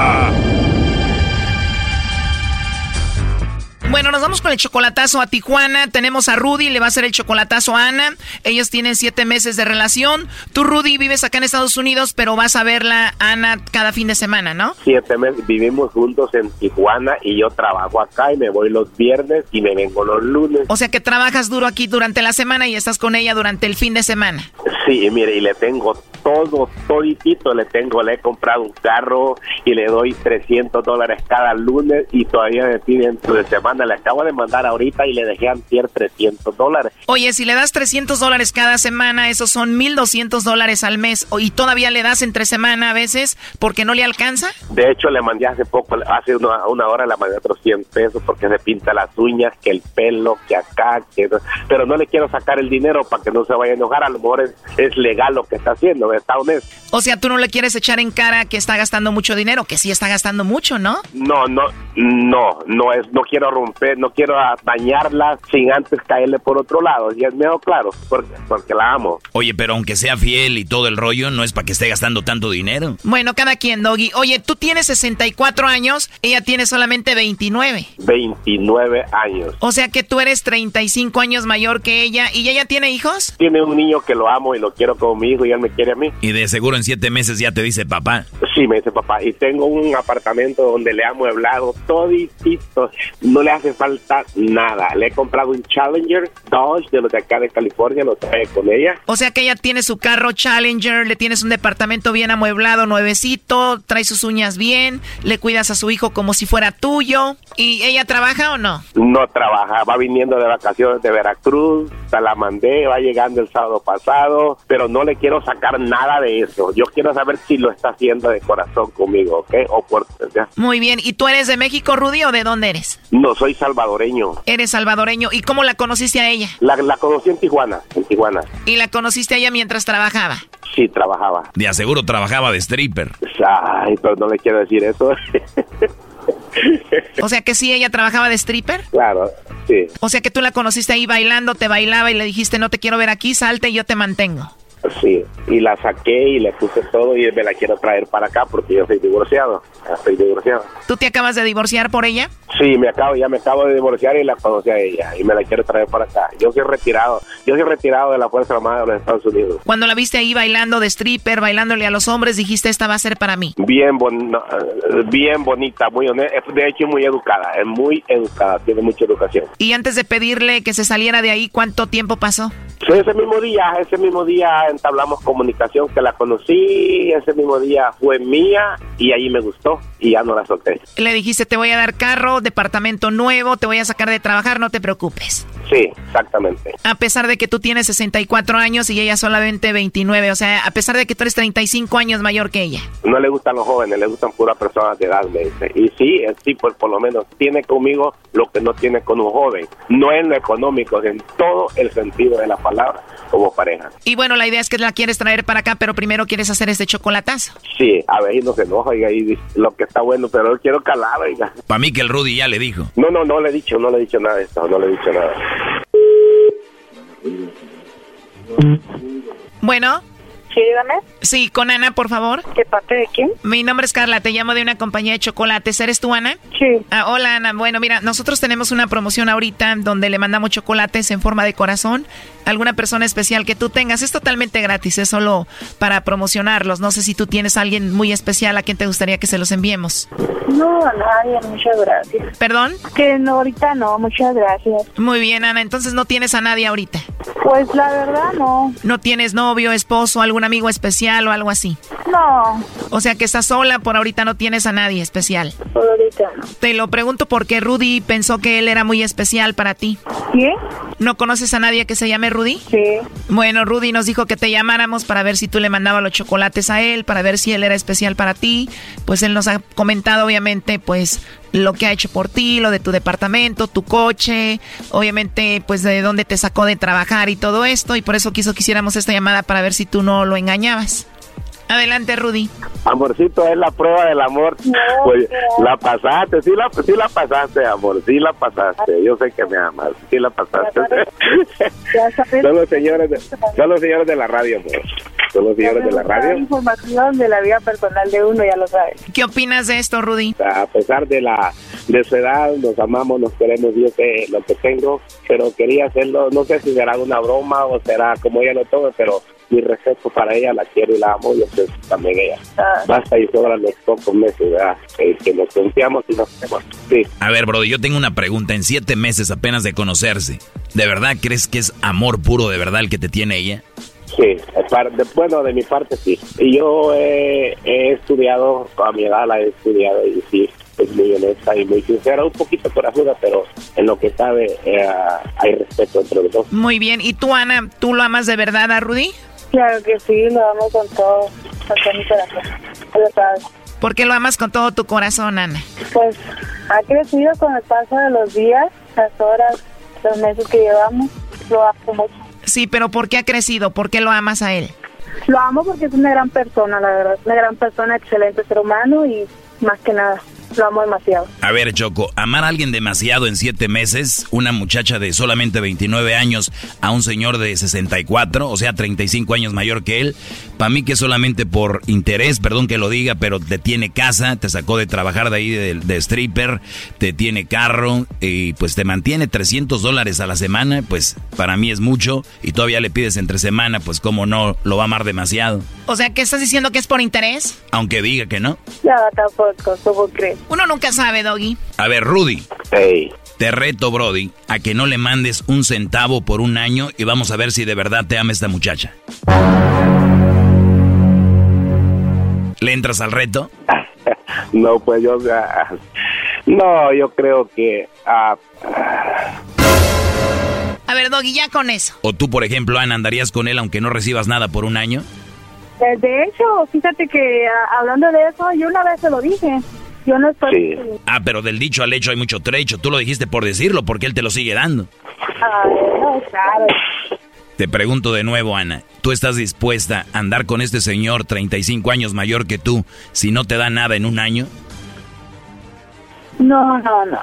Speaker 11: Bueno, nos vamos con el chocolatazo a Tijuana. Tenemos a Rudy, le va a hacer el chocolatazo a Ana. Ellos tienen siete meses de relación. Tú, Rudy, vives acá en Estados Unidos, pero vas a verla, Ana, cada fin de semana, ¿no?
Speaker 17: Siete meses, vivimos juntos en Tijuana y yo trabajo acá y me voy los viernes y me vengo los lunes.
Speaker 11: O sea que trabajas duro aquí durante la semana y estás con ella durante el fin de semana.
Speaker 17: Sí, mire, y le tengo todo, toditito le tengo, le he comprado un carro y le doy 300 dólares cada lunes y todavía me piden de semana, le acabo de mandar ahorita y le dejé antier 300 dólares.
Speaker 11: Oye, si le das 300 dólares cada semana, esos son 1200 dólares al mes y todavía le das entre semana a veces porque no le alcanza.
Speaker 17: De hecho, le mandé hace poco, hace una, una hora le mandé otros 100 pesos porque se pinta las uñas, que el pelo, que acá, que... pero no le quiero sacar el dinero para que no se vaya a enojar, a lo mejor es, es legal lo que está haciendo está honesto.
Speaker 11: O sea, tú no le quieres echar en cara que está gastando mucho dinero, que sí está gastando mucho, ¿no?
Speaker 17: No, no, no, no es, no quiero romper, no quiero dañarla sin antes caerle por otro lado. Y es mejor claro, porque, porque la amo.
Speaker 6: Oye, pero aunque sea fiel y todo el rollo, no es para que esté gastando tanto dinero.
Speaker 11: Bueno, cada quien, Doggy. Oye, tú tienes 64 años, ella tiene solamente 29.
Speaker 17: 29 años.
Speaker 11: O sea que tú eres 35 años mayor que ella. ¿Y ella tiene hijos?
Speaker 17: Tiene un niño que lo amo y lo quiero como mi hijo y él me quiere a mí.
Speaker 6: Y de seguro en siete meses ya te dice papá.
Speaker 17: Sí, me dice papá. Y tengo un apartamento donde le ha amueblado toditito. No le hace falta nada. Le he comprado un Challenger Dodge de los de acá de California. Lo trae con ella.
Speaker 11: O sea que ella tiene su carro Challenger. Le tienes un departamento bien amueblado, nuevecito. Trae sus uñas bien. Le cuidas a su hijo como si fuera tuyo. ¿Y ella trabaja o no?
Speaker 17: No trabaja, va viniendo de vacaciones de Veracruz, se la mandé, va llegando el sábado pasado, pero no le quiero sacar nada de eso. Yo quiero saber si lo está haciendo de corazón conmigo, ¿ok? O por...
Speaker 11: Muy bien, ¿y tú eres de México, Rudy, o de dónde eres?
Speaker 17: No, soy salvadoreño.
Speaker 11: Eres salvadoreño, ¿y cómo la conociste a ella?
Speaker 17: La, la conocí en Tijuana, en Tijuana.
Speaker 11: ¿Y la conociste a ella mientras trabajaba?
Speaker 17: Sí, trabajaba.
Speaker 6: De aseguro trabajaba de stripper.
Speaker 17: Ay, pero no le quiero decir eso.
Speaker 11: o sea que sí, ella trabajaba de stripper.
Speaker 17: Claro, sí.
Speaker 11: O sea que tú la conociste ahí bailando, te bailaba y le dijiste, no te quiero ver aquí, salte y yo te mantengo.
Speaker 17: Sí, y la saqué y le puse todo y me la quiero traer para acá porque yo soy divorciado. Estoy divorciado.
Speaker 11: ¿Tú te acabas de divorciar por ella?
Speaker 17: Sí, me acabo, ya me acabo de divorciar y la conocí a ella y me la quiero traer para acá. Yo soy retirado, yo soy retirado de la Fuerza Armada de los Estados Unidos.
Speaker 11: Cuando la viste ahí bailando de stripper, bailándole a los hombres, dijiste esta va a ser para mí.
Speaker 17: Bien, bien bonita, muy honesta, de hecho muy educada, es muy educada, tiene mucha educación.
Speaker 11: Y antes de pedirle que se saliera de ahí, ¿cuánto tiempo pasó?
Speaker 17: Sí, ese mismo día, ese mismo día entablamos comunicación que la conocí, ese mismo día fue mía y ahí me gustó y ya no la solté.
Speaker 11: Le dijiste, te voy a dar carro, departamento nuevo, te voy a sacar de trabajar, no te preocupes.
Speaker 17: Sí, exactamente.
Speaker 11: A pesar de que tú tienes 64 años y ella solamente 29, o sea, a pesar de que tú eres 35 años mayor que ella.
Speaker 17: No le gustan los jóvenes, le gustan puras personas de edad, me dice. Y sí, sí, pues por lo menos tiene conmigo lo que no tiene con un joven. No en lo económico, en todo el sentido de la palabra, como pareja.
Speaker 11: Y bueno, la idea es que la quieres traer para acá, pero primero quieres hacer este chocolatazo.
Speaker 17: Sí, a ver, y no se enoja, oiga, y lo que está bueno, pero quiero calar, oiga.
Speaker 6: Para mí que el Rudy ya le dijo.
Speaker 17: No, no, no le he dicho, no le he dicho nada de esto, no le he dicho nada.
Speaker 11: Bueno.
Speaker 18: Sí, dígame.
Speaker 11: Sí, con Ana, por favor.
Speaker 18: ¿Qué parte de quién?
Speaker 11: Mi nombre es Carla, te llamo de una compañía de chocolates. ¿Eres tú, Ana?
Speaker 18: Sí.
Speaker 11: Ah, hola, Ana. Bueno, mira, nosotros tenemos una promoción ahorita donde le mandamos chocolates en forma de corazón alguna persona especial que tú tengas. Es totalmente gratis, es solo para promocionarlos. No sé si tú tienes a alguien muy especial a quien te gustaría que se los enviemos.
Speaker 18: No, a nadie, muchas gracias.
Speaker 11: ¿Perdón?
Speaker 18: Que no, ahorita no, muchas gracias.
Speaker 11: Muy bien, Ana, entonces no tienes a nadie ahorita.
Speaker 18: Pues la verdad no.
Speaker 11: ¿No tienes novio, esposo, algún amigo especial o algo así?
Speaker 18: No.
Speaker 11: O sea que estás sola, por ahorita no tienes a nadie especial.
Speaker 18: Por ahorita no.
Speaker 11: Te lo pregunto porque Rudy pensó que él era muy especial para ti.
Speaker 18: ¿Quién?
Speaker 11: ¿No conoces a nadie que se llame Rudy?
Speaker 18: Sí.
Speaker 11: Bueno, Rudy nos dijo que te llamáramos para ver si tú le mandabas los chocolates a él, para ver si él era especial para ti. Pues él nos ha comentado, obviamente, pues lo que ha hecho por ti, lo de tu departamento, tu coche, obviamente, pues de dónde te sacó de trabajar y todo esto. Y por eso quiso que hiciéramos esta llamada para ver si tú no lo engañabas. Adelante, Rudy.
Speaker 17: Amorcito, es la prueba del amor. pues la pasaste, sí la, sí la pasaste, amor, sí la pasaste. Yo sé que me amas, sí la pasaste. son, los señores de, son los señores de la radio, amor. Son los señores de la radio.
Speaker 18: información de la vida personal de uno, ya lo sabes.
Speaker 11: ¿Qué opinas de esto, Rudy?
Speaker 17: A pesar de la de su edad, nos amamos, nos queremos, yo sé lo que tengo, pero quería hacerlo, no sé si será una broma o será como ella lo tome, pero mi respeto para ella, la quiero y la amo, yo sé también ella.
Speaker 18: Ah.
Speaker 17: Basta y sobra los pocos meses, ¿verdad? Que, que nos confiamos y nos queremos. Sí.
Speaker 6: A ver, Brody, yo tengo una pregunta. En siete meses apenas de conocerse, ¿de verdad crees que es amor puro de verdad el que te tiene ella?
Speaker 17: Sí, de, bueno, de mi parte sí. Y yo he, he estudiado, a mi edad la he estudiado y sí, es muy honesta y muy sincera, un poquito corajuda, pero en lo que sabe eh, hay respeto entre los dos.
Speaker 11: Muy bien, ¿y tú, Ana, tú lo amas de verdad a Rudy?
Speaker 18: Claro que sí, lo amo con todo, con todo mi corazón, lo sabes.
Speaker 11: ¿Por qué lo amas con todo tu corazón, Ana?
Speaker 18: Pues ha crecido con el paso de los días, las horas, los meses que llevamos, lo amo mucho.
Speaker 11: Sí, pero ¿por qué ha crecido? ¿Por qué lo amas a él?
Speaker 18: Lo amo porque es una gran persona, la verdad, una gran persona, excelente ser humano y más que nada lo amo demasiado.
Speaker 6: A ver, Choco, amar a alguien demasiado en siete meses, una muchacha de solamente 29 años a un señor de 64, o sea, 35 años mayor que él, para mí que solamente por interés, perdón que lo diga, pero te tiene casa, te sacó de trabajar de ahí de, de stripper, te tiene carro y pues te mantiene 300 dólares a la semana, pues para mí es mucho y todavía le pides entre semana, pues como no, lo va a amar demasiado.
Speaker 11: O sea, ¿qué estás diciendo que es por interés?
Speaker 6: Aunque diga que no.
Speaker 18: Ya, tampoco, ¿cómo crees?
Speaker 11: Uno nunca sabe, Doggy.
Speaker 6: A ver, Rudy.
Speaker 17: Hey.
Speaker 6: Te reto, Brody, a que no le mandes un centavo por un año y vamos a ver si de verdad te ama esta muchacha. ¿Le entras al reto?
Speaker 17: no, pues yo... No, yo creo que... ah,
Speaker 11: A ver, Doggy, ya con eso.
Speaker 6: O tú, por ejemplo, Ana, andarías con él aunque no recibas nada por un año.
Speaker 18: Eh, De hecho, fíjate que ah, hablando de eso, yo una vez se lo dije. Yo no estoy...
Speaker 6: Ah, pero del dicho al hecho hay mucho trecho. Tú lo dijiste por decirlo, porque él te lo sigue dando.
Speaker 18: Ah, no, claro.
Speaker 6: Te pregunto de nuevo, Ana, ¿tú estás dispuesta a andar con este señor 35 años mayor que tú si no te da nada en un año?
Speaker 18: No, no, no.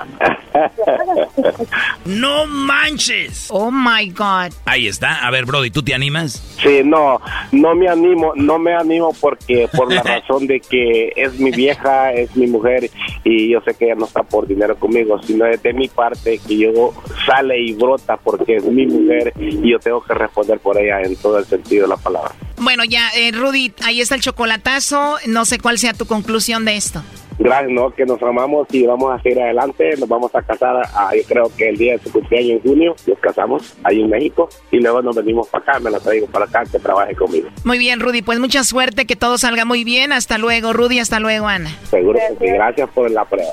Speaker 5: ¡No manches!
Speaker 11: Oh my God.
Speaker 6: Ahí está. A ver, Brody, ¿tú te animas?
Speaker 17: Sí, no, no me animo, no me animo porque por la razón de que es mi vieja, es mi mujer y yo sé que ella no está por dinero conmigo, sino es de mi parte que yo sale y brota porque es mi mujer y yo tengo que responder por ella en todo el sentido de la palabra.
Speaker 11: Bueno, ya, eh, Rudy, ahí está el chocolatazo. No sé cuál sea tu conclusión de esto.
Speaker 17: Gracias, ¿no? Que nos amamos y vamos a seguir adelante. Nos vamos a casar, ah, yo creo que el día de su cumpleaños en junio, nos casamos ahí en México y luego nos venimos para acá, me la traigo para acá que trabaje conmigo.
Speaker 11: Muy bien, Rudy, pues mucha suerte, que todo salga muy bien. Hasta luego, Rudy, hasta luego, Ana.
Speaker 17: Seguro que sí. Gracias por la prueba.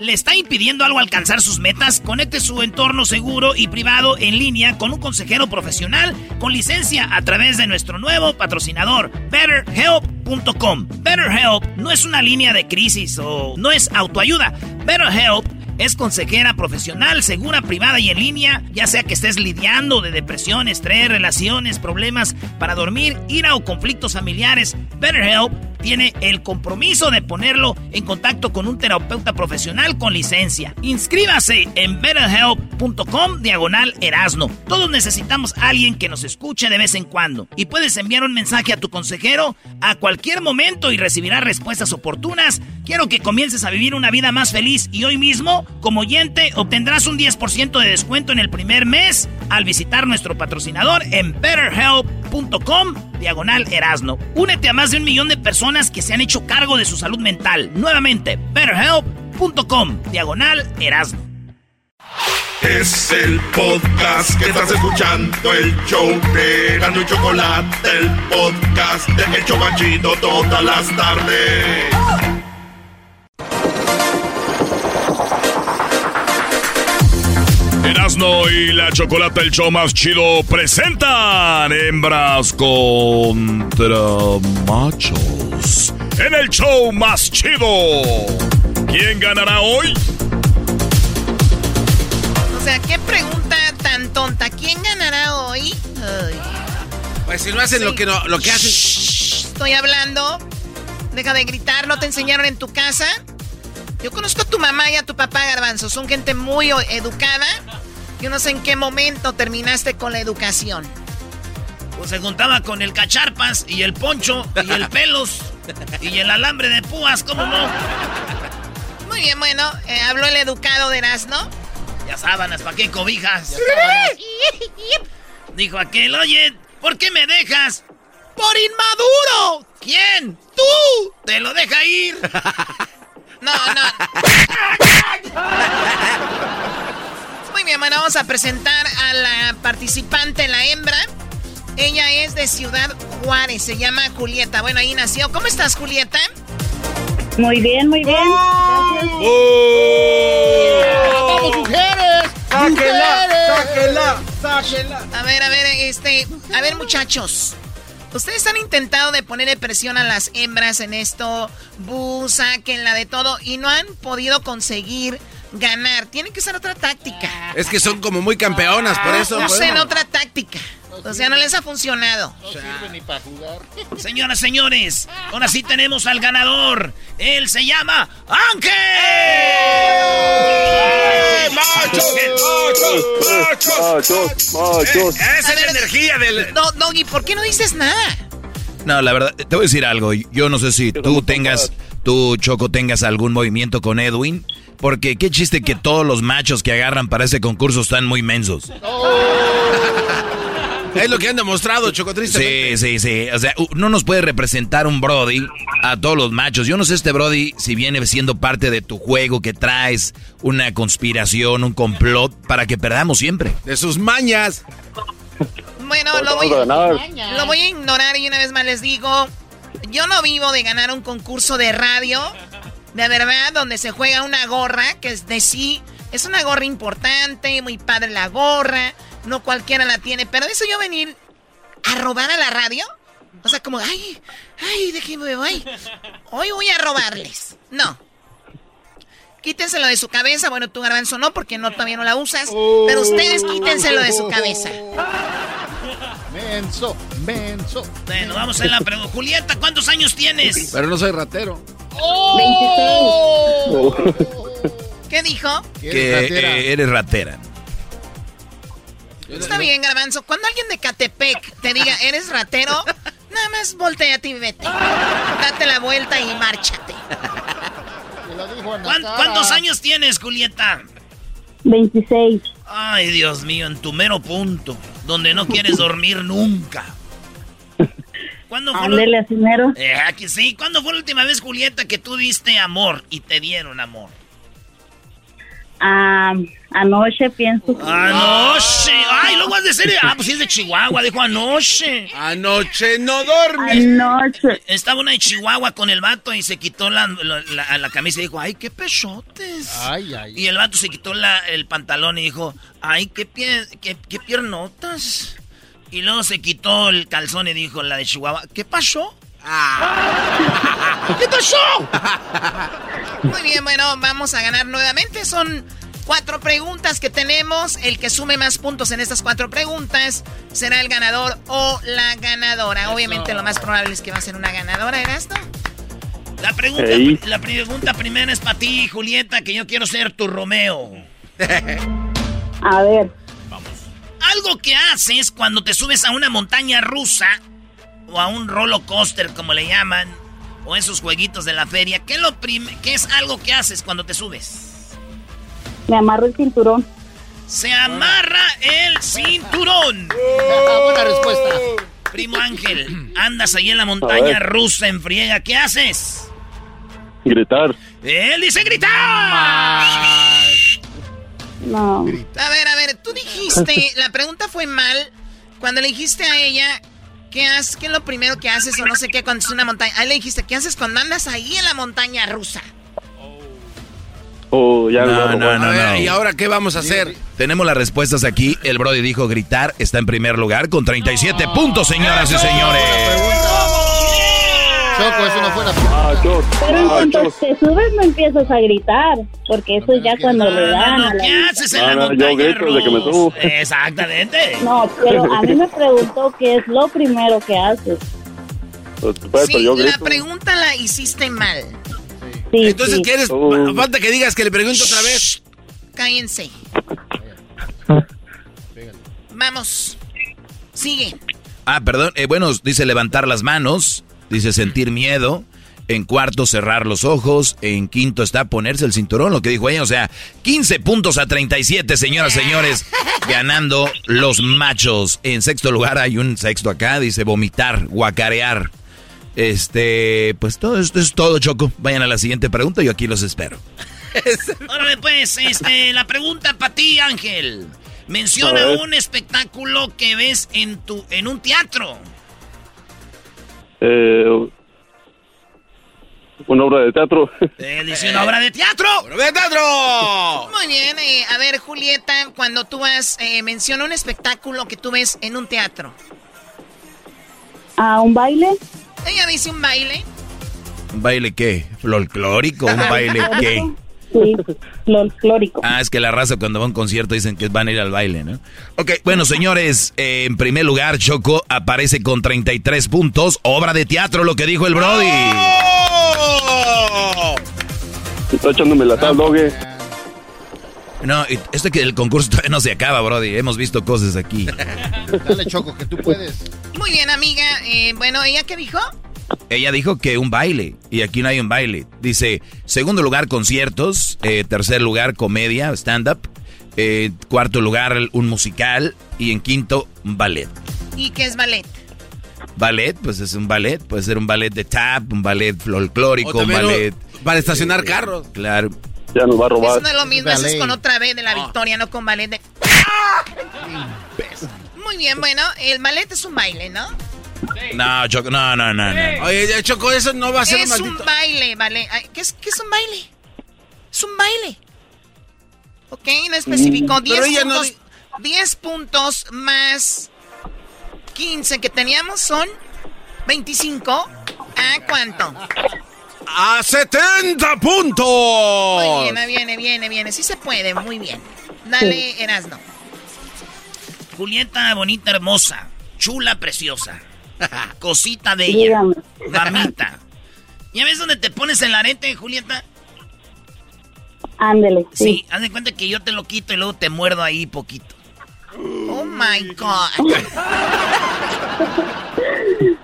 Speaker 5: ¿Le está impidiendo algo alcanzar sus metas? Conecte su entorno seguro y privado en línea con un consejero profesional con licencia a través de nuestro nuevo patrocinador, BetterHelp.com. BetterHelp no es una línea de crisis o no es autoayuda. BetterHelp es consejera profesional, segura, privada y en línea, ya sea que estés lidiando de depresión, estrés, relaciones, problemas para dormir, ira o conflictos familiares. BetterHelp tiene el compromiso de ponerlo en contacto con un terapeuta profesional con licencia. Inscríbase en betterhelp.com diagonal erasno. Todos necesitamos a alguien que nos escuche de vez en cuando. Y puedes enviar un mensaje a tu consejero a cualquier momento y recibirás respuestas oportunas. Quiero que comiences a vivir una vida más feliz y hoy mismo, como oyente, obtendrás un 10% de descuento en el primer mes al visitar nuestro patrocinador en betterhelp.com diagonal erasno. Únete a más de un millón de personas que se han hecho cargo de su salud mental. Nuevamente, betterhelp.com diagonal erasno.
Speaker 1: Es el podcast que estás escuchando, el show de Gano y Chocolate, el podcast de El Chobachito todas las tardes.
Speaker 10: Erasno y la chocolate, el show más chido, presentan hembras contra machos. En el show más chido. ¿Quién ganará hoy?
Speaker 11: O sea, qué pregunta tan tonta. ¿Quién ganará hoy? Ay.
Speaker 4: Pues si no hacen lo que no, lo que hacen.
Speaker 11: Estoy hablando. Deja de gritar, ¿no te enseñaron en tu casa? Yo conozco a tu mamá y a tu papá, Garbanzo. Son gente muy educada. Yo no sé en qué momento terminaste con la educación.
Speaker 5: Pues se juntaba con el cacharpas y el poncho y el pelos y el alambre de púas, ¿cómo no?
Speaker 11: Muy bien, bueno, eh, habló el educado de Erasmo.
Speaker 5: Ya sábanas, ¿para qué cobijas? Dijo aquel, oye, ¿por qué me dejas? ¡Por inmaduro! ¿Quién? ¡Tú! ¡Te lo deja ir!
Speaker 11: No, no. Muy bien, bueno, vamos a presentar a la participante, la hembra. Ella es de Ciudad Juárez, se llama Julieta. Bueno, ahí nació. ¿Cómo estás, Julieta?
Speaker 18: Muy bien, muy bien.
Speaker 3: ¡Vamos, mujeres!
Speaker 11: ¡Sáquenla,
Speaker 3: sáquenla, sáquenla!
Speaker 11: A ver, a ver, este, a ver, muchachos. Ustedes han intentado de ponerle presión a las hembras en esto, bu, sáquenla de todo, y no han podido conseguir ganar. Tienen que usar otra táctica.
Speaker 4: Es que son como muy campeonas, por eso.
Speaker 11: Usen
Speaker 4: podemos-
Speaker 11: otra táctica. O sea, no les ha funcionado.
Speaker 8: No sirve ni para jugar.
Speaker 5: Señoras, señores, ahora sí tenemos al ganador. Él se llama Ángel.
Speaker 17: Machos, machos.
Speaker 5: Esa es la energía del...
Speaker 11: No, Doggy, ¿por qué no dices nada?
Speaker 6: No, la verdad, te voy a decir algo. Yo no sé si tú tengas, tú, Choco, tengas algún movimiento con Edwin. Porque qué chiste que todos los machos que agarran para ese concurso están muy mensos.
Speaker 4: Es lo que han demostrado, Choco,
Speaker 6: Sí, sí, sí. O sea, no nos puede representar un Brody a todos los machos. Yo no sé este Brody si viene siendo parte de tu juego que traes una conspiración, un complot para que perdamos siempre.
Speaker 4: De sus mañas.
Speaker 11: Bueno, lo voy, lo voy a ignorar y una vez más les digo, yo no vivo de ganar un concurso de radio, de verdad, donde se juega una gorra, que es de sí, es una gorra importante, muy padre la gorra, no cualquiera la tiene, pero eso yo venir a robar a la radio, o sea, como, ay, ay, déjenme, ay, hoy voy a robarles. No. Quítenselo de su cabeza. Bueno, tú, Garbanzo, no, porque no, todavía no la usas. Pero ustedes quítenselo de su cabeza.
Speaker 8: Menso, menso.
Speaker 5: Bueno, vamos a la pregunta. Julieta, ¿cuántos años tienes?
Speaker 4: Pero no soy ratero.
Speaker 11: ¡Oh! ¿Qué dijo?
Speaker 6: Que eres ratera.
Speaker 11: Está bien, Garbanzo. Cuando alguien de Catepec te diga, eres ratero, nada más volteate y vete. Date la vuelta y márchate.
Speaker 5: ¿Cuántos años tienes, Julieta?
Speaker 15: 26.
Speaker 5: Ay, Dios mío, en tu mero punto, donde no quieres dormir nunca.
Speaker 15: ¿Cuándo fue lo...
Speaker 5: Eh, aquí sí. ¿Cuándo fue la última vez, Julieta, que tú diste amor y te dieron amor?
Speaker 15: Ah, anoche pienso.
Speaker 5: Anoche. Ay, luego vas de decir, ah, pues es de Chihuahua, dijo anoche.
Speaker 4: Anoche no dormí.
Speaker 15: Anoche.
Speaker 5: Estaba una de Chihuahua con el vato y se quitó la, la, camisa y dijo, ay, qué pechotes.
Speaker 8: Ay, ay.
Speaker 5: Y el vato se quitó la, el pantalón y dijo, ay, qué, pie, qué, qué piernotas. Y luego se quitó el calzón y dijo la de Chihuahua, ¿qué pasó? Ah. ¿Qué pasó?
Speaker 11: Muy bien, bueno, vamos a ganar nuevamente. Son cuatro preguntas que tenemos. El que sume más puntos en estas cuatro preguntas será el ganador o la ganadora. Obviamente lo más probable es que va a ser una ganadora, esto?
Speaker 5: La pregunta, la pregunta primera es para ti, Julieta, que yo quiero ser tu Romeo.
Speaker 15: a ver.
Speaker 5: Algo que haces cuando te subes a una montaña rusa o a un roller coaster, como le llaman, o esos jueguitos de la feria, ¿qué, lo ¿qué es algo que haces cuando te subes?
Speaker 15: Me amarro el cinturón.
Speaker 5: Se amarra el cinturón.
Speaker 8: Buena respuesta.
Speaker 5: Primo Ángel, andas ahí en la montaña rusa en friega, ¿qué haces?
Speaker 19: Gritar.
Speaker 5: Él dice gritar.
Speaker 15: No.
Speaker 11: A ver, a ver, tú dijiste, la pregunta fue mal. Cuando le dijiste a ella ¿Qué, haces? ¿Qué es lo primero que haces o no sé qué cuando es una montaña? Ahí le dijiste, ¿qué haces cuando andas ahí en la montaña rusa?
Speaker 19: Oh, ya
Speaker 6: no, no, no,
Speaker 4: ¿Y ahora qué vamos a hacer?
Speaker 6: Tenemos las respuestas aquí. El Brody dijo gritar, está en primer lugar con 37 puntos, señoras y señores.
Speaker 8: Choco, eso no fue la
Speaker 15: ah, Pero en ah, cuanto te subes no empiezas a gritar, porque eso es ya cuando le dan.
Speaker 5: ¿Qué haces en la montaña rusa? Exactamente.
Speaker 15: No, pero a mí me preguntó qué es lo primero que haces.
Speaker 19: Pues,
Speaker 11: sí, la pregunta la hiciste mal.
Speaker 15: Sí,
Speaker 4: Entonces, ¿quieres? Oh. Falta que digas que le pregunto otra vez.
Speaker 11: Cállense. Vamos. Sigue.
Speaker 6: Ah, perdón. Eh, bueno, dice levantar las manos. Dice sentir miedo. En cuarto, cerrar los ojos. En quinto está ponerse el cinturón, lo que dijo ella. O sea, 15 puntos a 37, señoras y señores. Ganando los machos. En sexto lugar hay un sexto acá. Dice vomitar, guacarear. Este, pues todo esto es todo, Choco. Vayan a la siguiente pregunta. Yo aquí los espero.
Speaker 5: Órale, pues, este, la pregunta para ti, Ángel. Menciona un espectáculo que ves en tu, en un teatro.
Speaker 19: Eh, una obra de teatro.
Speaker 5: Él dice una obra de teatro.
Speaker 4: ¡Obra de teatro!
Speaker 11: Muy bien. Eh, a ver, Julieta, cuando tú vas, eh, menciona un espectáculo que tú ves en un teatro.
Speaker 15: ¿A un baile?
Speaker 11: Ella dice un baile.
Speaker 6: ¿Un baile qué? ¿Folclórico? ¿Un baile qué?
Speaker 15: Sí, folclórico.
Speaker 6: Ah, es que la raza cuando va a un concierto dicen que van a ir al baile, ¿no? Ok, bueno, señores, eh, en primer lugar, Choco aparece con 33 puntos. Obra de teatro, lo que dijo el Brody.
Speaker 19: ¡Oh! Está echándome la tal, dogue.
Speaker 6: No, esto que el concurso todavía no se acaba, Brody. Hemos visto cosas aquí.
Speaker 8: Dale, Choco, que tú puedes.
Speaker 11: Muy bien, amiga. Eh, bueno, ¿ella qué dijo?
Speaker 6: Ella dijo que un baile, y aquí no hay un baile. Dice, segundo lugar, conciertos. Eh, tercer lugar, comedia, stand-up. Eh, cuarto lugar, un musical. Y en quinto, un ballet.
Speaker 11: ¿Y qué es ballet?
Speaker 6: Ballet, pues es un ballet. Puede ser un ballet de tap, un ballet folclórico, un ballet.
Speaker 4: Para estacionar carros.
Speaker 6: Claro.
Speaker 19: Ya nos va a robar.
Speaker 11: Eso no es lo mismo, eso es con otra vez de la victoria, no con ballet de. Muy bien, bueno, el ballet es un baile, ¿no?
Speaker 6: No, Choco, no, no, no, no.
Speaker 4: Oye, Choco, eso no va a ser
Speaker 11: es
Speaker 4: un
Speaker 11: un
Speaker 4: maldito...
Speaker 11: baile, vale. ¿Qué es, ¿Qué es un baile? Es un baile. Ok, no especificó.
Speaker 4: Mm,
Speaker 11: 10
Speaker 4: pero ella no
Speaker 11: puntos, 10 puntos más 15 que teníamos son 25. ¿A cuánto?
Speaker 4: ¡A 70 puntos!
Speaker 11: Muy bien, ahí viene, viene, viene. Sí se puede, muy bien. Dale, Erasno.
Speaker 5: Julieta, bonita, hermosa. Chula, preciosa. Cosita de ella.
Speaker 15: Dígame.
Speaker 5: Damita. ¿Ya ves dónde te pones el arete, Julieta?
Speaker 15: Ándele,
Speaker 5: Sí,
Speaker 15: sí.
Speaker 5: haz de cuenta que yo te lo quito y luego te muerdo ahí poquito.
Speaker 11: Oh my God.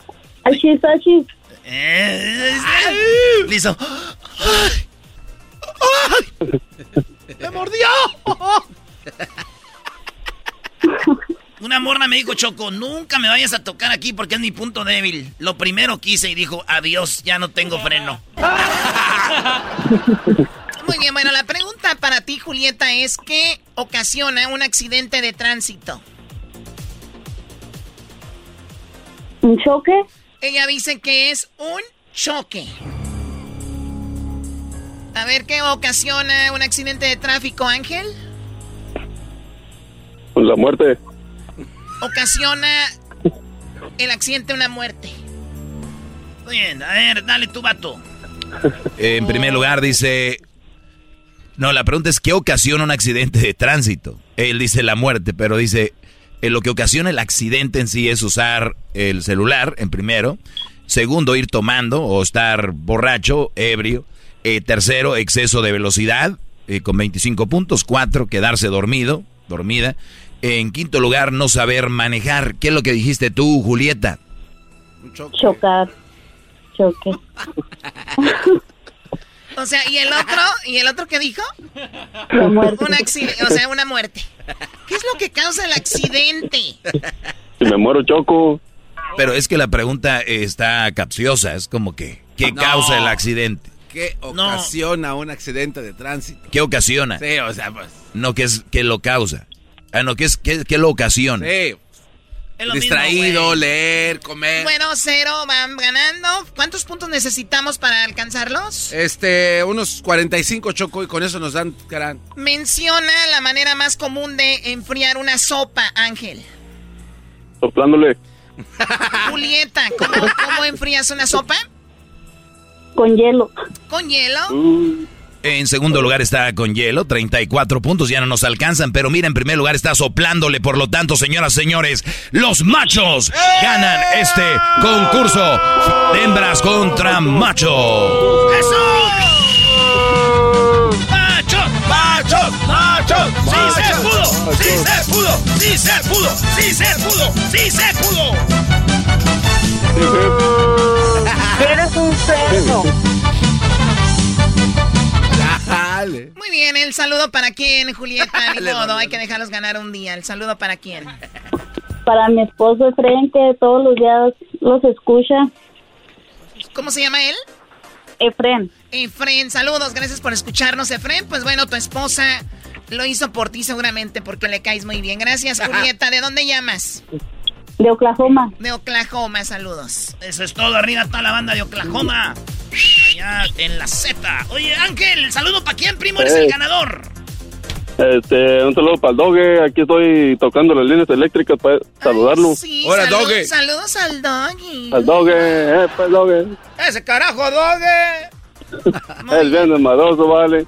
Speaker 15: Achis, achis.
Speaker 5: Eh, Listo.
Speaker 4: ¡Me mordió!
Speaker 5: Una morna me dijo, Choco, nunca me vayas a tocar aquí porque es mi punto débil. Lo primero que hice y dijo, adiós, ya no tengo freno.
Speaker 11: Muy bien, bueno, la pregunta para ti, Julieta, es ¿qué ocasiona un accidente de tránsito?
Speaker 15: ¿Un choque?
Speaker 11: Ella dice que es un choque. A ver, ¿qué ocasiona un accidente de tráfico, Ángel?
Speaker 19: Pues la muerte.
Speaker 11: Ocasiona el accidente una muerte.
Speaker 5: Muy bien, a ver, dale tu vato.
Speaker 6: En primer lugar dice... No, la pregunta es ¿qué ocasiona un accidente de tránsito? Él dice la muerte, pero dice... eh, lo que ocasiona el accidente en sí es usar el celular, en primero. Segundo, ir tomando o estar borracho, ebrio. Eh, tercero, exceso de velocidad, eh, con 25 puntos. Cuatro, quedarse dormido, dormida. En quinto lugar, no saber manejar. ¿Qué es lo que dijiste tú, Julieta?
Speaker 15: Chocar. Choque.
Speaker 11: O sea, ¿y el otro? ¿Y el otro qué dijo?
Speaker 15: La muerte.
Speaker 11: Un accidente, o sea, una muerte. ¿Qué es lo que causa el accidente?
Speaker 19: Si me muero, choco.
Speaker 6: Pero es que la pregunta está capciosa. Es como que, ¿qué
Speaker 4: No.
Speaker 6: causa el accidente?
Speaker 4: ¿Qué ocasiona un accidente de tránsito?
Speaker 6: ¿Qué ocasiona?
Speaker 4: Sí, o sea, pues...
Speaker 6: No, ¿qué, es, qué lo causa? Ah, no, ¿qué, es, qué, qué?
Speaker 4: Sí.
Speaker 5: Es lo
Speaker 4: Distraído,
Speaker 5: mismo, güey.
Speaker 4: leer, comer.
Speaker 11: Bueno, cero, van ganando. ¿Cuántos puntos necesitamos para alcanzarlos?
Speaker 4: Este, unos 45 choco y con eso nos dan, carán.
Speaker 11: Menciona la manera más común de enfriar una sopa, Ángel.
Speaker 19: Soplándole.
Speaker 11: Julieta, ¿cómo, cómo enfrías una sopa?
Speaker 15: Con hielo.
Speaker 11: ¿Con hielo?
Speaker 6: En segundo lugar está con hielo, 34 puntos, ya no nos alcanzan, pero mira, en primer lugar está soplándole, por lo tanto, señoras, señores, los machos ganan este concurso de hembras contra machos.
Speaker 5: ¡Machos! ¡Machos! ¡Machos! ¡Sí se pudo! ¡Sí se pudo! ¡Sí se pudo! ¡Sí se pudo! ¡Sí se pudo!
Speaker 15: Eres un cerdo.
Speaker 11: Muy bien, el saludo para quién, Julieta. Ni modo, hay que dejarlos ganar un día. El saludo para quién.
Speaker 15: Para mi esposo Efraín, que todos los días los escucha.
Speaker 11: ¿Cómo se llama él?
Speaker 15: Efren.
Speaker 11: Efren, saludos, gracias por escucharnos, Efren. Pues bueno, tu esposa lo hizo por ti seguramente porque le caes muy bien. Gracias, Julieta. ¿De dónde llamas?
Speaker 15: De Oklahoma.
Speaker 11: De Oklahoma, saludos.
Speaker 5: Eso es todo, arriba toda la banda de Oklahoma. Allá en la Z. Oye, Ángel, saludo para quién, primo, eres el
Speaker 19: Hey.
Speaker 5: ganador.
Speaker 19: Este, un saludo para el Doge. Aquí estoy tocando las líneas eléctricas para saludarlo.
Speaker 11: Sí,
Speaker 4: Hola,
Speaker 11: salud-
Speaker 4: Doge.
Speaker 11: Saludos al doggy.
Speaker 19: Al Doge, eh, pues Doge.
Speaker 4: Ese carajo, doge.
Speaker 19: Es bien desmadroso, vale.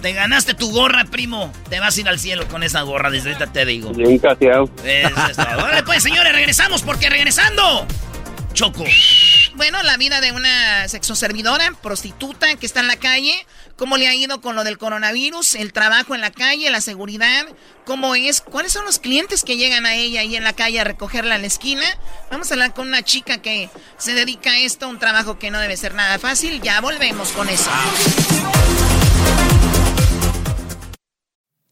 Speaker 5: Te ganaste tu gorra, primo. Te vas a ir al cielo con esa gorra, desde ahorita te digo.
Speaker 19: Bien caseado.
Speaker 5: Eso es pues, señores, regresamos porque regresando. Choco.
Speaker 11: Bueno, la vida de una sexoservidora, prostituta que está en la calle, cómo le ha ido con lo del coronavirus, el trabajo en la calle, la seguridad, cómo es, cuáles son los clientes que llegan a ella ahí en la calle a recogerla en la esquina. Vamos a hablar con una chica que se dedica a esto, un trabajo que no debe ser nada fácil. Ya volvemos con eso.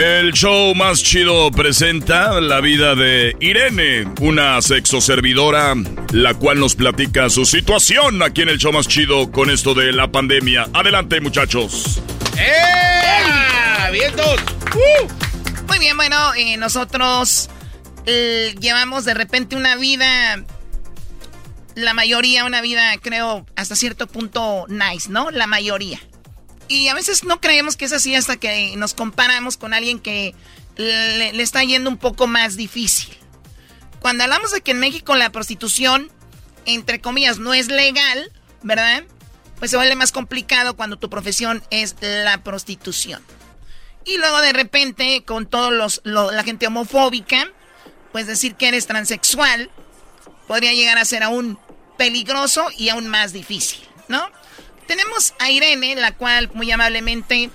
Speaker 10: El show más chido presenta la vida de Irene, una sexoservidora, la cual nos platica su situación aquí en el show más chido con esto de la pandemia. Adelante, muchachos.
Speaker 11: ¡Eh! ¡Vientos! Uh. Muy bien, bueno, eh, nosotros eh, llevamos de repente una vida, la mayoría, una vida, creo, hasta cierto punto nice, ¿no? La mayoría. Y a veces no creemos que es así hasta que nos comparamos con alguien que le, está yendo un poco más difícil. Cuando hablamos de que en México la prostitución, entre comillas, no es legal, ¿verdad? Pues se vuelve más complicado cuando tu profesión es la prostitución. Y luego de repente, con toda la gente homofóbica, pues decir que eres transexual podría llegar a ser aún peligroso y aún más difícil, ¿no? Tenemos a Irene, la cual muy amablemente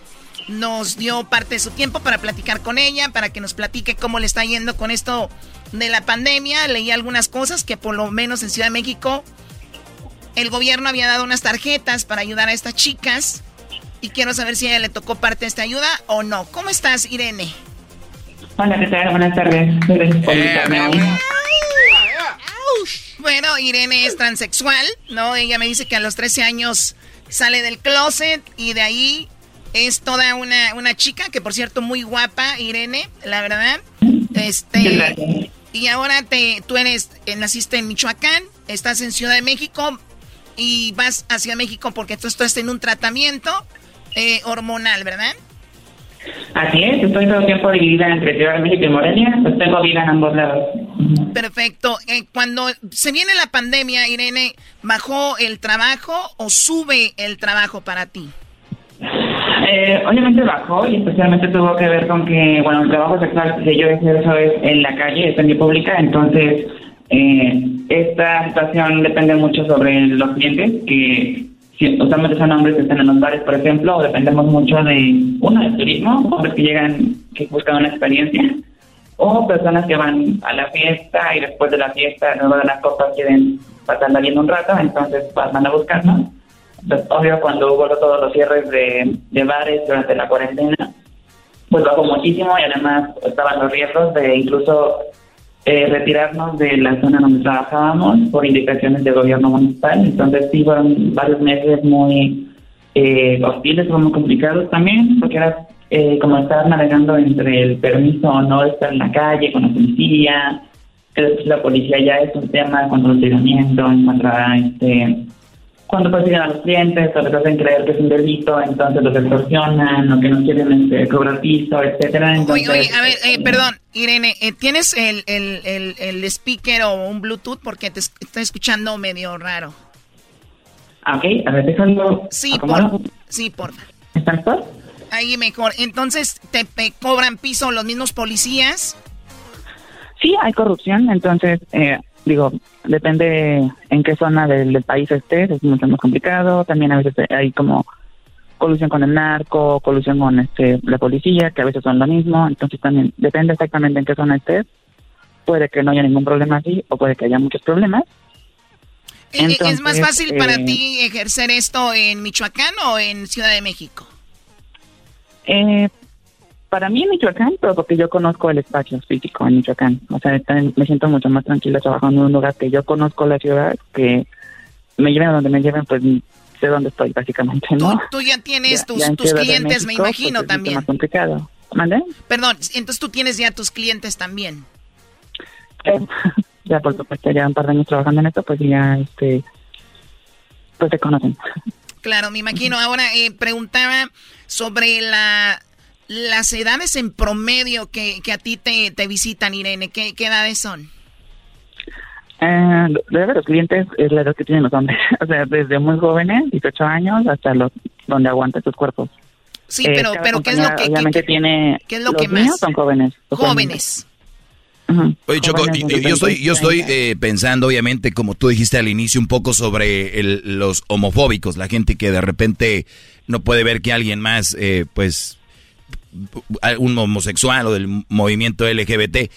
Speaker 11: nos dio parte de su tiempo para platicar con ella, para que nos platique cómo le está yendo con esto de la pandemia. Leí algunas cosas que por lo menos en Ciudad de México el gobierno había dado unas tarjetas para ayudar a estas chicas y quiero saber si a ella le tocó parte de esta ayuda o no. ¿Cómo estás, Irene?
Speaker 20: Hola, ¿qué tal? Buenas tardes. Eh,
Speaker 11: bueno, Irene es transexual, ¿no? Ella me dice que a los 13 años sale del closet y de ahí es toda una, una chica que por cierto muy guapa, Irene, la verdad. Este y ahora te tú eres eh, naciste en Michoacán, estás en Ciudad de México y vas hacia México porque tú estás en un tratamiento eh, hormonal, ¿verdad?
Speaker 20: Así es, estoy todo el tiempo dividida entre Ciudad de México y Morelia, pues tengo vida en ambos lados.
Speaker 11: Perfecto. Eh, cuando se viene la pandemia, Irene, ¿bajó el trabajo o sube el trabajo para ti?
Speaker 20: Eh, obviamente bajó y especialmente tuvo que ver con que, bueno, el trabajo sexual que yo ejerzo es en la calle, es en pública, entonces eh, esta situación depende mucho sobre los clientes que usualmente son hombres que están en los bares, por ejemplo, dependemos mucho de, uno, del turismo, hombres que llegan, que buscan una experiencia, o personas que van a la fiesta y después de la fiesta, luego de las copas, quieren pasarla bien un rato, entonces pues, van a buscarnos. Entonces, obvio, cuando hubo todos los cierres de, de bares durante la cuarentena, pues bajó muchísimo y además estaban los riesgos de incluso eh, retirarnos de la zona donde trabajábamos por indicaciones del gobierno municipal. Entonces sí fueron varios meses muy eh, hostiles, muy complicados también, porque era eh, como estar navegando entre el permiso o no de estar en la calle con la policía, que la policía ya es un tema el hostigamiento, en contra este cuando persiguen a los clientes o les hacen creer que es un delito, entonces los extorsionan o que no quieren este, cobrar piso, etcétera.
Speaker 11: oye, oye, a ver, eh, perdón, Irene, eh, ¿tienes el, el, el, el, speaker o un Bluetooth? Porque te estoy escuchando medio raro.
Speaker 20: Ok, a ver, déjalo.
Speaker 11: Sí, por, sí, por
Speaker 20: ¿Está mejor?
Speaker 11: Ahí mejor. Entonces, ¿te cobran piso los mismos policías?
Speaker 20: Sí, hay corrupción, entonces... Eh, digo, depende en qué zona del, país estés, es mucho más complicado. También a veces hay como colusión con el narco, colusión con este, la policía, que a veces son lo mismo. Entonces también depende exactamente en qué zona estés. Puede que no haya ningún problema así o puede que haya muchos problemas.
Speaker 11: ¿Es más fácil para eh, ti ejercer esto en Michoacán o en Ciudad de México?
Speaker 20: Eh, para mí en Michoacán, pero porque yo conozco el espacio físico en Michoacán. O sea, me siento mucho más tranquila trabajando en un lugar que yo conozco la ciudad, que me lleven a donde me lleven, pues sé dónde estoy, básicamente, ¿no?
Speaker 11: Tú, ya tienes tus, clientes, me pues, imagino, también. Es
Speaker 20: más complicado. ¿Mande?
Speaker 11: Perdón, entonces tú tienes ya tus clientes también.
Speaker 20: Eh, ya, por supuesto, ya un par de años trabajando en esto, pues ya, este... pues se conocen.
Speaker 11: Claro, me imagino. Ahora eh, preguntaba sobre la, las edades en promedio que, que a ti te, te visitan, Irene. ¿Qué, qué edades son?
Speaker 20: Eh, de los clientes es la edad que tienen los hombres, o sea, desde muy jóvenes, 18 años, hasta los donde aguantan sus cuerpos.
Speaker 11: Sí, pero,
Speaker 20: cada
Speaker 11: pero ¿qué es lo que,
Speaker 20: obviamente
Speaker 11: qué-
Speaker 20: tiene
Speaker 11: qué es lo
Speaker 20: los
Speaker 11: que más?
Speaker 20: son jóvenes.
Speaker 11: Jóvenes.
Speaker 6: Oye, Choco,
Speaker 20: Jóvenes
Speaker 6: yo, estoy,
Speaker 20: 20
Speaker 6: yo estoy eh, pensando, obviamente, como tú dijiste al inicio, un poco sobre el- los homofóbicos, la gente que de repente no puede ver que alguien más, eh, pues, un homosexual o del movimiento LGBT.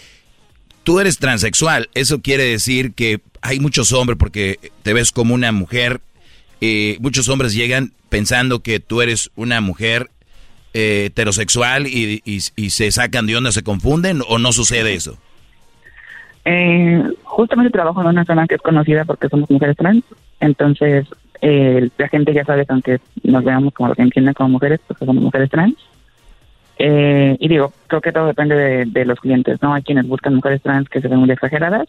Speaker 6: Tú eres transexual, eso quiere decir que hay muchos hombres, porque te ves como una mujer, eh, muchos hombres llegan pensando que tú eres una mujer eh, heterosexual y, se sacan de onda, se confunden o no sucede eso.
Speaker 20: Eh, justamente trabajo en una zona que es conocida porque somos mujeres trans, entonces eh, la gente ya sabe que aunque nos veamos como lo que entienden como mujeres, pues somos mujeres trans. Eh, y digo, creo que todo depende de, de los clientes, ¿no? Hay quienes buscan mujeres trans que se ven muy exageradas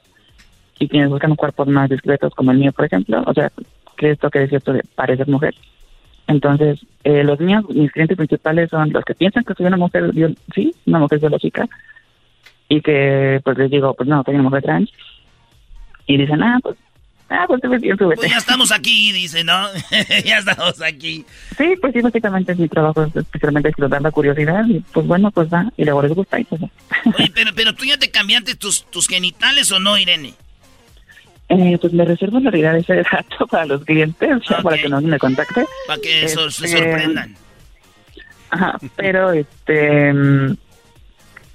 Speaker 20: y quienes buscan cuerpos más discretos como el mío, por ejemplo. O sea, que esto que es cierto de parecer mujer. Entonces, eh, los míos, mis clientes principales son los que piensan que soy una mujer, sí, una mujer biológica, y que pues les digo, pues no, soy una mujer trans. Y dicen, ah, pues, ah, pues te ves bien, súbete.
Speaker 5: Pues ya estamos aquí, dice, ¿no? ya estamos aquí.
Speaker 20: Sí, pues sí, básicamente es mi trabajo, es especialmente explotar la curiosidad, y pues bueno, pues va, y luego les gusta, y pues va.
Speaker 5: Oye, pero, pero tú ya te cambiaste tus, tus genitales o no, Irene?
Speaker 20: Eh, pues me reservo en realidad ese dato para los clientes, para que no me contacte.
Speaker 5: Para que se
Speaker 20: Este,
Speaker 5: sorprendan.
Speaker 20: Ajá, pero este,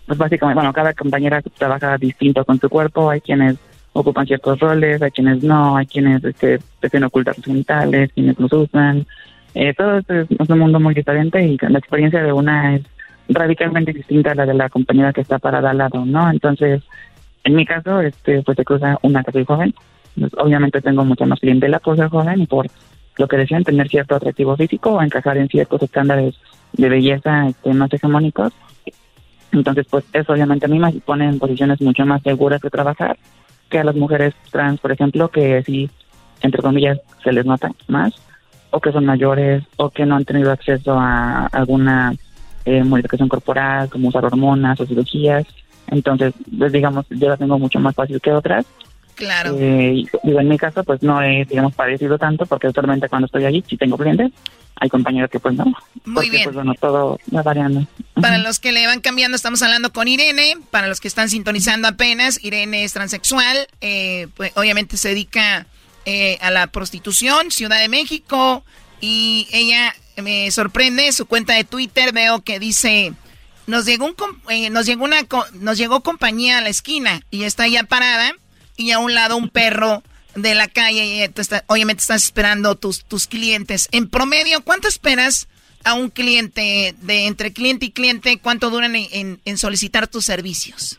Speaker 20: pues básicamente, bueno, cada compañera trabaja distinto con su cuerpo, hay quienes ocupan ciertos roles, hay quienes no, hay quienes este, prefieren ocultar sus genitales, quienes los usan. Eh, todo es, es un mundo muy diferente y la experiencia de una es radicalmente distinta a la de la compañera que está parada al lado, ¿no? Entonces, en mi caso, este, pues se cruza una que soy joven, pues, obviamente tengo mucha más clientela por ser joven y por lo que decían, tener cierto atractivo físico o encajar en ciertos estándares de belleza este, más hegemónicos. Entonces, pues eso obviamente a mí me pone en posiciones mucho más seguras de trabajar que a las mujeres trans, por ejemplo, que sí, entre comillas, se les nota más, o que son mayores, o que no han tenido acceso a alguna eh, modificación corporal, como usar hormonas o cirugías. Entonces, pues, digamos, yo la tengo mucho más fácil que otras.
Speaker 11: Claro.
Speaker 20: Eh, digo, en mi caso, pues no he, digamos, padecido tanto, porque actualmente cuando estoy allí, sí tengo clientes. Hay compañeros que pues no.
Speaker 11: Muy
Speaker 20: porque,
Speaker 11: bien.
Speaker 20: Pues bueno, todo va variando.
Speaker 11: Para los que le van cambiando, estamos hablando con Irene. Para los que están sintonizando apenas, Irene es transexual. eh, pues obviamente se dedica eh, a la prostitución, Ciudad de México. Y ella me sorprende, su cuenta de Twitter veo que dice, nos llegó, un, eh, nos llegó, una, nos llegó compañía a la esquina y está ya parada. Y a un lado un perro de la calle. Y tú está- obviamente estás esperando tus, tus clientes. En promedio, ¿cuánto esperas a un cliente, de entre cliente y cliente, cuánto duran en, en- en solicitar tus servicios?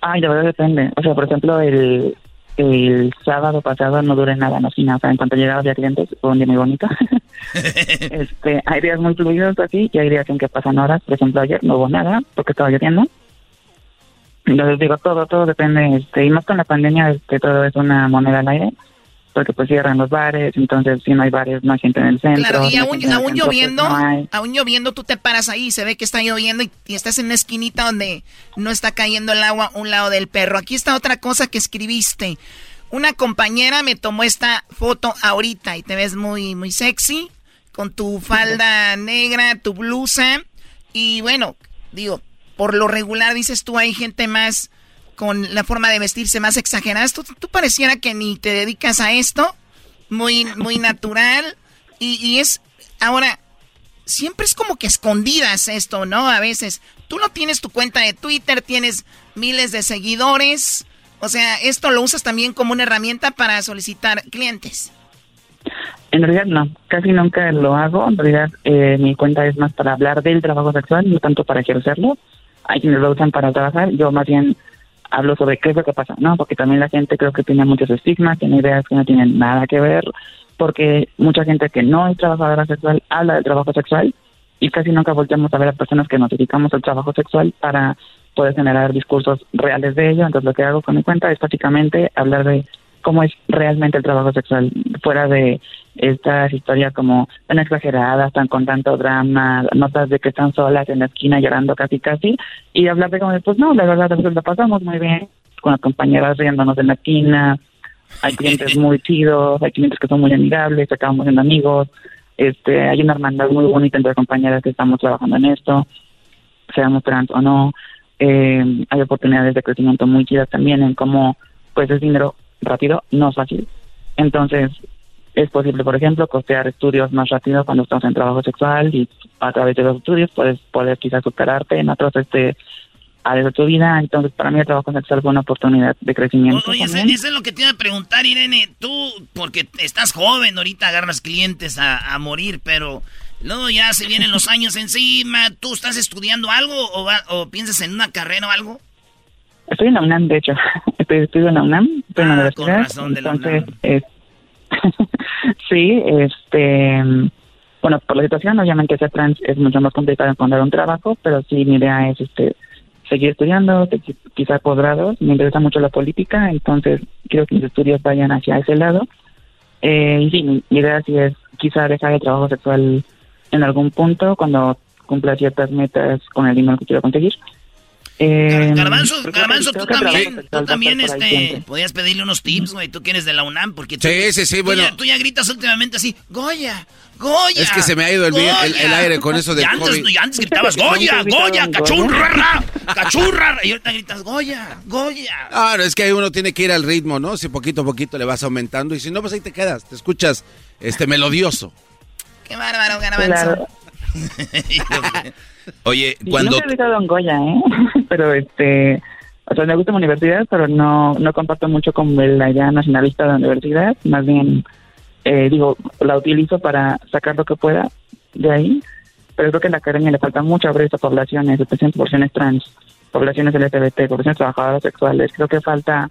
Speaker 20: Ay, de verdad depende. O sea, por ejemplo, el, el sábado pasado no duré nada, no sin nada. O sea, en cuanto llegaba había clientes, fue un día muy bonito. este, hay días muy fluidos así y hay días en que pasan horas. Por ejemplo, ayer no hubo nada porque estaba lloviendo. Entonces digo, todo, todo depende. Este, y más con la pandemia, este, todo es una moneda al aire. Porque pues cierran los bares, entonces si no hay bares, no hay gente en el centro.
Speaker 11: Claro, y
Speaker 20: no
Speaker 11: aún, aún
Speaker 20: centro, pues,
Speaker 11: lloviendo,
Speaker 20: no
Speaker 11: aún lloviendo, tú te paras ahí, se ve que está lloviendo y, y estás en una esquinita donde no está cayendo el agua un lado del perro. Aquí está otra cosa que escribiste. Una compañera me tomó esta foto ahorita y te ves muy, muy sexy, con tu falda negra, tu blusa. Y bueno, digo, por lo regular dices tú, hay gente más con la forma de vestirse más exagerada. Tú, pareciera que ni te dedicas a esto, muy, muy natural. Y, y es, ahora, siempre es como que escondidas esto, ¿no? A veces, tú no tienes tu cuenta de Twitter, tienes miles de seguidores. O sea, esto lo usas también como una herramienta para solicitar clientes.
Speaker 20: En realidad no, casi nunca lo hago. En realidad eh, mi cuenta es más para hablar del trabajo sexual, no tanto para ejercerlo. Hay quienes lo usan para trabajar. Yo más bien hablo sobre qué es lo que pasa, ¿no? Porque también la gente creo que tiene muchos estigmas, tiene ideas que no tienen nada que ver, porque mucha gente que no es trabajadora sexual habla del trabajo sexual y casi nunca volteamos a ver a personas que nos dedicamos al trabajo sexual para poder generar discursos reales de ello. Entonces lo que hago con mi cuenta es básicamente hablar de cómo es realmente el trabajo sexual, fuera de estas historias como tan exageradas, tan con tanto drama, notas de que están solas en la esquina llorando casi casi, y hablar de como, pues no, la verdad, nosotros la pasamos muy bien con las compañeras riéndonos en la esquina, hay clientes muy chidos, hay clientes que son muy amigables, acabamos siendo amigos, este, hay una hermandad muy bonita entre compañeras que estamos trabajando en esto, seamos trans o no, eh, hay oportunidades de crecimiento muy chidas también en cómo pues es dinero rápido, no es fácil. Entonces, es posible, por ejemplo, costear estudios más rápido cuando estamos en trabajo sexual y a través de los estudios puedes poder quizás superarte en otros este áreas de tu vida. Entonces, para mí el trabajo sexual fue una oportunidad de crecimiento.
Speaker 5: Oye, eso, es lo que te iba a preguntar, Irene. Tú, porque estás joven, ahorita agarras clientes a, morir, pero luego ya se vienen los años encima. ¿Tú estás estudiando algo o, o piensas en una carrera o algo?
Speaker 20: Estoy en la UNAM, de hecho. Estoy, estudio en la UNAM, estoy en la ah, universidad. Con razón de la entonces, UNAM. sí, este. Bueno, por la situación, obviamente ser trans es mucho más complicado encontrar un trabajo, pero sí, mi idea es este seguir estudiando, quizás posgrados. Me interesa mucho la política, entonces quiero que mis estudios vayan hacia ese lado. Eh, y sí, mi idea sí es quizá dejar el trabajo sexual en algún punto cuando cumpla ciertas metas con el dinero que quiero conseguir.
Speaker 5: Eh, Garbanzo, Garbanzo, tú también, tú también, este, podías pedirle unos tips, güey, tú quieres de la UNAM, porque tú,
Speaker 4: sí, sí, sí, bueno.
Speaker 5: tú ya gritas últimamente así, Goya, Goya.
Speaker 4: Es que se me ha ido el, el, aire con eso de
Speaker 5: y antes, y antes gritabas Goya, Goya, cachurra, cachurra, y ahorita gritas Goya, Goya.
Speaker 4: No, es que ahí uno tiene que ir al ritmo, ¿no? Si poquito a poquito le vas aumentando, y si no, pues ahí te quedas, te escuchas, este, melodioso.
Speaker 5: Qué bárbaro, Garbanzo.
Speaker 6: Oye, cuando...
Speaker 20: Yo nunca he en Goya, ¿eh? pero este... O sea, me gusta mi universidad, pero no, no comparto mucho con la idea nacionalista de la universidad. Más bien, eh, digo, la utilizo para sacar lo que pueda de ahí. Pero creo que a la academia le falta mucho abrir estas poblaciones, especialmente poblaciones trans, poblaciones LGBT, poblaciones trabajadoras sexuales. Creo que falta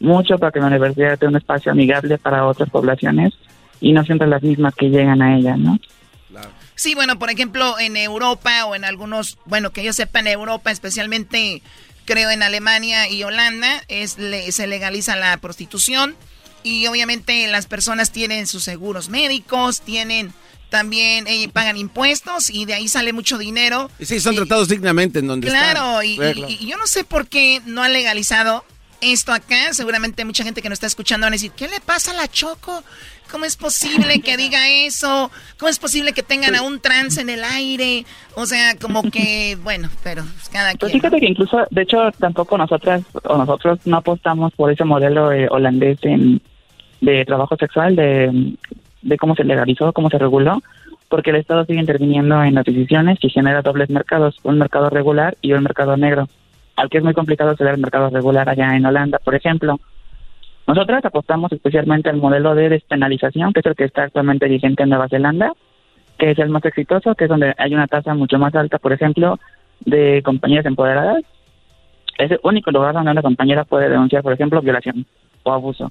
Speaker 20: mucho para que la universidad tenga un espacio amigable para otras poblaciones y no siempre las mismas que llegan a ella, ¿no?
Speaker 5: Sí, bueno, por ejemplo, en Europa o en algunos, bueno, que yo sepa en Europa, especialmente creo en Alemania y Holanda, es, se legaliza la prostitución y obviamente las personas tienen sus seguros médicos, tienen también eh, pagan impuestos y de ahí sale mucho dinero.
Speaker 4: Y sí, son tratados dignamente en donde
Speaker 5: claro, están. Claro, y, yo no sé por qué no han legalizado esto acá. Seguramente mucha gente que nos está escuchando van a decir, ¿qué le pasa a la Choco? ¿Cómo es posible que diga eso? ¿Cómo es posible que tengan a un trans en el aire? O sea, como que, bueno, pero pues, cada pues
Speaker 20: Fíjate que incluso, de hecho, tampoco nosotras o nosotros no apostamos por ese modelo holandés de trabajo sexual, de, de cómo se legalizó, cómo se reguló, porque el Estado sigue interviniendo en las decisiones y genera dobles mercados, un mercado regular y un mercado negro, al que es muy complicado acceder al mercado regular allá en Holanda, por ejemplo. Nosotras apostamos especialmente al modelo de despenalización, que es el que está actualmente vigente en Nueva Zelanda, que es el más exitoso, que es donde hay una tasa mucho más alta, por ejemplo, de compañeras empoderadas. Es el único lugar donde una compañera puede denunciar, por ejemplo, violación o abuso.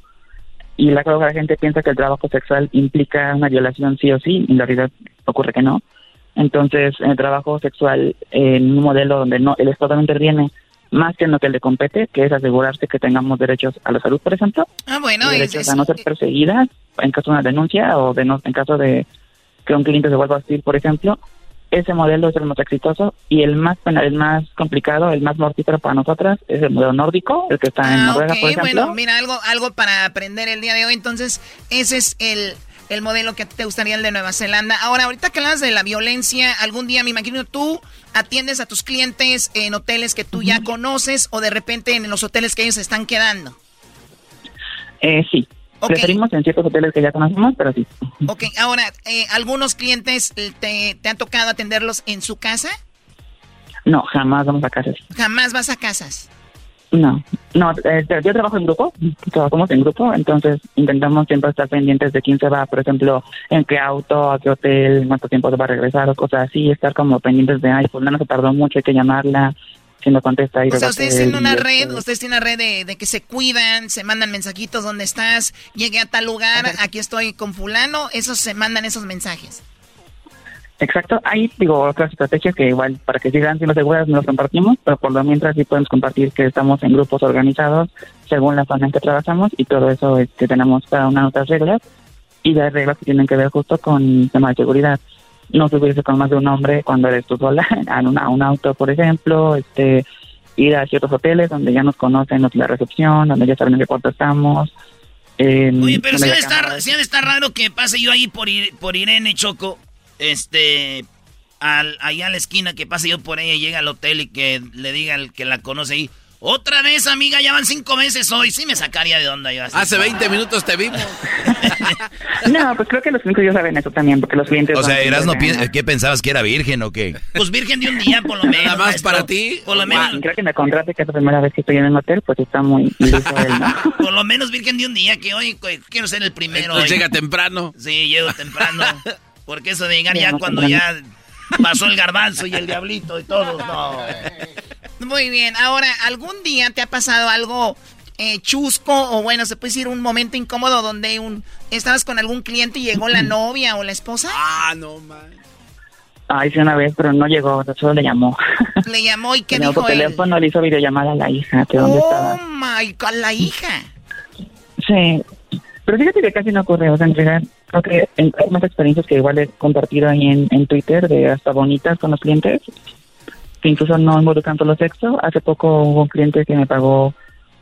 Speaker 20: Y la, la gente piensa que el trabajo sexual implica una violación sí o sí, y en realidad ocurre que no. Entonces, en el trabajo sexual, en un modelo donde no el Estado no interviene, más que en lo que le compete, que es asegurarse que tengamos derechos a la salud, por ejemplo.
Speaker 5: Ah, bueno,
Speaker 20: derechos a no ser perseguidas en caso de una denuncia o de no, en caso de que un cliente se vuelva a hostil, por ejemplo. Ese modelo es el más exitoso y el más el más complicado, el más mortífero para nosotras es el modelo nórdico, el que está en ah, Noruega, por ejemplo. Bueno,
Speaker 5: mira, algo, algo para aprender el día de hoy. Entonces, ese es el el modelo que te gustaría el de Nueva Zelanda. Ahora, ahorita que hablas de la violencia, algún día me imagino tú atiendes a tus clientes en hoteles que tú ya conoces o de repente en los hoteles que ellos están quedando.
Speaker 20: Eh, sí. Preferimos en ciertos hoteles que ya conocemos, pero sí.
Speaker 5: Ok, ahora, eh, ¿algunos clientes te, te han tocado atenderlos en su casa?
Speaker 20: No, jamás vamos a casas.
Speaker 5: Jamás vas a casas.
Speaker 20: No, no, eh, yo trabajo en grupo, trabajamos en grupo, entonces intentamos siempre estar pendientes de quién se va, por ejemplo, en qué auto, a qué hotel, cuánto tiempo se va a regresar o cosas así, estar como pendientes de, ay, pues no se tardó mucho, hay que llamarla, si no contesta.
Speaker 5: o sea, ustedes tienen una red, ustedes tienen una red de, de, que se cuidan, se mandan mensajitos, ¿dónde estás? Llegué a tal lugar, aquí estoy con fulano, esos se mandan esos mensajes.
Speaker 20: Exacto, hay, digo, otras estrategias que igual para que sigan siendo seguras no las compartimos, pero por lo mientras sí podemos compartir que estamos en grupos organizados según la zona en que trabajamos y todo eso este, tenemos cada una de otras reglas y hay reglas que tienen que ver justo con tema de seguridad. No subirse con más de un hombre cuando eres tú sola en una, un auto, por ejemplo, este ir a ciertos hoteles donde ya nos conocen la recepción, donde ya saben en qué cuarto estamos.
Speaker 5: Oye, pero si ha, de estar, si estar raro que pase yo ahí por, por Irene Choco este, al, allá a la esquina que pase yo por ella y llega al hotel y que le diga al que la conoce ahí, otra vez, amiga, ya van cinco meses hoy. Sí me sacaría de onda yo.
Speaker 4: Hace 20 minutos te vimos.
Speaker 20: no, pues creo que los clientes ya saben eso también, porque los clientes...
Speaker 6: O sea, eras no ¿qué pensabas que era virgen o qué?
Speaker 5: Pues virgen de un día, por lo menos.
Speaker 4: Nada más para ti.
Speaker 5: Por lo menos.
Speaker 20: creo que me contrate que es la primera vez que estoy en el hotel, pues está muy...
Speaker 5: por lo menos virgen de un día, que hoy quiero ser el primero.
Speaker 4: Llega temprano.
Speaker 5: Sí, llego temprano. Porque eso de llegar ya cuando ya pasó el garbanzo y el diablito y todo, no.
Speaker 11: Muy bien, ahora, ¿algún día te ha pasado algo eh, chusco o bueno, se puede decir un momento incómodo donde un estabas con algún cliente y llegó la novia o la esposa?
Speaker 4: Ah, no, man.
Speaker 20: Ay, sí, una vez, pero no llegó, solo le llamó.
Speaker 11: ¿Le llamó y qué dijo él?
Speaker 20: teléfono le hizo videollamada a la hija, que dónde estaba.
Speaker 11: Oh, my God, la hija.
Speaker 20: Sí, pero fíjate que casi no ocurre, o sea, entregar, creo que hay más experiencias que igual he compartido ahí en, en Twitter de hasta bonitas con los clientes, que incluso no involucran solo sexo. Hace poco hubo un cliente que me pagó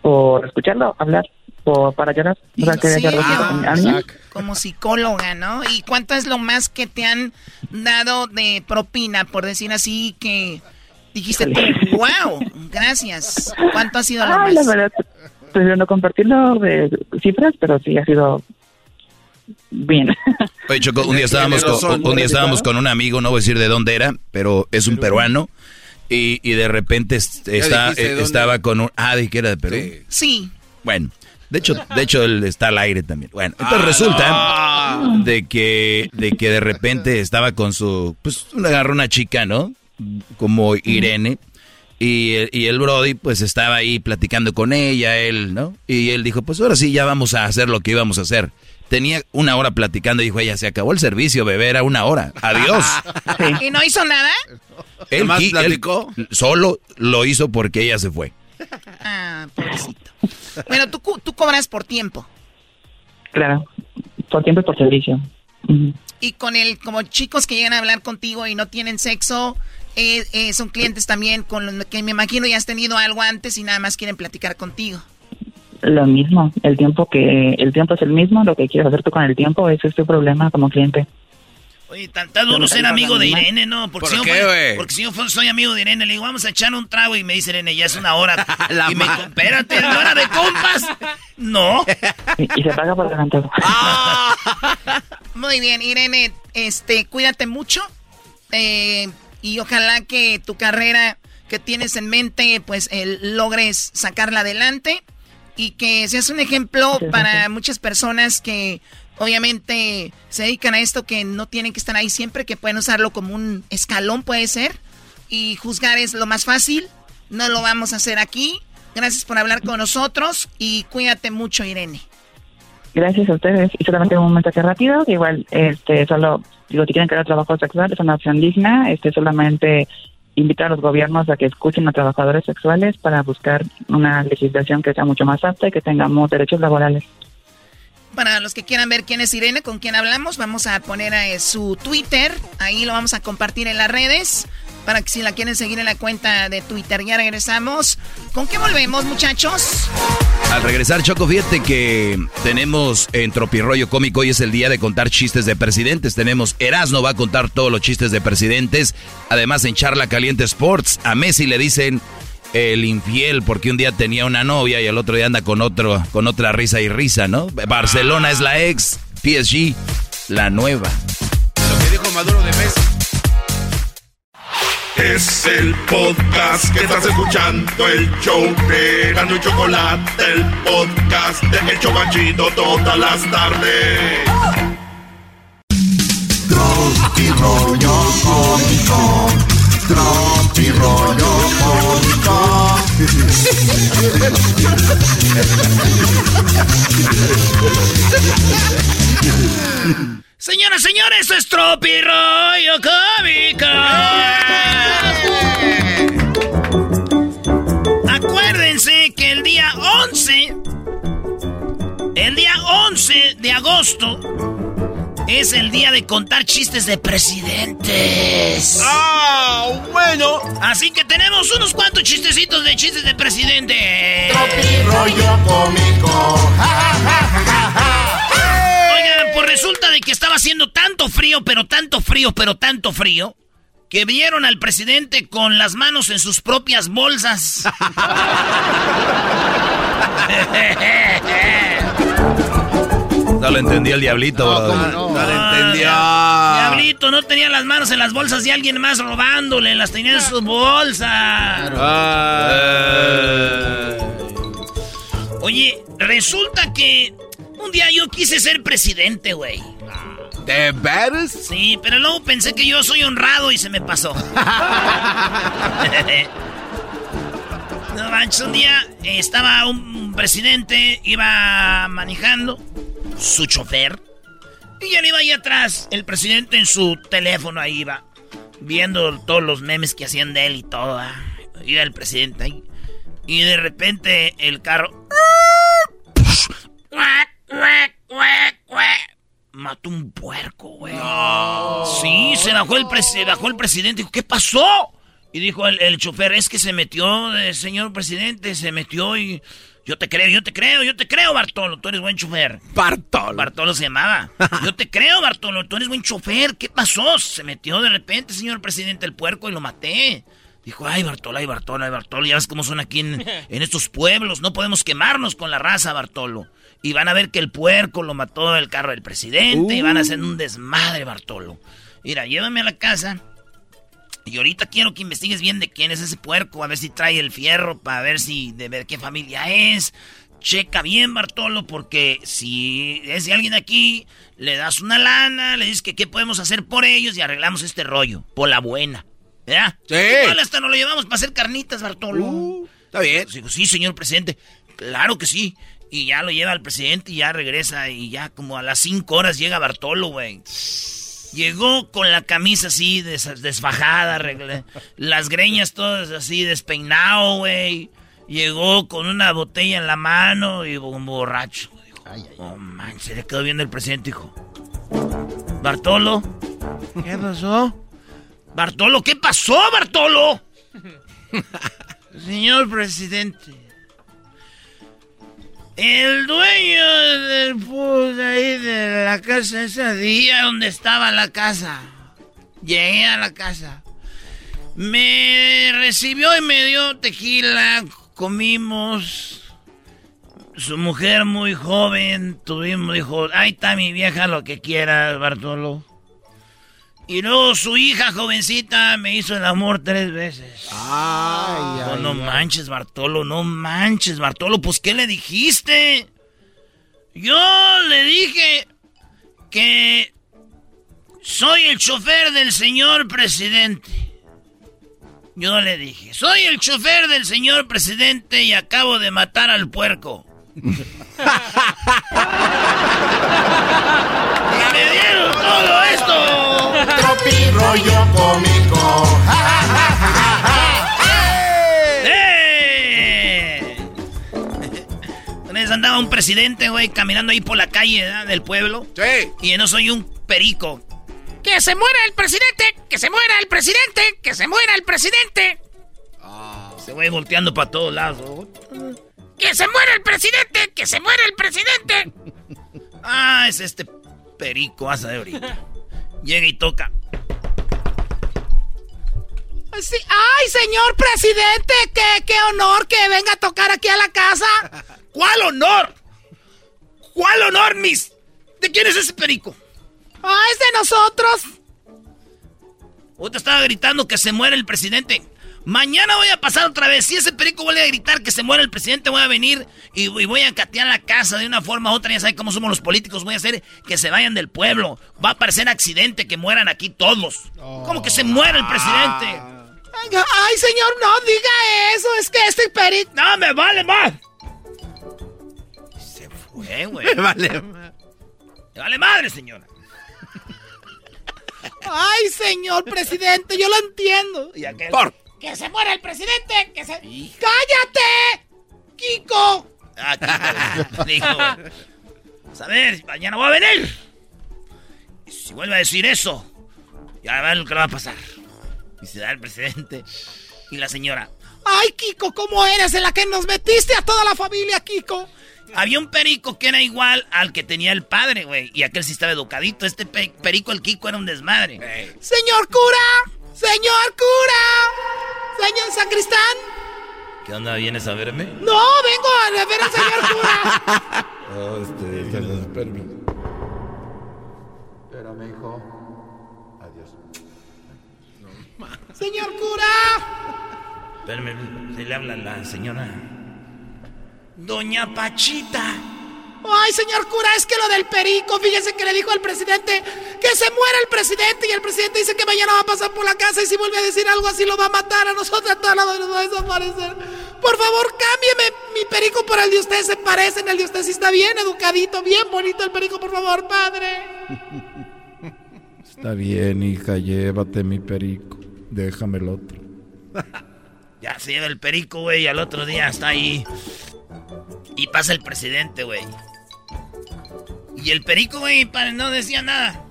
Speaker 20: por escucharlo hablar, por, para llorar. O sea, que
Speaker 11: sí, ah, como psicóloga, ¿no? ¿Y cuánto es lo más que te han dado de propina, por decir así, que dijiste tú, wow, gracias? ¿Cuánto ha sido lo
Speaker 20: Ay,
Speaker 11: más?
Speaker 20: La verdad, prefiero no compartirlo de cifras, pero sí ha sido bien.
Speaker 6: Oye, Choco, un día estábamos, con, un día estábamos con un amigo, no voy a decir de dónde era, pero es un peruano. Y, y de repente está, eh, estaba con un... Ah, de que era de Perú.
Speaker 11: Sí.
Speaker 6: Bueno, de hecho, de hecho él está al aire también. Bueno, entonces resulta de que de que de repente estaba con su pues agarró una chica, ¿no? Como Irene y, y, el Brody pues estaba ahí platicando con ella, él, ¿no? Y él dijo, pues ahora sí, ya vamos a hacer lo que íbamos a hacer. Tenía una hora platicando y dijo, ella se acabó el servicio, bebé, era una hora. Adiós.
Speaker 11: ¿Y no hizo nada?
Speaker 6: Él, platicó? solo lo hizo porque ella se fue.
Speaker 11: Ah, pobrecito. Bueno, tú, tú cobras por tiempo.
Speaker 20: Claro, por tiempo y por servicio.
Speaker 11: Y con el, como chicos que llegan a hablar contigo y no tienen sexo, eh, eh, son clientes también con los que me imagino ya has tenido algo antes y nada más quieren platicar contigo.
Speaker 20: Lo mismo, el tiempo que el tiempo es el mismo, lo que quieres hacer tú con el tiempo, ese es tu problema como cliente.
Speaker 5: Oye, tan, duro ser amigo de Irene, ¿no? Porque si qué, yo, Porque si yo soy amigo de Irene, le digo, vamos a echar un trago y me dice Irene, ya es una hora. y me dijo, espérate, ¿una hora de compas? No.
Speaker 20: Y, se paga por adelantado.
Speaker 11: Muy bien, Irene, este, cuídate mucho. Eh, y ojalá que tu carrera que tienes en mente, pues logres sacarla adelante y que seas un ejemplo para muchas personas que obviamente se dedican a esto, que no tienen que estar ahí siempre, que pueden usarlo como un escalón, puede ser, y juzgar es lo más fácil. No lo vamos a hacer aquí. Gracias por hablar con nosotros y cuídate mucho, Irene.
Speaker 20: Gracias a ustedes. Y solamente un mensaje rápido, que igual, este, solo, digo, si quieren crear trabajo sexual, es una opción digna, este, solamente invitar a los gobiernos a que escuchen a trabajadores sexuales para buscar una legislación que sea mucho más apta y que tengamos derechos laborales.
Speaker 11: Para los que quieran ver quién es Irene, con quién hablamos, vamos a poner a su Twitter, ahí lo vamos a compartir en las redes para que si la quieren seguir en la cuenta de Twitter. Ya regresamos. ¿Con qué volvemos, muchachos?
Speaker 6: Al regresar, Choco, fíjate que tenemos en Tropirroyo Cómico, hoy es el día de contar chistes de presidentes. Tenemos Erasno va a contar todos los chistes de presidentes. Además, en Charla Caliente Sports, a Messi le dicen el infiel porque un día tenía una novia y el otro día anda con otro con otra risa y risa, ¿no? Barcelona es la ex, PSG la nueva.
Speaker 4: Lo que dijo Maduro de Messi.
Speaker 1: Es el podcast que estás escuchando, el show de Gano y Chocolate, el podcast de El Chocachito todas las tardes. Rollo tropi rollo cómico.
Speaker 5: Señoras, señores, es Tropirroyo Cómico. Acuérdense que el día 11, el día 11 de agosto, es el día de contar chistes de presidentes.
Speaker 4: ¡Ah! bueno.
Speaker 5: Así que tenemos unos cuantos chistecitos de chistes de presidente.
Speaker 3: rollo cómico.
Speaker 5: Oigan, pues resulta de que estaba haciendo tanto frío, pero tanto frío, pero tanto frío, que vieron al presidente con las manos en sus propias bolsas.
Speaker 6: No lo entendía el diablito,
Speaker 4: no, lo entendió.
Speaker 5: Diablito, no tenía las manos en las bolsas de alguien más robándole, las tenía en sus bolsas. Oye, resulta que un día yo quise ser presidente, güey.
Speaker 4: ¿De veras?
Speaker 5: Sí, pero luego pensé que yo soy honrado y se me pasó. no manches, un día estaba un presidente, iba manejando su chofer. Y él iba ahí atrás, el presidente en su teléfono ahí iba, viendo todos los memes que hacían de él y todo. Ah. Iba el presidente ahí. Y de repente el carro... Mató un puerco, güey. Sí, se bajó el, bajó el presidente. Dijo, ¿qué pasó? Y dijo el, el chofer, es que se metió, eh, señor presidente, se metió y yo te creo, yo te creo, yo te creo, Bartolo. Tú eres buen chofer.
Speaker 4: Bartolo.
Speaker 5: Bartolo se llamaba. Yo te creo, Bartolo. Tú eres buen chofer. ¿Qué pasó? Se metió de repente, señor presidente, el puerco y lo maté. Dijo, ay, Bartolo, ay, Bartolo, ay, Bartolo. Ya ves cómo son aquí en, estos pueblos. No podemos quemarnos con la raza, Bartolo. Y van a ver que el puerco lo mató el carro del presidente. Y van a hacer un desmadre, Bartolo. Mira, llévame a la casa. Y ahorita quiero que investigues bien de quién es ese puerco, a ver si trae el fierro, para ver si de ver qué familia es. Checa bien, Bartolo, porque si es de alguien aquí, le das una lana, le dices que qué podemos hacer por ellos y arreglamos este rollo. Por la buena. ¿Ya?
Speaker 4: Sí.
Speaker 5: Igual hasta nos lo llevamos para hacer carnitas, Bartolo.
Speaker 4: Uh, está bien.
Speaker 5: Digo, sí, señor presidente. Claro que sí. Y ya lo lleva al presidente y ya regresa. Y ya como a las cinco horas llega Bartolo, güey. Llegó con la camisa así desfajada, las greñas todas así despeinado, güey. Llegó con una botella en la mano y un borracho. Dijo, oh, man, se le quedó viendo el presidente, dijo. Bartolo, ¿qué pasó? Bartolo, ¿qué pasó, Bartolo? Señor presidente, el dueño del pues, ahí de la casa ese día donde estaba la casa. Llegué a la casa. Me recibió y me dio tequila. Comimos. Su mujer muy joven. Tuvimos, dijo, ahí está mi vieja, lo que quiera, Bartolo. Y luego su hija jovencita me hizo el amor tres veces.
Speaker 4: Ay,
Speaker 5: ay, no manches, Bartolo, no manches, Bartolo. Pues, ¿qué le dijiste? Yo le dije que soy el chofer del señor presidente. Yo le dije, soy el chofer del señor presidente y acabo de matar al puerco. y me dieron todo esto.
Speaker 3: Tropi rollo cómico.
Speaker 5: ¡Eh! andaba un presidente, güey, caminando ahí por la calle del pueblo.
Speaker 4: Sí.
Speaker 5: Y yo no soy un perico. ¡Que se muera el presidente! ¡Que se muera el presidente! ¡Que se muera el presidente! Se va volteando para todos lados. ¡Que se muera el presidente! ¡Que se muera el presidente! Ah, es este perico, asa de ahorita. Llega y toca.
Speaker 21: Sí. ¡Ay, señor presidente! ¡Qué, ¡Qué honor que venga a tocar aquí a la casa!
Speaker 5: ¿Cuál honor? ¿Cuál honor, mis? ¿De quién es ese perico?
Speaker 21: ¡Ah, es de nosotros!
Speaker 5: te estaba gritando que se muera el presidente. Mañana voy a pasar otra vez. Si ese perico vuelve a gritar que se muera el presidente, voy a venir y, voy a catear la casa de una forma u otra. Ya saben cómo somos los políticos. Voy a hacer que se vayan del pueblo. Va a parecer accidente que mueran aquí todos. ¿Cómo que se muera el presidente?
Speaker 21: Ay, señor, no diga eso. Es que este perico.
Speaker 5: No, me vale más. Se fue, güey.
Speaker 4: Me vale
Speaker 5: Me vale madre, señora.
Speaker 21: Ay, señor presidente, yo lo entiendo.
Speaker 5: ¿Y aquel?
Speaker 4: Por.
Speaker 21: Que se muera el presidente, que se... ¡Cállate! ¡Kiko!
Speaker 5: Ah, Kiko. "Pues, a ver, mañana voy a venir. Y si vuelve a decir eso, ya va lo que le va a pasar. Y se da el presidente y la señora.
Speaker 21: Ay, Kiko, ¿cómo eres en la que nos metiste a toda la familia, Kiko?
Speaker 5: Había un perico que era igual al que tenía el padre, güey. Y aquel sí estaba educadito. Este pe- perico, el Kiko, era un desmadre.
Speaker 21: Señor cura, señor cura, señor sacristán.
Speaker 5: ¿Qué onda? ¿Vienes a verme?
Speaker 21: No, vengo a ver al señor cura.
Speaker 4: Oh, este, se los permito.
Speaker 8: Espérame, hijo. Adiós.
Speaker 21: Señor cura.
Speaker 5: Espérame, se le habla a la señora. Doña Pachita.
Speaker 21: Ay, señor cura, es que lo del perico, fíjese que le dijo al presidente que se muera el presidente y el presidente dice que mañana va a pasar por la casa y si vuelve a decir algo así lo va a matar a nosotros a todos nos va a desaparecer. Por favor, cámbieme mi perico por el de usted, se parecen, el de usted sí está bien educadito, bien bonito el perico, por favor, padre.
Speaker 8: Está bien, hija, llévate mi perico. Déjame el otro.
Speaker 5: Ya se lleva el perico, güey, y al otro día está ahí. Y pasa el presidente, güey. Y el perico, güey, no decía nada.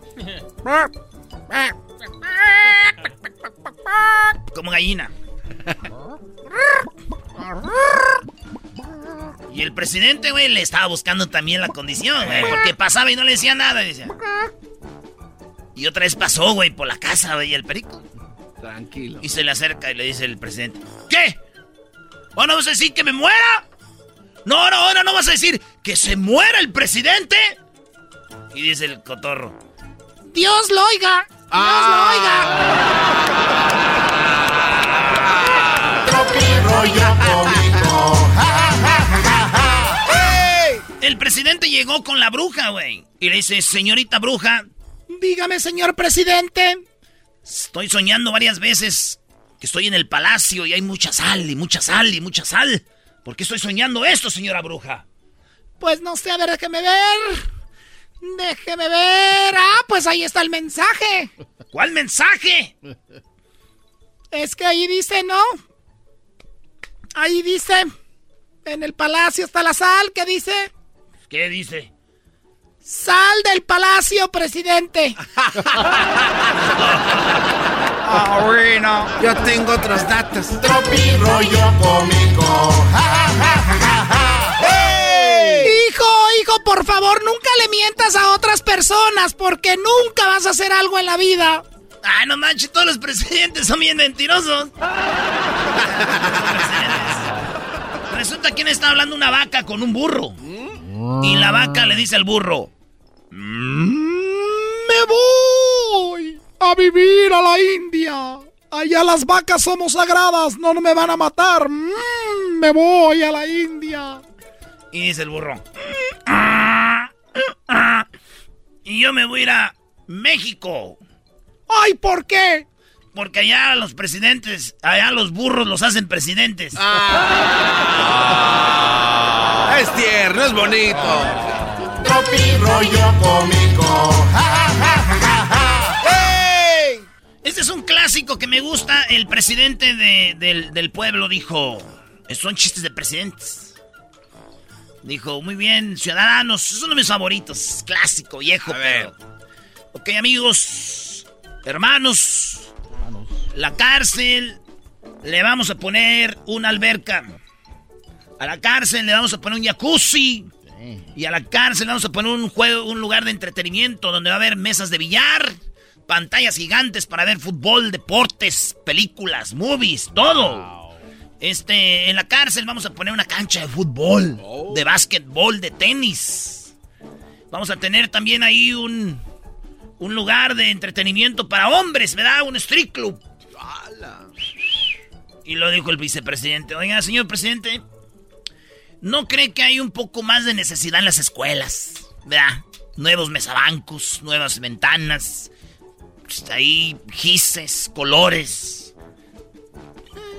Speaker 5: Como gallina. Y el presidente, güey, le estaba buscando también la condición, güey. Porque pasaba y no le decía nada. Y, decía. y otra vez pasó, güey, por la casa, güey, el perico.
Speaker 4: Tranquilo.
Speaker 5: Y se le acerca y le dice el presidente: ¿Qué? ¿Ahora vas a decir que me muera? No, no, ahora no vas a decir que se muera el presidente. Y dice el cotorro:
Speaker 21: Dios lo oiga.
Speaker 5: El presidente llegó con la bruja, güey. Y le dice: Señorita bruja,
Speaker 21: Dígame, señor presidente.
Speaker 5: estoy soñando varias veces que estoy en el palacio y hay mucha sal y mucha sal y mucha sal. ¿Por qué estoy soñando esto, señora bruja?
Speaker 21: Pues no sé, a ver, déjeme ver. Déjeme ver. Ah, pues ahí está el mensaje.
Speaker 5: ¿Cuál mensaje?
Speaker 21: Es que ahí dice, ¿no? Ahí dice. En el palacio está la sal. ¿Qué dice?
Speaker 5: ¿Qué dice?
Speaker 21: Sal del palacio, presidente.
Speaker 4: Ah, bueno. Yo tengo otros datos.
Speaker 3: Tropi rollo cómico.
Speaker 21: Hijo, hijo, por favor, nunca le mientas a otras personas porque nunca vas a hacer algo en la vida.
Speaker 5: Ay, no manches, todos los presidentes son bien mentirosos. Resulta que está hablando una vaca con un burro. Y la vaca le dice al burro:
Speaker 21: Me voy a vivir a la India. Allá las vacas somos sagradas, no me van a matar. Mm, me voy a la India.
Speaker 5: Y dice el burro: Y yo me voy a ir a México.
Speaker 21: Ay, ¿por qué?
Speaker 5: Porque allá los presidentes, allá los burros los hacen presidentes.
Speaker 4: Ah, es tierno, es bonito.
Speaker 3: Tropi rollo cómico.
Speaker 5: Este es un clásico que me gusta. El presidente de- del, del pueblo dijo: Son chistes de presidentes. Dijo: Muy bien, ciudadanos, es uno de mis favoritos. Clásico, viejo, pero. Ok, amigos, hermanos, la cárcel le vamos a poner una alberca. A la cárcel le vamos a poner un jacuzzi. Y a la cárcel le vamos a poner un juego, un lugar de entretenimiento donde va a haber mesas de billar, pantallas gigantes para ver fútbol, deportes, películas, movies, todo. Este, en la cárcel vamos a poner una cancha de fútbol, de básquetbol, de tenis. Vamos a tener también ahí un, un lugar de entretenimiento para hombres, ¿verdad? Un street club. Y lo dijo el vicepresidente. Oiga, señor presidente, ¿no cree que hay un poco más de necesidad en las escuelas? ¿Verdad? Nuevos mesabancos, nuevas ventanas, pues, ahí gises, colores,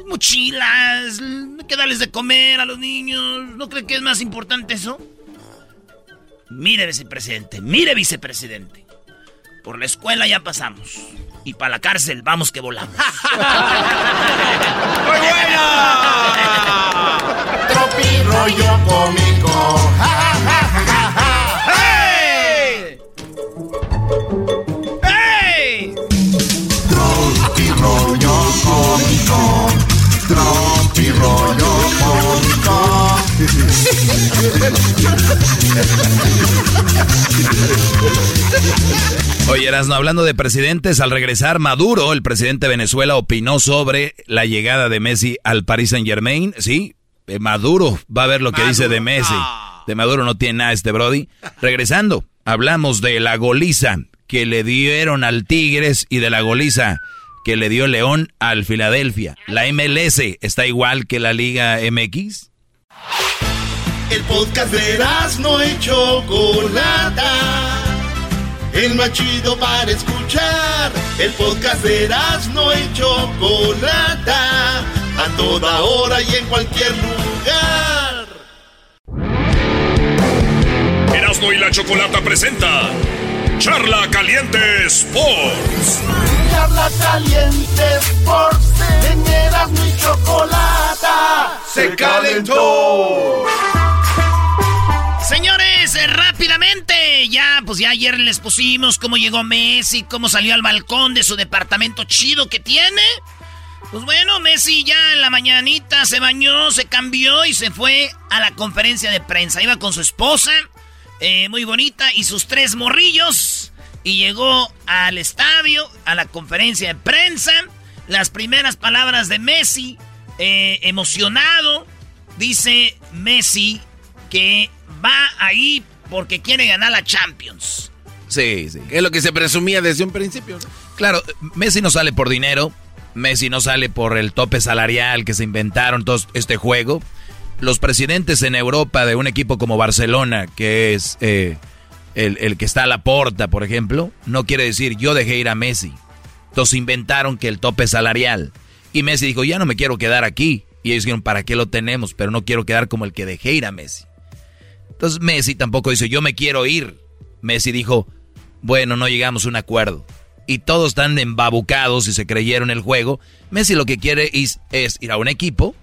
Speaker 5: mochilas, hay que darles de comer a los niños. ¿No cree que es más importante eso? Mire, vicepresidente, mire, vicepresidente. Por la escuela ya pasamos. y para la cárcel vamos que volamos.
Speaker 1: ¡Muy bueno! Tropi rollo cómico. ¡Ja, ja, ja, Tropi rollo cómico.
Speaker 6: Oye, Erasno, hablando de presidentes, al regresar Maduro, el presidente de Venezuela, opinó sobre la llegada de Messi al Paris Saint Germain. Sí, eh, Maduro va a ver lo que dice de Messi. De Maduro no tiene nada este Brody. Regresando, hablamos de la goliza que le dieron al Tigres y de la goliza que le dio León al Filadelfia. La MLS está igual que la Liga MX.
Speaker 1: El podcast de no y Chocolata. El más chido para escuchar. El podcast de no y Chocolata. A toda hora y en cualquier lugar.
Speaker 10: Erasmo y la Chocolata presenta Charla Caliente Sports.
Speaker 1: Charla Caliente Sports. En Erasmo y Chocolata. Se calentó.
Speaker 5: Señores, eh, rápidamente, ya, pues ya ayer les pusimos cómo llegó Messi, cómo salió al balcón de su departamento chido que tiene. Pues bueno, Messi ya en la mañanita se bañó, se cambió y se fue a la conferencia de prensa. Iba con su esposa, eh, muy bonita, y sus tres morrillos. Y llegó al estadio, a la conferencia de prensa. Las primeras palabras de Messi, eh, emocionado, dice Messi que va ahí porque quiere ganar la Champions.
Speaker 6: Sí, sí.
Speaker 4: Es lo que se presumía desde un principio.
Speaker 6: Claro, Messi no sale por dinero, Messi no sale por el tope salarial que se inventaron todo este juego. Los presidentes en Europa de un equipo como Barcelona, que es eh, el, el, que está a la porta, por ejemplo, no quiere decir yo dejé ir a Messi. Entonces inventaron que el tope salarial. Y Messi dijo, ya no me quiero quedar aquí. Y ellos dijeron, ¿para qué lo tenemos? Pero no quiero quedar como el que dejé ir a Messi. Entonces Messi tampoco dice, yo me quiero ir. Messi dijo, bueno, no llegamos a un acuerdo. Y todos están embabucados y se creyeron el juego. Messi lo que quiere es, es, ir a un equipo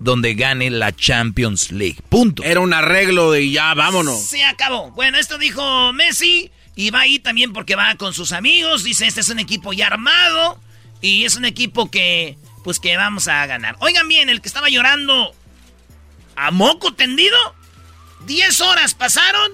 Speaker 6: donde gane la Champions League. Punto.
Speaker 4: Era un arreglo de ya, vámonos.
Speaker 5: Se acabó. Bueno, esto dijo Messi. Y va ahí también porque va con sus amigos. Dice, este es un equipo ya armado. Y es un equipo que, pues que vamos a ganar. Oigan bien, el que estaba llorando a moco tendido 10 horas pasaron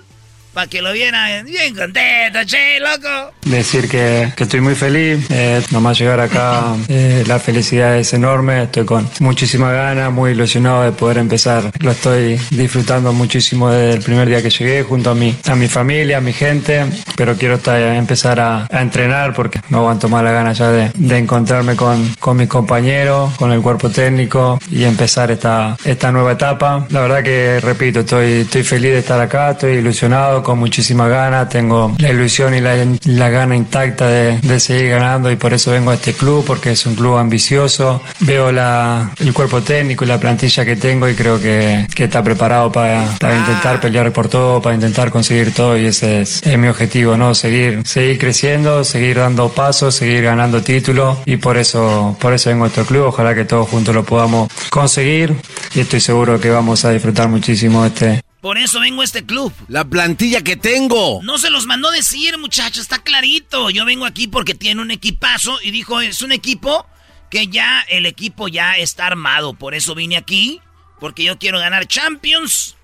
Speaker 5: para que lo vieran bien contento, che, loco.
Speaker 22: Decir que, que estoy muy feliz, eh, nomás llegar acá, eh, la felicidad es enorme, estoy con muchísima ganas, muy ilusionado de poder empezar. Lo estoy disfrutando muchísimo desde el primer día que llegué, junto a mi, a mi familia, a mi gente, pero quiero estar, empezar a, a entrenar porque no aguanto más la gana ya de, de encontrarme con, con mis compañeros, con el cuerpo técnico y empezar esta, esta nueva etapa. La verdad que, repito, estoy, estoy feliz de estar acá, estoy ilusionado con muchísima ganas, tengo la ilusión y la, la gana intacta de, de, seguir ganando y por eso vengo a este club, porque es un club ambicioso. Veo la, el cuerpo técnico y la plantilla que tengo y creo que, que está preparado para, para, intentar pelear por todo, para intentar conseguir todo y ese es, es, mi objetivo, ¿no? Seguir, seguir creciendo, seguir dando pasos, seguir ganando títulos y por eso, por eso vengo a este club. Ojalá que todos juntos lo podamos conseguir y estoy seguro que vamos a disfrutar muchísimo este,
Speaker 5: por eso vengo a este club.
Speaker 4: La plantilla que tengo.
Speaker 5: No se los mandó decir, muchachos, está clarito. Yo vengo aquí porque tiene un equipazo y dijo, es un equipo que ya el equipo ya está armado. Por eso vine aquí, porque yo quiero ganar Champions.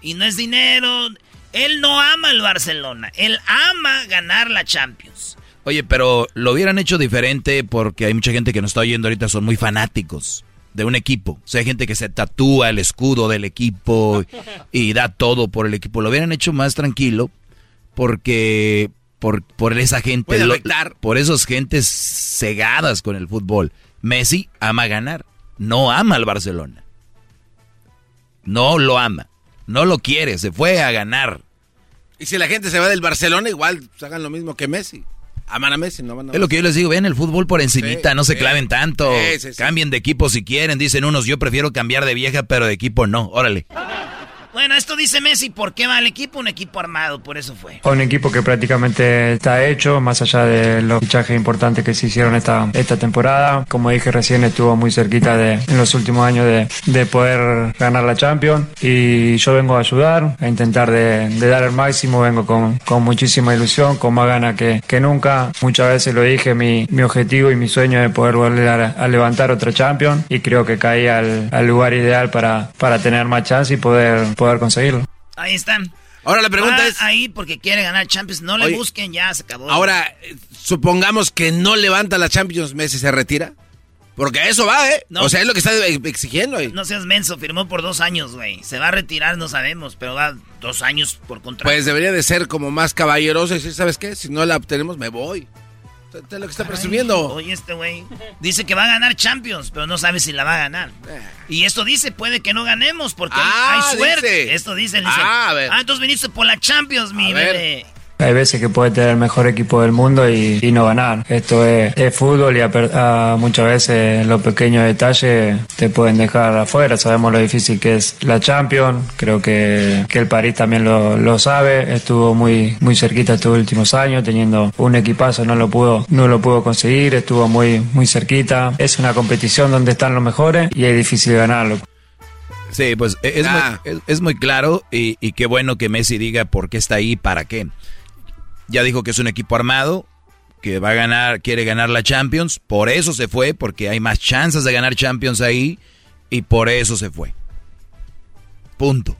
Speaker 5: Y no es dinero. Él no ama el Barcelona, él ama ganar la Champions.
Speaker 6: Oye, pero lo hubieran hecho diferente porque hay mucha gente que nos está oyendo ahorita, son muy fanáticos de un equipo. O sea, hay gente que se tatúa el escudo del equipo y da todo por el equipo. Lo hubieran hecho más tranquilo porque por, por esa gente, lo, por esas gentes cegadas con el fútbol. Messi ama ganar, no ama al Barcelona. No lo ama, no lo quiere, se fue a ganar.
Speaker 4: Y si la gente se va del Barcelona, igual pues, hagan lo mismo que Messi. Aman a Messi, no van a
Speaker 6: Es lo que yo les digo, ven el fútbol por encimita, sí, no se sí, claven tanto. Sí, Cambien de equipo si quieren, dicen unos, yo prefiero cambiar de vieja, pero de equipo no, órale.
Speaker 5: Bueno, esto dice Messi, ¿por qué va al equipo? Un equipo armado, por eso fue.
Speaker 22: Un equipo que prácticamente está hecho, más allá de los fichajes importantes que se hicieron esta, esta temporada. Como dije recién, estuvo muy cerquita de, en los últimos años de, de poder ganar la Champions. Y yo vengo a ayudar, a intentar de, de dar el máximo. Vengo con, con, muchísima ilusión, con más ganas que, que, nunca. Muchas veces lo dije, mi, mi objetivo y mi sueño es poder volver a, a levantar otra Champions. Y creo que caí al, al lugar ideal para, para tener más chance y poder poder conseguirlo.
Speaker 5: Ahí están.
Speaker 4: Ahora la pregunta es...
Speaker 5: Ahí porque quiere ganar Champions, no le busquen, ya se acabó.
Speaker 4: Ahora, supongamos que no levanta la Champions, Messi se retira. Porque a eso va, ¿eh? o sea, es lo que está exigiendo. ahí.
Speaker 5: No seas menso, firmó por dos años, güey. Se va a retirar, no sabemos, pero va dos años por contrato.
Speaker 4: Pues debería de ser como más caballeroso y decir, ¿sabes qué? Si no la obtenemos, me voy. Es lo que está presumiendo.
Speaker 5: Oye, este güey dice que va a ganar Champions, pero no sabe si la va a ganar. Y esto dice, puede que no ganemos porque
Speaker 4: ah,
Speaker 5: hay suerte.
Speaker 4: Dice.
Speaker 5: Esto dice, dice
Speaker 4: ah, a ver.
Speaker 5: ah, entonces viniste por la Champions, mi bebé.
Speaker 22: Hay veces que puede tener el mejor equipo del mundo y, y no ganar. Esto es, es fútbol y a, a, muchas veces los pequeños detalles te pueden dejar afuera. Sabemos lo difícil que es la Champions. Creo que, que el París también lo, lo, sabe. Estuvo muy, muy cerquita estos últimos años, teniendo un equipazo, no lo pudo, no lo pudo conseguir. Estuvo muy, muy cerquita. Es una competición donde están los mejores y es difícil ganarlo.
Speaker 6: Sí, pues es, ah. muy, es, es muy claro y, y qué bueno que Messi diga por qué está ahí, para qué. Ya dijo que es un equipo armado, que va a ganar, quiere ganar la Champions, por eso se fue, porque hay más chances de ganar Champions ahí, y por eso se fue. Punto.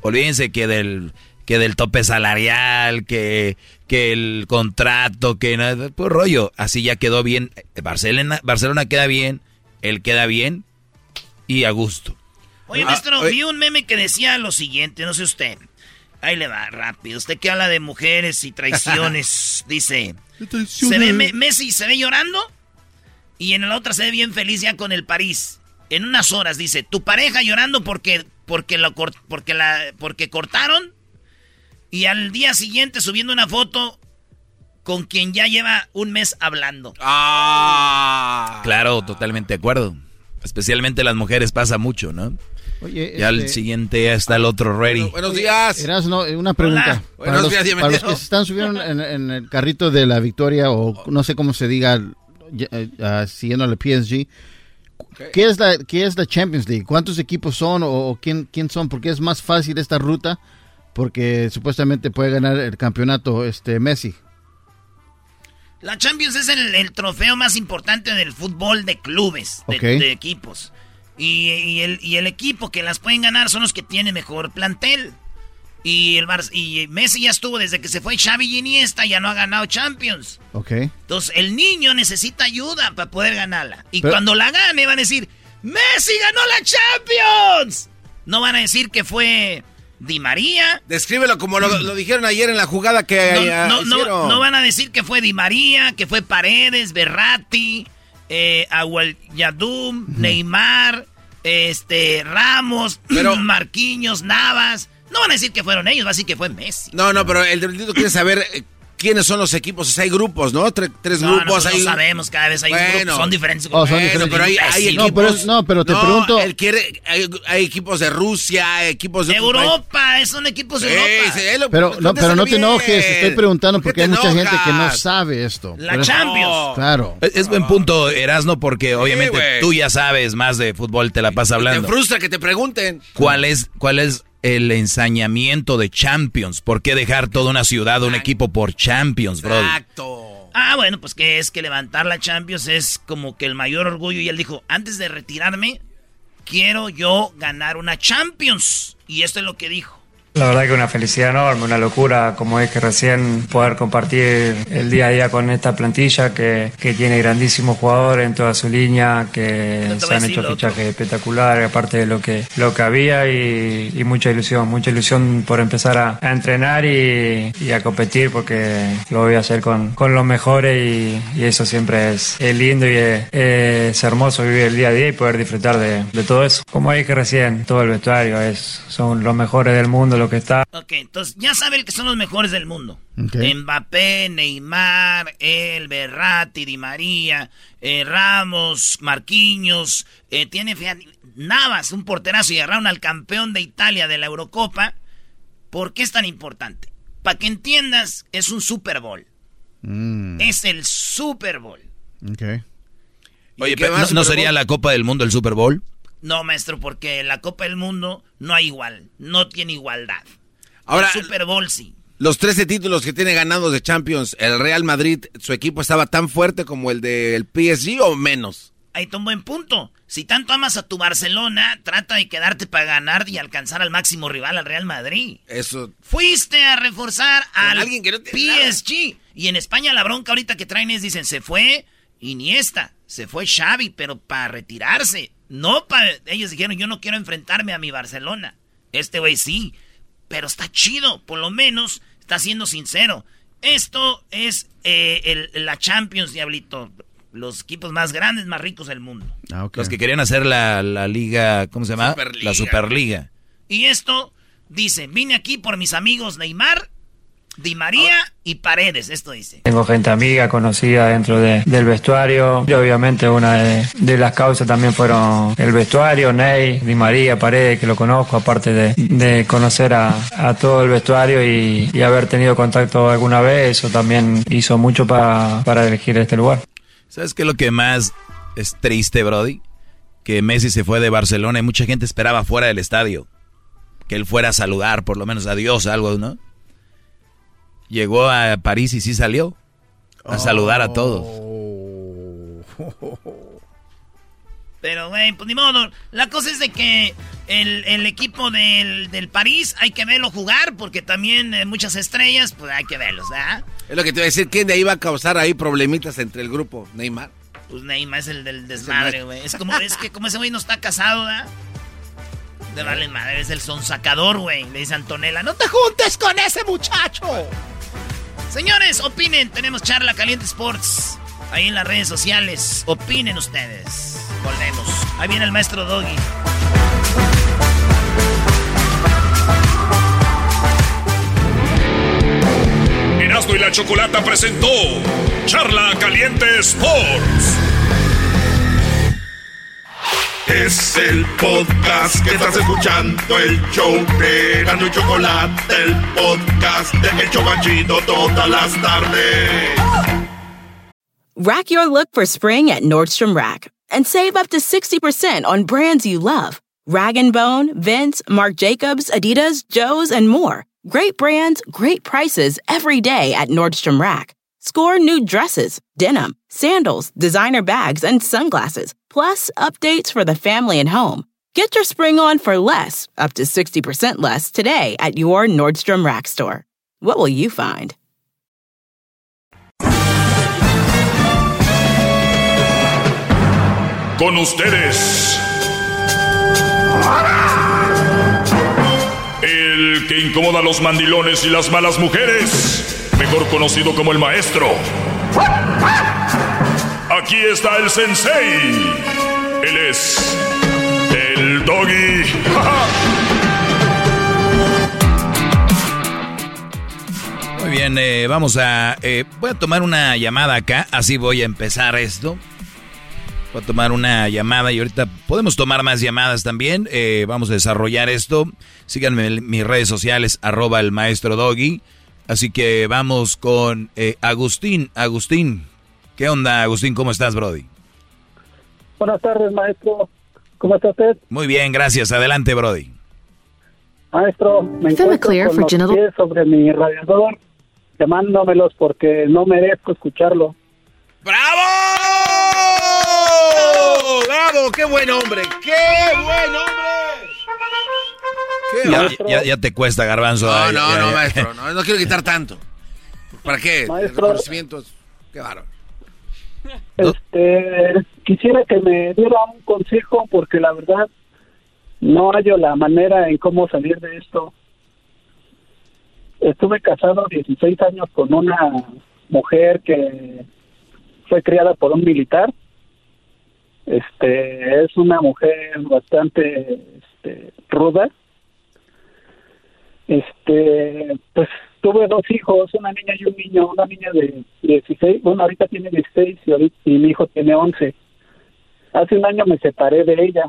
Speaker 6: Olvídense que del, que del tope salarial, que, que el contrato, que nada, pues rollo, así ya quedó bien. Barcelona, Barcelona queda bien, él queda bien y a gusto.
Speaker 5: Oye, maestro, ah, vi un meme que decía lo siguiente, no sé usted. Ahí le va, rápido. Usted que habla de mujeres y traiciones, dice. Se ve Messi se ve llorando y en la otra se ve bien feliz ya con el París. En unas horas dice, tu pareja llorando porque porque lo porque la porque cortaron y al día siguiente subiendo una foto con quien ya lleva un mes hablando.
Speaker 4: Ah.
Speaker 6: Claro, totalmente de acuerdo. Especialmente las mujeres pasa mucho, ¿no?
Speaker 8: Oye,
Speaker 6: ya
Speaker 8: este,
Speaker 6: al siguiente ya está el otro ready.
Speaker 4: Bueno, buenos días.
Speaker 8: Erasno, una pregunta.
Speaker 4: Hola. Buenos
Speaker 8: los,
Speaker 4: días,
Speaker 8: para los que se están subiendo en, en, el carrito de la victoria o no sé cómo se diga, uh, siguiendo al PSG, okay. ¿qué, es la, ¿qué es la Champions League? ¿Cuántos equipos son o, o quién, quién son? Porque es más fácil esta ruta porque supuestamente puede ganar el campeonato este Messi.
Speaker 5: La Champions es el, el, trofeo más importante del fútbol de clubes, de,
Speaker 8: okay.
Speaker 5: de equipos. Y, y, el, y, el, equipo que las pueden ganar son los que tienen mejor plantel. Y el Bar y Messi ya estuvo desde que se fue Xavi y Iniesta, ya no ha ganado Champions.
Speaker 8: Ok.
Speaker 5: Entonces el niño necesita ayuda para poder ganarla. Y Pero, cuando la gane van a decir, Messi ganó la Champions. No van a decir que fue Di María.
Speaker 4: Descríbelo como lo, lo dijeron ayer en la jugada que
Speaker 5: no, no, no, no, van a decir que fue Di María, que fue Paredes, Berratti, eh, Agual Yadum. Neymar, este, Ramos, pero, Marquinhos, Navas. No van a decir que fueron ellos, va a decir que fue Messi.
Speaker 4: No, no, pero el delito quiere saber eh, quiénes son los equipos. O sea, hay grupos, ¿no? Tres, tres
Speaker 5: no,
Speaker 4: grupos.
Speaker 5: Hay... sabemos, cada vez hay bueno, grupos, son diferentes.
Speaker 8: Oh, son
Speaker 4: bueno, pero hay, hay equipos.
Speaker 8: No, pero, no, pero te
Speaker 4: no,
Speaker 8: pregunto.
Speaker 4: Él quiere, hay, hay, equipos de Rusia, equipos de
Speaker 5: Europa, son equipos de
Speaker 4: sí,
Speaker 5: Europa.
Speaker 4: Sí, lo,
Speaker 8: pero no, pero no te enojes, estoy preguntando
Speaker 4: ¿Por
Speaker 8: porque hay mucha gente que no sabe esto.
Speaker 5: La pero Champions.
Speaker 8: Claro.
Speaker 6: Es, es, buen punto, Erasno, porque obviamente tú ya sabes más de fútbol, te la pasas hablando.
Speaker 4: Te frustra que te pregunten.
Speaker 6: ¿Cuál es, cuál es el ensañamiento de Champions. ¿Por qué dejar toda una ciudad, un equipo por Champions, bro?
Speaker 4: Exacto.
Speaker 5: Ah, bueno, pues que es que levantar la Champions es como que el mayor orgullo. Y él dijo, antes de retirarme, quiero yo ganar una Champions. Y esto es lo que dijo.
Speaker 22: La verdad que una felicidad enorme, una locura, como es que recién poder compartir el día a día con esta plantilla que, que tiene grandísimos jugadores en toda su línea, que
Speaker 5: No
Speaker 22: se han hecho fichajes espectaculares, aparte de lo que, lo que había y, y mucha ilusión, mucha ilusión por empezar a, a entrenar y, y a competir porque lo voy a hacer con, con los mejores y, y eso siempre es, es lindo y es, es hermoso vivir el día a día y poder disfrutar de, de todo eso. Como dije recién, todo el vestuario es, son los mejores del mundo, lo que está.
Speaker 5: Ok, entonces ya saben que son los mejores del mundo. Mbappé, Neymar, El, Berratti, Di María, eh, Ramos, Marquinhos, eh, tiene Navas, un porterazo y agarraron al campeón de Italia de la Eurocopa. ¿Por qué es tan importante? Para que entiendas, es un Super Bowl. Mm. Es el Super Bowl.
Speaker 6: Ok. Oye, pero ¿no, sería la Copa del Mundo el Super Bowl?
Speaker 5: No, maestro, porque la Copa del Mundo no hay igual, no tiene igualdad. Ahora, el Super Bowl sí.
Speaker 4: Los 13 títulos que tiene ganados de Champions, ¿el Real Madrid, su equipo estaba tan fuerte como el del PSG o menos?
Speaker 5: Ahí un buen punto. Si tanto amas a tu Barcelona, trata de quedarte para ganar y alcanzar al máximo rival, al Real Madrid.
Speaker 4: Eso.
Speaker 5: Fuiste a reforzar al alguien que no PSG. Y en España la bronca ahorita que traen es, dicen, se fue Iniesta, se fue Xavi, pero para retirarse. No. Ellos dijeron, yo no quiero enfrentarme a mi Barcelona. Este güey sí. Pero está chido, por lo menos está siendo sincero. Esto es eh, la Champions, Diablito. Los equipos más grandes, más ricos del mundo.
Speaker 6: Ah, Los que querían hacer la, la liga, ¿cómo se llama? La Superliga.
Speaker 5: Y esto dice, vine aquí por mis amigos Neymar Di María y Paredes, esto dice.
Speaker 22: Tengo gente amiga, conocida dentro del vestuario. Y obviamente una de, las causas también fueron el vestuario, Ney, Di María, Paredes, que lo conozco, aparte de, conocer a, todo el vestuario y, haber tenido contacto alguna vez, eso también hizo mucho para elegir este lugar.
Speaker 6: ¿Sabes qué es lo que más es triste, Brody? Que Messi se fue de Barcelona y mucha gente esperaba fuera del estadio. Que él fuera a saludar, por lo menos adiós, algo, ¿no? Llegó a París y sí salió a saludar a todos.
Speaker 5: Pero, güey, pues ni modo. La cosa es de que el, equipo del, París hay que verlo jugar porque también eh, muchas estrellas, pues hay que verlos, ¿verdad?
Speaker 4: Es lo que te iba a decir. ¿Quién de ahí va a causar ahí problemitas entre el grupo? ¿Neymar?
Speaker 5: Pues Neymar es el del desmadre, güey. Es como, es que como ese güey no está casado, ¿verdad? De vale madre, es el sonsacador, güey. Le dice Antonella, no te juntes con ese muchacho. Señores, opinen. Tenemos charla Caliente Sports ahí en las redes sociales. Opinen ustedes. Volvemos. Ahí viene el maestro Doggy.
Speaker 10: Erasmo y la Chocolata presentó Charla Caliente Sports. Es el podcast que estás escuchando, el show de Gano y Chocolate, el podcast de Hecho Banchito todas las tardes.
Speaker 23: Rack your look for spring at Nordstrom Rack and save up to 60% on brands you love. Rag & Bone, Vince, Marc Jacobs, Adidas, Joe's, and more. Great brands, great prices every day at Nordstrom Rack. Score new dresses, denim, sandals, designer bags, and sunglasses, plus updates for the family and home. Get your spring on for less, up to 60% less, today at your Nordstrom Rack store. What will you find?
Speaker 10: Con ustedes. El que incomoda a los mandilones y las malas mujeres mejor conocido como el maestro. Aquí está el sensei. Él es el doggy.
Speaker 6: Muy bien, eh, vamos a... Eh, voy a tomar una llamada acá, así voy a empezar esto. Voy a tomar una llamada y ahorita podemos tomar más llamadas también. Eh, vamos a desarrollar esto. Síganme en mis redes sociales, arroba el maestro doggy. Así que vamos con eh, Agustín. Agustín, ¿qué onda, Agustín? ¿Cómo estás, Brody?
Speaker 24: Buenas tardes, maestro. ¿Cómo está usted?
Speaker 6: Muy bien, gracias. Adelante, Brody.
Speaker 24: Maestro, me encuentro con los pies sobre mi radiador, llamándomelos porque no merezco escucharlo.
Speaker 4: ¡Bravo! ¡Bravo! ¡Qué buen hombre! ¡Qué buen hombre!
Speaker 6: Ya, te cuesta, garbanzo.
Speaker 4: No, no, no, maestro. No, no, quiero quitar tanto. ¿Para qué?
Speaker 24: Maestro. Reconocimientos. Qué bárbaro. Este, quisiera que me diera un consejo porque la verdad no hallo la manera en cómo salir de esto. Estuve casado 16 años con una mujer que fue criada por un militar. Este, es una mujer bastante este, ruda Este, pues tuve dos hijos, una niña y un niño, una niña de 16, bueno, ahorita tiene 16 y, mi hijo tiene 11. Hace un año me separé de ella.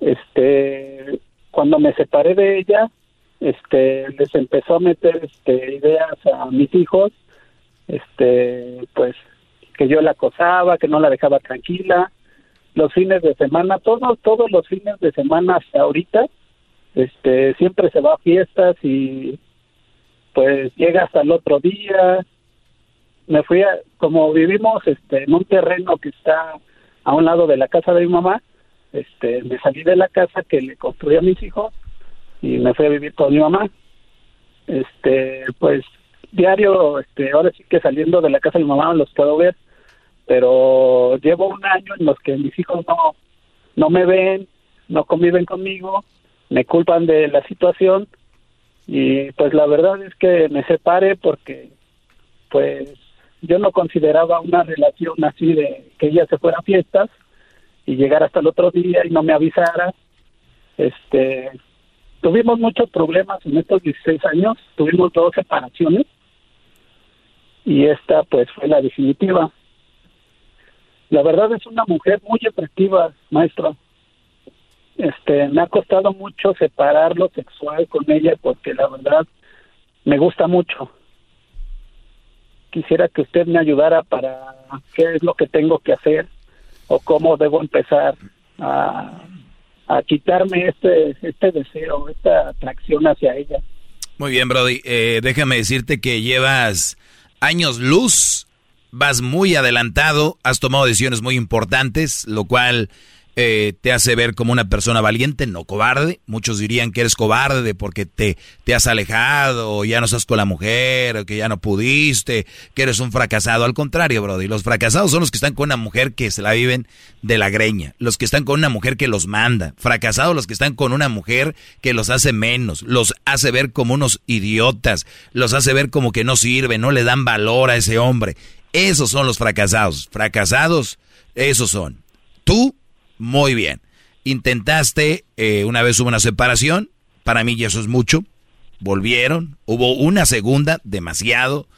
Speaker 24: Este, cuando me separé de ella, este, les empezó a meter este, ideas a mis hijos, este, pues que yo la acosaba, que no la dejaba tranquila. Los fines de semana, todos, todos los fines de semana hasta ahorita, este, siempre se va a fiestas y pues llega hasta el otro día. Me fui a, como vivimos este, en un terreno que está a un lado de la casa de mi mamá, este, me salí de la casa que le construí a mis hijos y me fui a vivir con mi mamá. Este, pues diario, este, ahora sí que saliendo de la casa de mi mamá los puedo ver, pero llevo un año en los que mis hijos no, no me ven, no conviven conmigo, me culpan de la situación y pues la verdad es que me separé porque pues yo no consideraba una relación así de que ella se fuera a fiestas y llegar hasta el otro día y no me avisara. Este, tuvimos muchos problemas en estos 16 años, tuvimos dos separaciones y esta pues fue la definitiva. La verdad es una mujer muy atractiva, maestro. Este, me ha costado mucho separar lo sexual con ella porque la verdad me gusta mucho. Quisiera que usted me ayudara para qué es lo que tengo que hacer o cómo debo empezar a, quitarme este, este deseo, esta atracción hacia ella.
Speaker 6: Muy bien, Brody. Eh, déjame decirte que llevas años luz, vas muy adelantado, has tomado decisiones muy importantes, lo cual eh, te hace ver como una persona valiente, no cobarde. Muchos dirían que eres cobarde porque te, te has alejado, ya no estás con la mujer, que ya no pudiste, que eres un fracasado. Al contrario, Brody, los fracasados son los que están con una mujer que se la viven de la greña, los que están con una mujer que los manda, fracasados los que están con una mujer que los hace menos, los hace ver como unos idiotas, los hace ver como que no sirven, no le dan valor a ese hombre. Esos son los fracasados. Fracasados, esos son. Tú muy bien. Intentaste, eh, una vez hubo una separación, para mí ya eso es mucho. Volvieron, hubo una segunda, demasiado.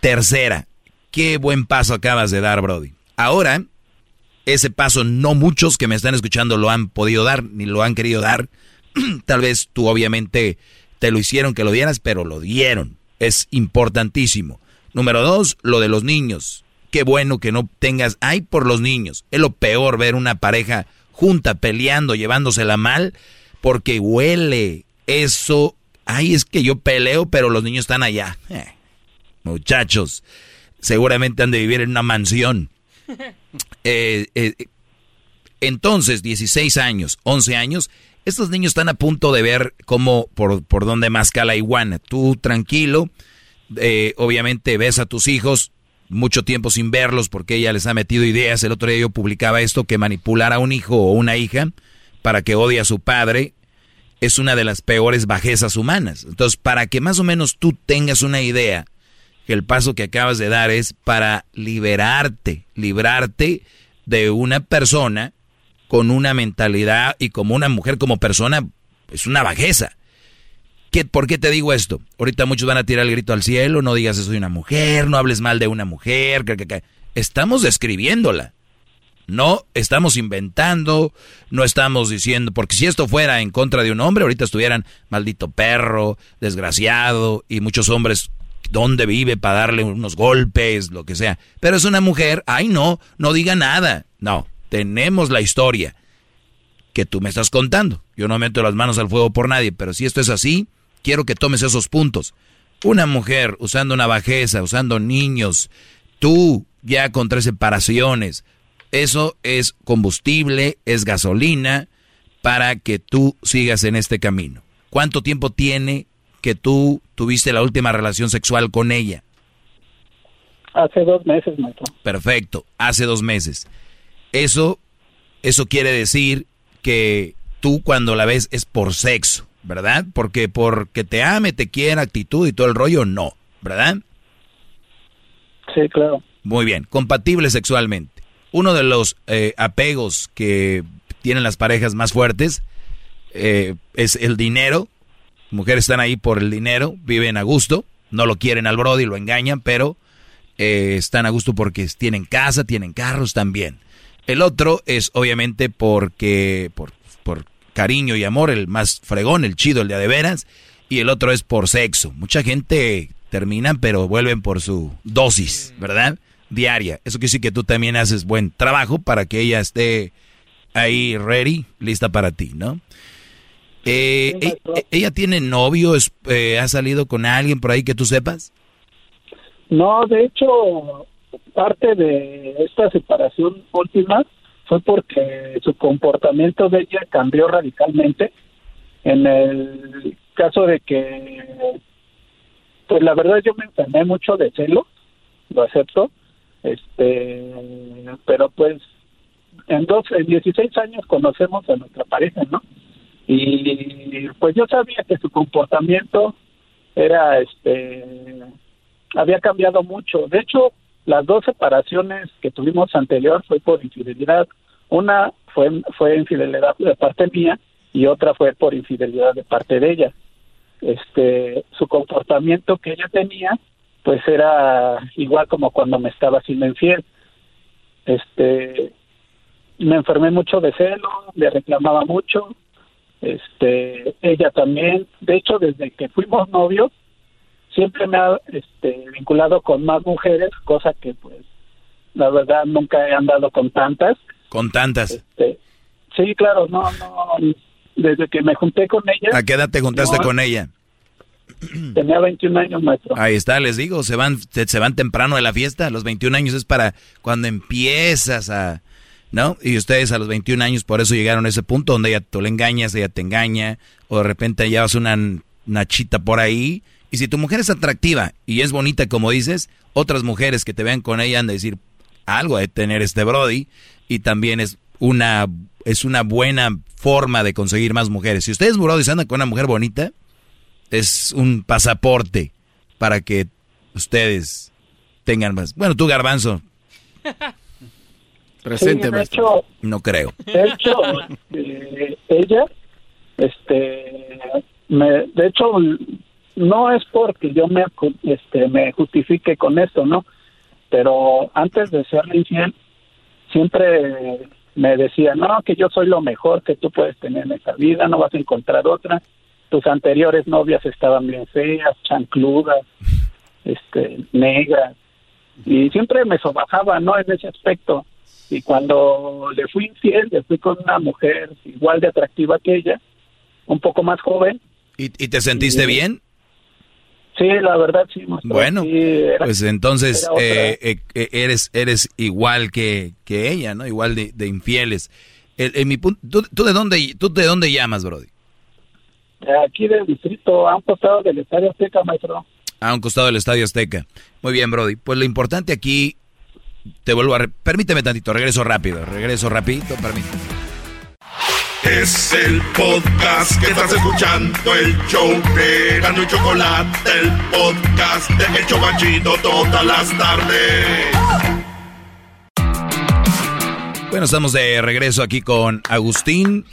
Speaker 6: Tercera, qué buen paso acabas de dar, Brody. Ahora, ese paso no muchos que me están escuchando lo han podido dar, ni lo han querido dar. Tal vez tú obviamente te lo hicieron que lo dieras, pero lo dieron. Es importantísimo. Número dos, lo de los niños qué bueno que no tengas, ay por los niños. Es lo peor ver una pareja junta peleando, llevándosela mal, porque huele. Eso, ay, es que yo peleo, pero los niños están allá. Eh, muchachos, seguramente han de vivir en una mansión. Eh, eh, entonces, 16 años, 11 años, estos niños están a punto de ver cómo, por, por dónde más la iguana. Tú tranquilo, obviamente ves a tus hijos, mucho tiempo sin verlos porque ella les ha metido ideas. El otro día yo publicaba esto, que manipular a un hijo o una hija para que odie a su padre es una de las peores bajezas humanas. Entonces, para que más o menos tú tengas una idea, que el paso que acabas de dar es para liberarte, librarte de una persona con una mentalidad y como una mujer como persona, es una bajeza. ¿Por qué te digo esto? Ahorita muchos van a tirar el grito al cielo, no digas de una mujer, no hables mal de una mujer. Que, Estamos describiéndola. No estamos inventando, no estamos diciendo, porque si esto fuera en contra de un hombre, ahorita estuvieran maldito perro, desgraciado, y muchos hombres, ¿dónde vive para darle unos golpes, lo que sea? Pero es una mujer, ay no, no diga nada. No, tenemos la historia que tú me estás contando. Yo no meto las manos al fuego por nadie, pero si esto es así, quiero que tomes esos puntos. Una mujer usando una bajeza, usando niños, tú ya con tres separaciones, eso es combustible, es gasolina para que tú sigas en este camino. ¿Cuánto tiempo tiene que tú tuviste la última relación sexual con ella?
Speaker 24: Hace dos meses, maestro.
Speaker 6: Perfecto, hace dos meses. Eso, eso quiere decir que tú cuando la ves es por sexo. ¿Verdad? Porque porque te ame, te quiera, actitud y todo el rollo, no, ¿verdad?
Speaker 24: Sí, claro.
Speaker 6: Muy bien, compatible sexualmente. Uno de los eh, apegos que tienen las parejas más fuertes eh, es el dinero Mujeres están ahí por el dinero, viven a gusto, no lo quieren al Brody, lo engañan, pero eh, están a gusto porque tienen casa, tienen carros también. El otro es obviamente porque, por, cariño y amor, el más fregón, el chido, el de de veras, y el otro es por sexo. Mucha gente terminan, pero vuelven por su dosis, ¿verdad? Diaria. Eso quiere decir que tú también haces buen trabajo para que ella esté ahí ready, lista para ti, ¿no? Eh, e, ¿Ella tiene novio? Eh, ¿Ha salido con alguien por ahí que tú sepas?
Speaker 24: No, de hecho, parte de esta separación última fue porque su comportamiento de ella cambió radicalmente. En el caso de que, pues la verdad yo me enfermé mucho de celo, lo acepto, este, pero pues en dos, en 16 años conocemos a nuestra pareja, ¿no? Y pues yo sabía que su comportamiento era, este, había cambiado mucho. De hecho, las dos separaciones que tuvimos anterior fue por infidelidad. Una fue, fue infidelidad de parte mía y otra fue por infidelidad de parte de ella. Este, su comportamiento que ella tenía, pues era igual como cuando me estaba haciendo infiel. Este, me enfermé mucho de celo, le reclamaba mucho, este, ella también, de hecho, desde que fuimos novios, siempre me ha este, vinculado con más mujeres, cosa que pues la verdad nunca he andado con tantas.
Speaker 6: Con tantas.
Speaker 24: Este, sí, claro, no, no, desde que me junté con ella.
Speaker 6: ¿A qué edad te juntaste con ella?
Speaker 24: Tenía 21 años, maestro.
Speaker 6: Ahí está, les digo, se van, se van temprano de la fiesta. Los 21 años es para cuando empiezas a, ¿no? Y ustedes a los 21 años por eso llegaron a ese punto donde ella tú le engañas, ella te engaña, o de repente llevas una nachita por ahí. Y si tu mujer es atractiva y es bonita como dices, otras mujeres que te vean con ella han de decir algo de tener este Brody y también es una es una buena forma de conseguir más mujeres. Si ustedes Brody andan con una mujer bonita, es un pasaporte para que ustedes tengan más. Bueno, tú Garbanzo.
Speaker 24: Presente, hecho,
Speaker 6: no creo.
Speaker 24: De hecho, eh, ella, este, me, de hecho, no es porque yo me, este, me justifique con esto, ¿no? Pero antes de ser infiel, siempre me decía, no, que yo soy lo mejor que tú puedes tener en esta vida, no vas a encontrar otra. Tus anteriores novias estaban bien feas, chancludas, este, negras, y siempre me sobajaba, ¿no? En ese aspecto y cuando le fui infiel, le fui con una mujer igual de atractiva que ella, un poco más joven.
Speaker 6: ¿Y, te sentiste bien?
Speaker 24: Sí, la verdad sí.
Speaker 6: bueno, pues entonces eh, eh, eh, eres eres igual que, que ella, ¿no? Igual de, de infieles. En, mi punto, ¿tú, de dónde tú de dónde llamas, Brody?
Speaker 24: Aquí del distrito, a un costado del Estadio Azteca, maestro.
Speaker 6: A un costado del Estadio Azteca. Muy bien, Brody. Pues lo importante aquí te vuelvo a... Permíteme tantito, regreso rápido, regreso rapidito, permíteme.
Speaker 1: Es el podcast que estás escuchando, el show de Gano y Chocolate, el podcast de El Chocachito todas las tardes.
Speaker 6: Bueno, estamos de regreso aquí con Agustín.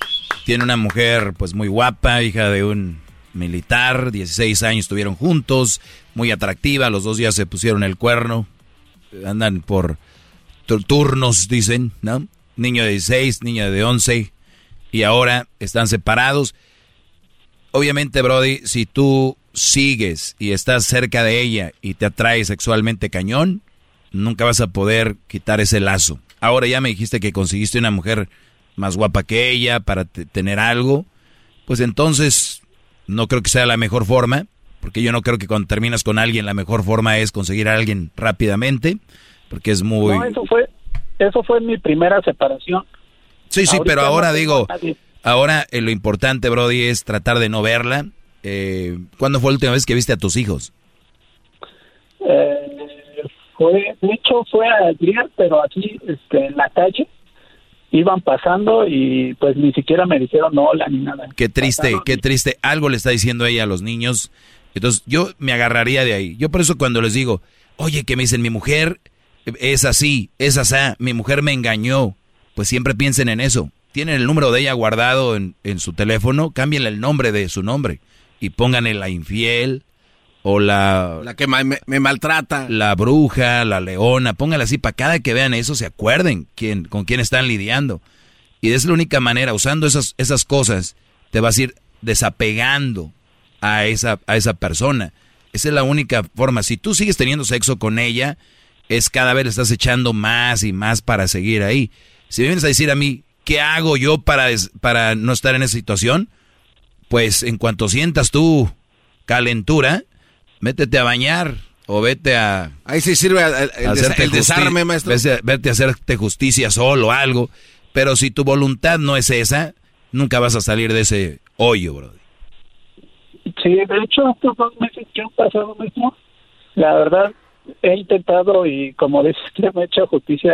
Speaker 6: Tiene una mujer pues muy guapa, hija de un militar, 16 años estuvieron juntos, muy atractiva, los dos días se pusieron el cuerno, andan por turnos, dicen, ¿no? Niño de 16, niña de 11, y ahora están separados. Obviamente, Brody, si tú sigues y estás cerca de ella y te atrae sexualmente cañón, nunca vas a poder quitar ese lazo. Ahora ya me dijiste que conseguiste una mujer más guapa que ella para tener algo, pues entonces no creo que sea la mejor forma, porque yo no creo que cuando terminas con alguien la mejor forma es conseguir a alguien rápidamente, porque es muy...
Speaker 24: No, eso fue, eso fue mi primera separación.
Speaker 6: Sí, sí, pero ahora digo, ahora eh, lo importante, Brody, es tratar de no verla. Eh, ¿Cuándo fue la última vez que viste a tus hijos?
Speaker 24: Eh, fue, de hecho fue ayer, pero aquí este, en la calle iban pasando y pues ni siquiera me dijeron hola ni nada.
Speaker 6: Qué triste, qué triste. Algo le está diciendo ella a los niños. Entonces yo me agarraría de ahí. Yo por eso cuando les digo, oye, que me dicen mi mujer es así, es así, mi mujer me engañó, pues siempre piensen en eso. Tienen el número de ella guardado en, su teléfono, cámbienle el nombre de su nombre. y pónganle la infiel o la...
Speaker 4: La que me, maltrata.
Speaker 6: La bruja, la leona, pónganla así para cada que vean eso se acuerden quién, con quién están lidiando. Y es la única manera, usando esas, esas cosas, te vas a ir desapegando a esa, a esa persona. Esa es la única forma. Si tú sigues teniendo sexo con ella, es cada vez le estás echando más y más para seguir ahí. Si me vienes a decir a mí, ¿qué hago yo para, para no estar en esa situación? Pues en cuanto sientas tú calentura, métete a bañar o vete a...
Speaker 4: Ahí sí sirve el, desarme, maestro.
Speaker 6: Vete a, hacerte justicia solo o algo. Pero si tu voluntad no es esa, nunca vas a salir de ese hoyo, bro.
Speaker 24: Sí, de hecho, estos dos meses que han pasado mismo, la verdad, he intentado y como dices, me he hecho justicia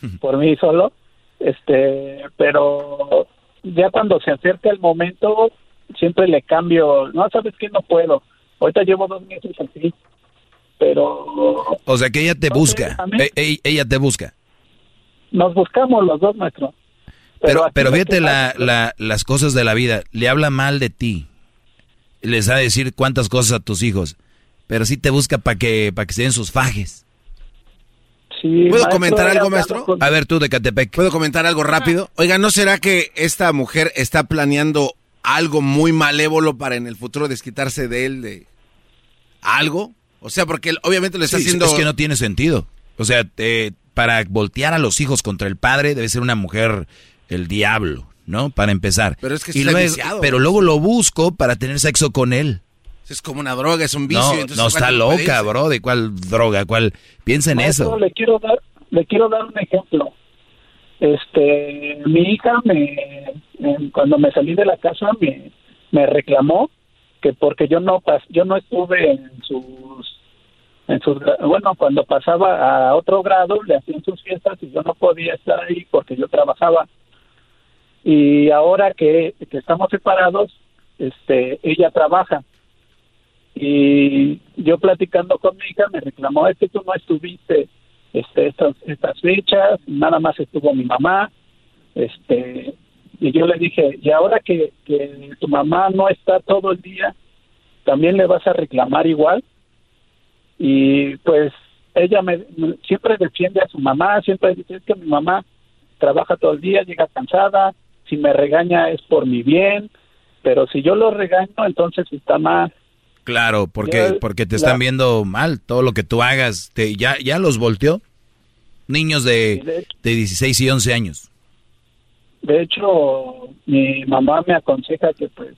Speaker 24: por mí solo, este, pero ya cuando se acerca el momento, siempre le cambio, no, sabes que no puedo, ahorita llevo dos meses así, pero...
Speaker 6: O sea que ella te busca, e, e, ella te busca.
Speaker 24: Nos buscamos los dos, maestro.
Speaker 6: Pero, pero, fíjate la, la, las cosas de la vida, le habla mal de ti, les va a decir cuántas cosas a tus hijos, pero sí te busca para que, para que se den sus fajes.
Speaker 4: ¿Puedo comentar algo, maestro?
Speaker 6: A ver, tú de Catepec.
Speaker 4: ¿Puedo comentar algo rápido? Oiga, ¿no será que esta mujer está planeando algo muy malévolo para en el futuro desquitarse de él de algo? O sea, porque él obviamente le está haciendo...
Speaker 6: Es que no tiene sentido. O sea, para voltear a los hijos contra el padre debe ser una mujer el diablo. ¿no? Para empezar.
Speaker 4: Pero es que
Speaker 6: y luego, Pero luego lo busco para tener sexo con él.
Speaker 4: Es como una droga, es un vicio.
Speaker 6: No, no está loca, bro. ¿De cuál droga? ¿Cuál? Piensa en eso.
Speaker 24: Le quiero dar, le quiero dar un ejemplo. Este, mi hija me, cuando me salí de la casa me, me reclamó que porque yo no pas, yo no estuve en sus en sus bueno cuando pasaba a otro grado le hacían sus fiestas y yo no podía estar ahí porque yo trabajaba y ahora que, estamos separados, este, ella trabaja y yo platicando con mi hija me reclamó es que tú no estuviste este estas estas fechas nada más estuvo mi mamá este y yo le dije y ahora que, que tu mamá no está todo el día también le vas a reclamar igual y pues ella me siempre defiende a su mamá siempre dice que mi mamá trabaja todo el día llega cansada si me regaña es por mi bien, pero si yo lo regaño, entonces está mal.
Speaker 6: Claro, porque, porque te están viendo mal, todo lo que tú hagas, te, ya, ya los volteó. Niños de, de, 16 y 11 años.
Speaker 24: De hecho, mi mamá me aconseja que pues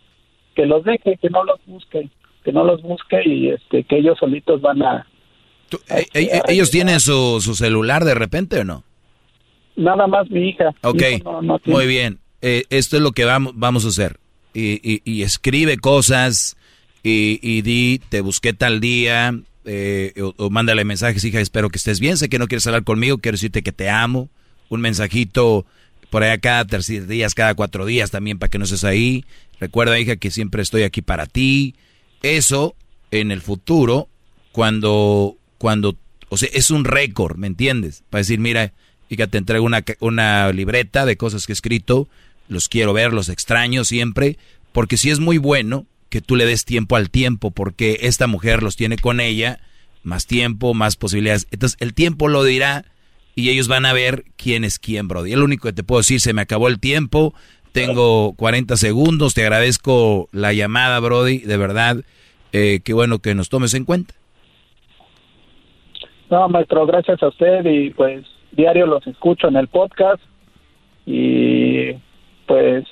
Speaker 24: que los deje, que no los busque, que no los busque y este que ellos solitos van a...
Speaker 6: Eh, eh, ¿Ellos tienen su, su celular de repente o no?
Speaker 24: Nada más mi hija.
Speaker 6: Ok, muy bien. Eh, esto es lo que vamos, vamos a hacer. Y, escribe cosas y, di, te busqué tal día, eh, o, mándale mensajes, hija, espero que estés bien, sé que no quieres hablar conmigo, quiero decirte que te amo. Un mensajito por allá cada tercer días, cada cuatro días también para que no estés ahí. Recuerda, hija, que siempre estoy aquí para ti. Eso en el futuro, cuando, cuando, o sea, es un récord, ¿me entiendes? Para decir, mira, hija, te entrego una, una libreta de cosas que he escrito los quiero ver, los extraño siempre, porque si es muy bueno que tú le des tiempo al tiempo, porque esta mujer los tiene con ella, más tiempo, más posibilidades. Entonces el tiempo lo dirá y ellos van a ver quién es quién, Brody. El único que te puedo decir, se me acabó el tiempo, tengo 40 segundos, te agradezco la llamada, Brody, de verdad, eh, qué bueno que nos tomes en cuenta.
Speaker 24: No, maestro, gracias a usted y pues diario los escucho en el podcast y pues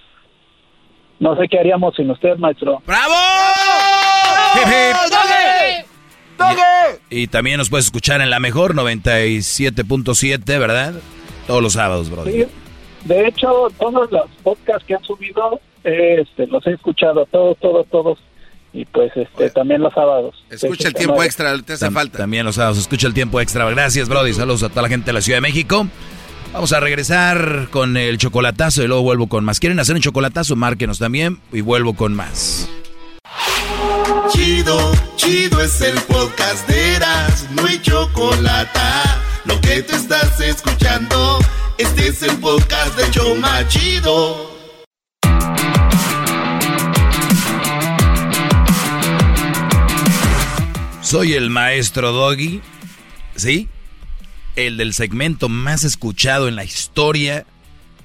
Speaker 24: no sé qué haríamos sin usted, maestro.
Speaker 4: ¡Bravo!
Speaker 6: Y, y, también nos puedes escuchar en la mejor 97.7, ¿verdad? Todos los sábados, brother.
Speaker 24: Sí. De hecho, todos los podcasts que han subido, este, los he escuchado, todos, todos, todos. Y pues este, también los sábados.
Speaker 4: Escucha el tiempo extra, te hace falta.
Speaker 6: También los sábados, escucha el tiempo extra. Gracias, Brody. Saludos a toda la gente de la Ciudad de México. Vamos a regresar con el chocolatazo y luego vuelvo con más. ¿Quieren hacer un chocolatazo? Márquenos también y vuelvo con más.
Speaker 1: Chido, chido es el podcast de Eras, no hay chocolate. Lo que te estás escuchando, este es el podcast de Choma Chido.
Speaker 6: Soy el maestro Doggy, ¿sí? El del segmento más escuchado en la historia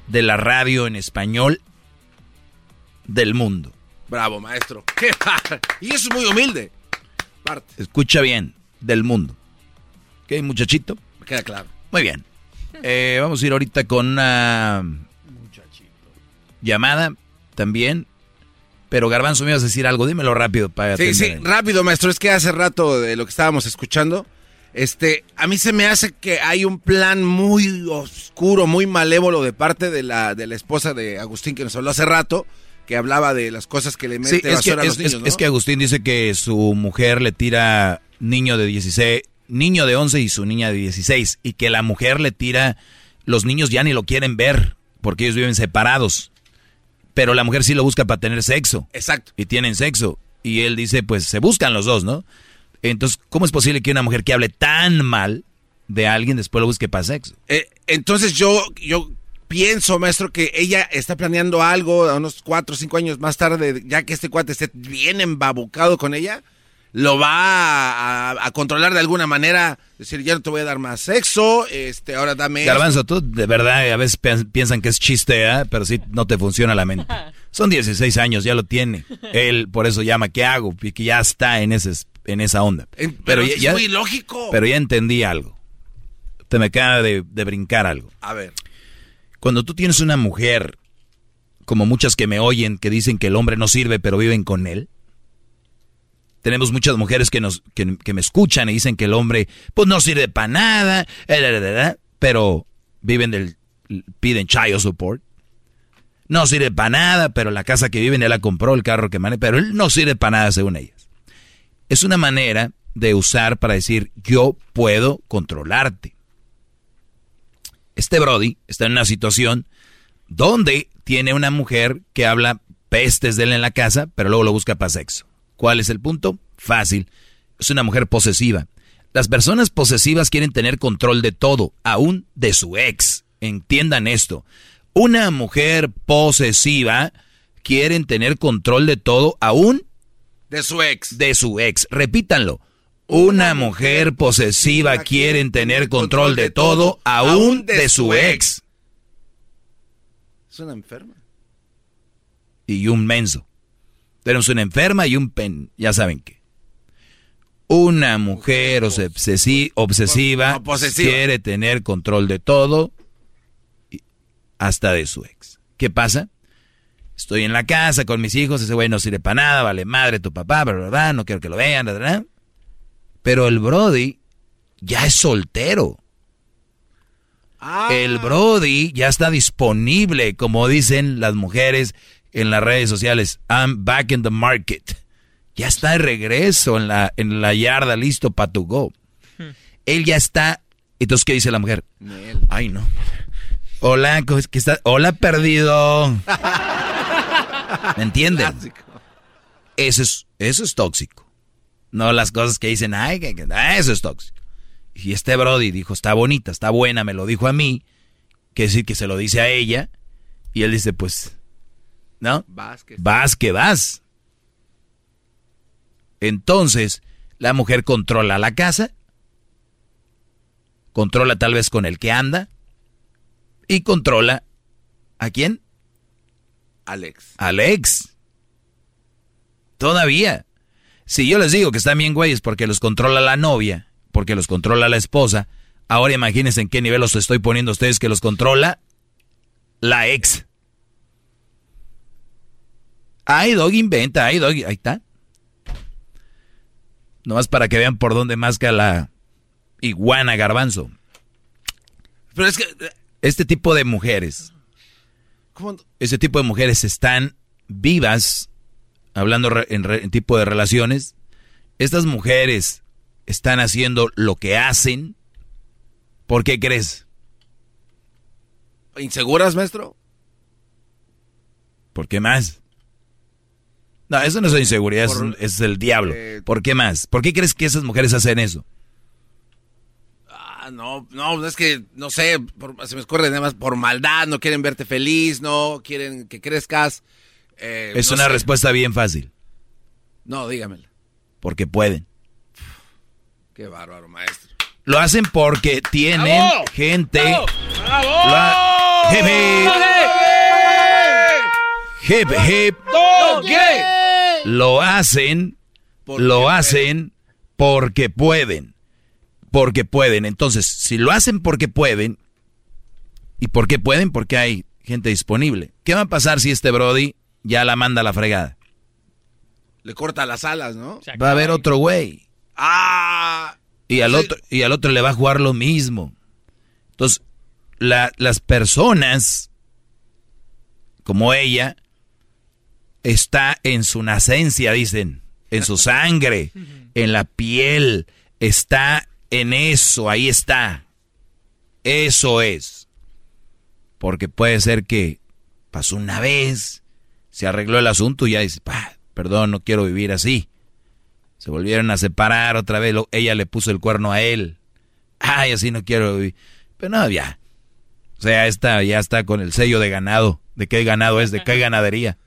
Speaker 6: de la radio en español del mundo.
Speaker 4: Bravo, maestro. ¿Qué y eso es muy humilde.
Speaker 6: Escucha bien, del mundo. ¿Qué, muchachito?
Speaker 4: Me queda claro.
Speaker 6: Muy bien. Eh, vamos a ir ahorita con una llamada también. Pero Garbanzo, me ibas a decir algo, dímelo rápido para
Speaker 4: Sí, sí, rápido, maestro. Es que hace rato de lo que estábamos escuchando, este, a mí se me hace que hay un plan muy oscuro, muy malévolo de parte de la, de la esposa de Agustín que nos habló hace rato, que hablaba de las cosas que le mete
Speaker 6: sí, es que,
Speaker 4: a los
Speaker 6: es,
Speaker 4: niños, ¿no?
Speaker 6: es que Agustín dice que su mujer le tira niño de 16, niño de 11 y su niña de 16, y que la mujer le tira, los niños ya ni lo quieren ver, porque ellos viven separados. Pero la mujer sí lo busca para tener sexo.
Speaker 4: Exacto.
Speaker 6: Y tienen sexo. Y él dice, pues se buscan los dos, ¿no? Entonces, ¿cómo es posible que una mujer que hable tan mal de alguien después lo busque para sexo?
Speaker 4: Eh, entonces yo, yo pienso, maestro, que ella está planeando algo a unos cuatro o cinco años más tarde, ya que este cuate esté bien embabucado con ella, lo va a, a controlar de alguna manera, decir, ya no te voy a dar más sexo, este, ahora dame...
Speaker 6: Garbanzo, tú de verdad a veces pi- piensan que es chiste, ¿eh? pero sí no te funciona la mente. Son 16 años, ya lo tiene. Él por eso llama, ¿qué hago? Y que ya está en, ese, en esa onda.
Speaker 4: En- pero
Speaker 6: ya,
Speaker 4: es
Speaker 6: ya-
Speaker 4: muy lógico.
Speaker 6: Pero ya entendí algo. Te me acaba de, de brincar algo.
Speaker 4: A ver.
Speaker 6: Cuando tú tienes una mujer, como muchas que me oyen, que dicen que el hombre no sirve, pero viven con él. Tenemos muchas mujeres que, nos, que, que me escuchan y dicen que el hombre, pues no sirve para nada, eh, pero viven del, piden child support. No sirve para nada, pero la casa que viven, él la compró, el carro que maneja, pero él no sirve para nada según ellas. Es una manera de usar para decir, yo puedo controlarte. Este Brody está en una situación donde tiene una mujer que habla pestes de él en la casa, pero luego lo busca para sexo. ¿Cuál es el punto? Fácil. Es una mujer posesiva. Las personas posesivas quieren tener control de todo, aún de su ex. Entiendan esto. Una mujer posesiva quieren tener control de todo, aún
Speaker 4: De su ex.
Speaker 6: de su ex. Repítanlo. Una mujer posesiva quieren tener control de todo, aún de su ex.
Speaker 4: Es una enferma.
Speaker 6: Y un menso. Tenemos una enferma y un pen, ya saben qué. Una mujer obsesi- obsesiva
Speaker 4: No, posesiva.
Speaker 6: quiere tener control de todo, hasta de su ex. ¿Qué pasa? Estoy en la casa con mis hijos, ese güey no sirve para nada, vale madre tu papá, ¿verdad? No quiero que lo vean, ¿verdad? Pero el Brody ya es soltero. El Brody ya está disponible, como dicen las mujeres en las redes sociales. I'm back in the market. Ya está de regreso en la, en la yarda, listo para tu go. Él ya está. Entonces, ¿qué dice la mujer? Ay, no. Hola, ¿cómo es que está? Hola, perdido. ¿Me entienden? Eso es, eso es tóxico. No las cosas que dicen, ay, que, que- ah, eso es tóxico. Y este Brody dijo, está bonita, está buena, me lo dijo a mí. Que decir que se lo dice a ella. Y él dice, pues, ¿no?
Speaker 4: Vas que-
Speaker 6: Vas que vas. Entonces, la mujer controla la casa, controla tal vez con el que anda, y controla a quién?
Speaker 4: Alex.
Speaker 6: Alex. Todavía. Si yo les digo que están bien güeyes porque los controla la novia, porque los controla la esposa, ahora imagínense en qué nivel los estoy poniendo a ustedes que los controla la ex. Ay, Dog inventa, ay, Dog, ahí está. Nomás para que vean por dónde masca la iguana garbanzo.
Speaker 4: Pero es que...
Speaker 6: Este tipo de mujeres,
Speaker 4: ¿Cómo?
Speaker 6: ese tipo de mujeres están vivas, hablando re- en, re- en tipo de relaciones, estas mujeres están haciendo lo que hacen. ¿Por qué crees?
Speaker 4: ¿Inseguras, maestro?
Speaker 6: ¿Por qué más? No, eso no es inseguridad, es, el diablo.
Speaker 4: eh,
Speaker 6: ¿Por qué más? ¿Por qué crees que esas mujeres hacen eso?
Speaker 4: Ah, no, no, es que, no sé, por- se me escurre nada más por maldad, no quieren verte feliz, no quieren que crezcas. eh,
Speaker 6: es
Speaker 4: no
Speaker 6: una
Speaker 4: sé.
Speaker 6: respuesta bien fácil.
Speaker 4: No, dígamela.
Speaker 6: Porque pueden.
Speaker 4: Qué bárbaro, maestro.
Speaker 6: Lo hacen porque tienen gente.
Speaker 4: ¡Bravo!
Speaker 6: Hip, hip. Hip, hip. Lo hacen, lo hacen porque pueden. Porque pueden. Entonces, si lo hacen porque pueden, ¿y por qué pueden? Porque hay gente disponible. ¿Qué va a pasar si este Brody ya la manda a la fregada?
Speaker 4: Le corta las alas, ¿no?
Speaker 6: Va a haber otro güey.
Speaker 4: ¡Ah!
Speaker 6: Y al, otro, y al otro le va a jugar lo mismo. Entonces, la- las personas como ella está en su nacencia, dicen, en su sangre, en la piel, está en eso, ahí está. Eso es. Porque puede ser que pasó una vez, se arregló el asunto y ya dice, "Pa, perdón, no quiero vivir así. Se volvieron a separar otra vez, ella le puso el cuerno a él. Ay, así no quiero vivir. Pero no, ya. O sea, esta ya está con el sello de ganado. ¿De qué ganado es? ¿De qué ganadería?